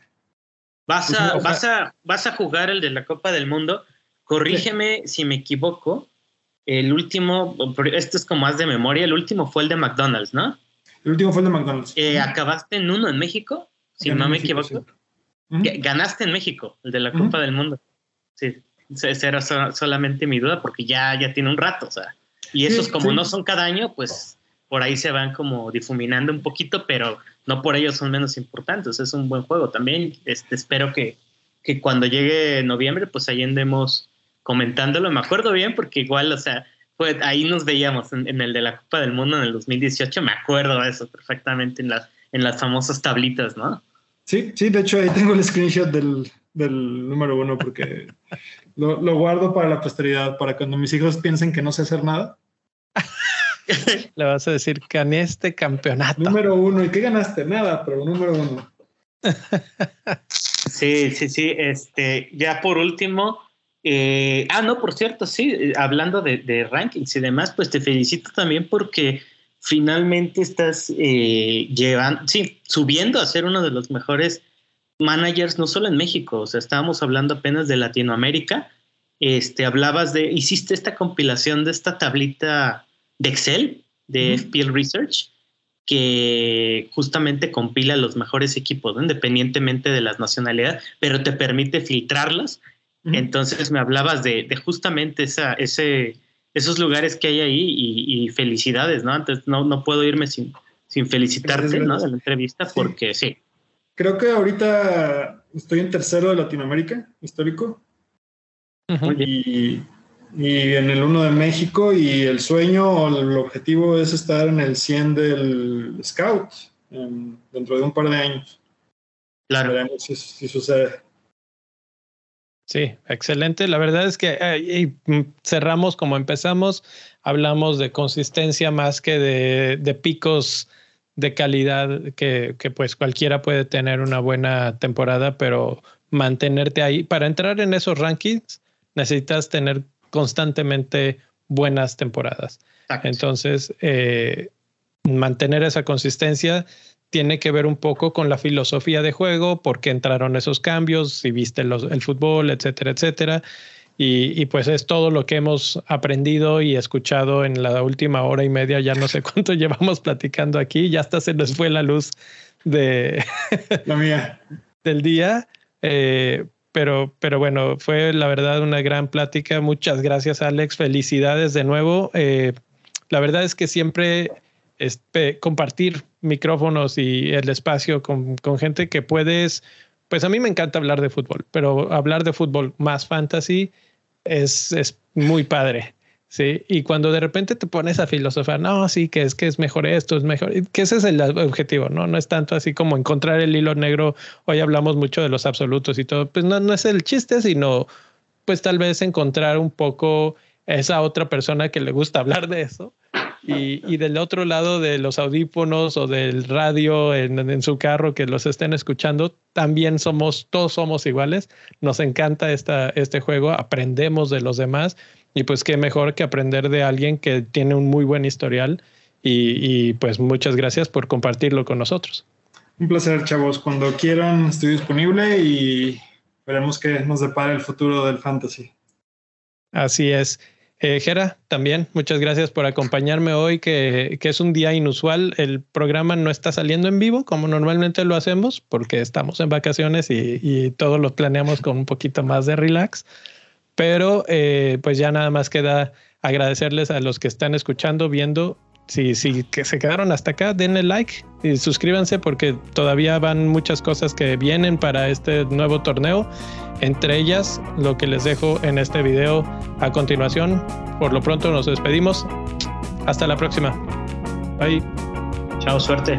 Vas pues a, vas a, vas a jugar el de la Copa del Mundo. Corrígeme si me equivoco. El último, esto es como más de memoria, el último fue el de McDonald's, ¿no? El último fue el de McDonald's. Eh, ¿Acabaste en uno en México? si no me equivoco. Ganaste en México, el de la Copa del Mundo. Sí, esa era solamente mi duda porque ya, ya tiene un rato, o sea. Y esos como no son cada año, pues por ahí se van como difuminando un poquito, pero no por ello son menos importantes. Es un buen juego también. Este, espero que, que cuando llegue noviembre, pues ahí andemos comentándolo. Me acuerdo bien porque igual, o sea, fue, ahí nos veíamos en, el de la Copa del Mundo en el 2018. Me acuerdo de eso perfectamente en las, en las famosas tablitas, ¿no? Sí, sí, de hecho ahí tengo el screenshot del, del número uno porque lo, lo, guardo para la posteridad, para cuando mis hijos piensen que no sé hacer nada. Le vas a decir, gané este campeonato. Número uno. ¿Y qué ganaste? Nada, pero número uno. sí, sí, sí. Este, ya por último. Eh, ah, no, por cierto, sí, hablando de, rankings y demás, pues te felicito también porque finalmente estás eh, llevando, sí, subiendo a ser uno de los mejores managers, no solo en México, o sea, estábamos hablando apenas de Latinoamérica. Este, hablabas de, hiciste esta compilación de esta tablita de Excel, de FPL Research, que justamente compila los mejores equipos, independientemente de las nacionalidades, pero te permite filtrarlos. Entonces me hablabas de, justamente esa, ese, esos lugares que hay ahí y, felicidades, ¿no? Entonces no, no puedo irme sin, sin felicitarte, ¿no? De la entrevista porque sí. Creo que ahorita estoy en tercero de Latinoamérica, histórico. Y y en el 1 de México y el sueño o el objetivo es estar en el 100 del Scout dentro de un par de años. Claro. Veremos si, sucede. Sí, excelente. La verdad es que eh, cerramos como empezamos, hablamos de consistencia más que de, de picos de calidad que, que, pues cualquiera puede tener una buena temporada, pero mantenerte ahí para entrar en esos rankings necesitas tener constantemente buenas temporadas. Entonces, eh, mantener esa consistencia tiene que ver un poco con la filosofía de juego, por qué entraron esos cambios, si viste el fútbol, etcétera, etcétera. Y, pues es todo lo que hemos aprendido y escuchado en la última hora y media, ya no sé cuánto llevamos platicando aquí, ya hasta se nos fue la luz de la mía. del día. Eh, pero, pero bueno, fue la verdad una gran plática. Muchas gracias, Alex. Felicidades de nuevo. Eh, la verdad es que siempre compartir micrófonos y el espacio con, con, gente que puedes, pues a mí me encanta hablar de fútbol, pero hablar de fútbol más fantasy es, es muy padre. Sí, y cuando de repente te pones a filosofar, no, sí, que es que es mejor esto, es mejor, que ese es el objetivo, ¿no? No es tanto así como encontrar el hilo negro. Hoy hablamos mucho de los absolutos y todo, pues no, no es el chiste, sino pues tal vez encontrar un poco esa otra persona que le gusta hablar de eso. Y, y del otro lado de los audífonos o del radio en, en, su carro que los estén escuchando, también somos, todos somos iguales. Nos encanta esta, este juego, aprendemos de los demás y pues qué mejor que aprender de alguien que tiene un muy buen historial y, pues muchas gracias por compartirlo con nosotros. Un placer, chavos. Cuando quieran estoy disponible y veremos qué nos depara el futuro del fantasy. Así es. Eh, Jera, también muchas gracias por acompañarme hoy, que, que, es un día inusual. El programa no está saliendo en vivo como normalmente lo hacemos, porque estamos en vacaciones y, y todos lo planeamos con un poquito más de relax. Pero eh, pues ya nada más queda agradecerles a los que están escuchando, viendo. Si, que se quedaron hasta acá, denle like y suscríbanse porque todavía van muchas cosas que vienen para este nuevo torneo. Entre ellas, lo que les dejo en este video a continuación. Por lo pronto nos despedimos. Hasta la próxima. Bye. Chao, suerte.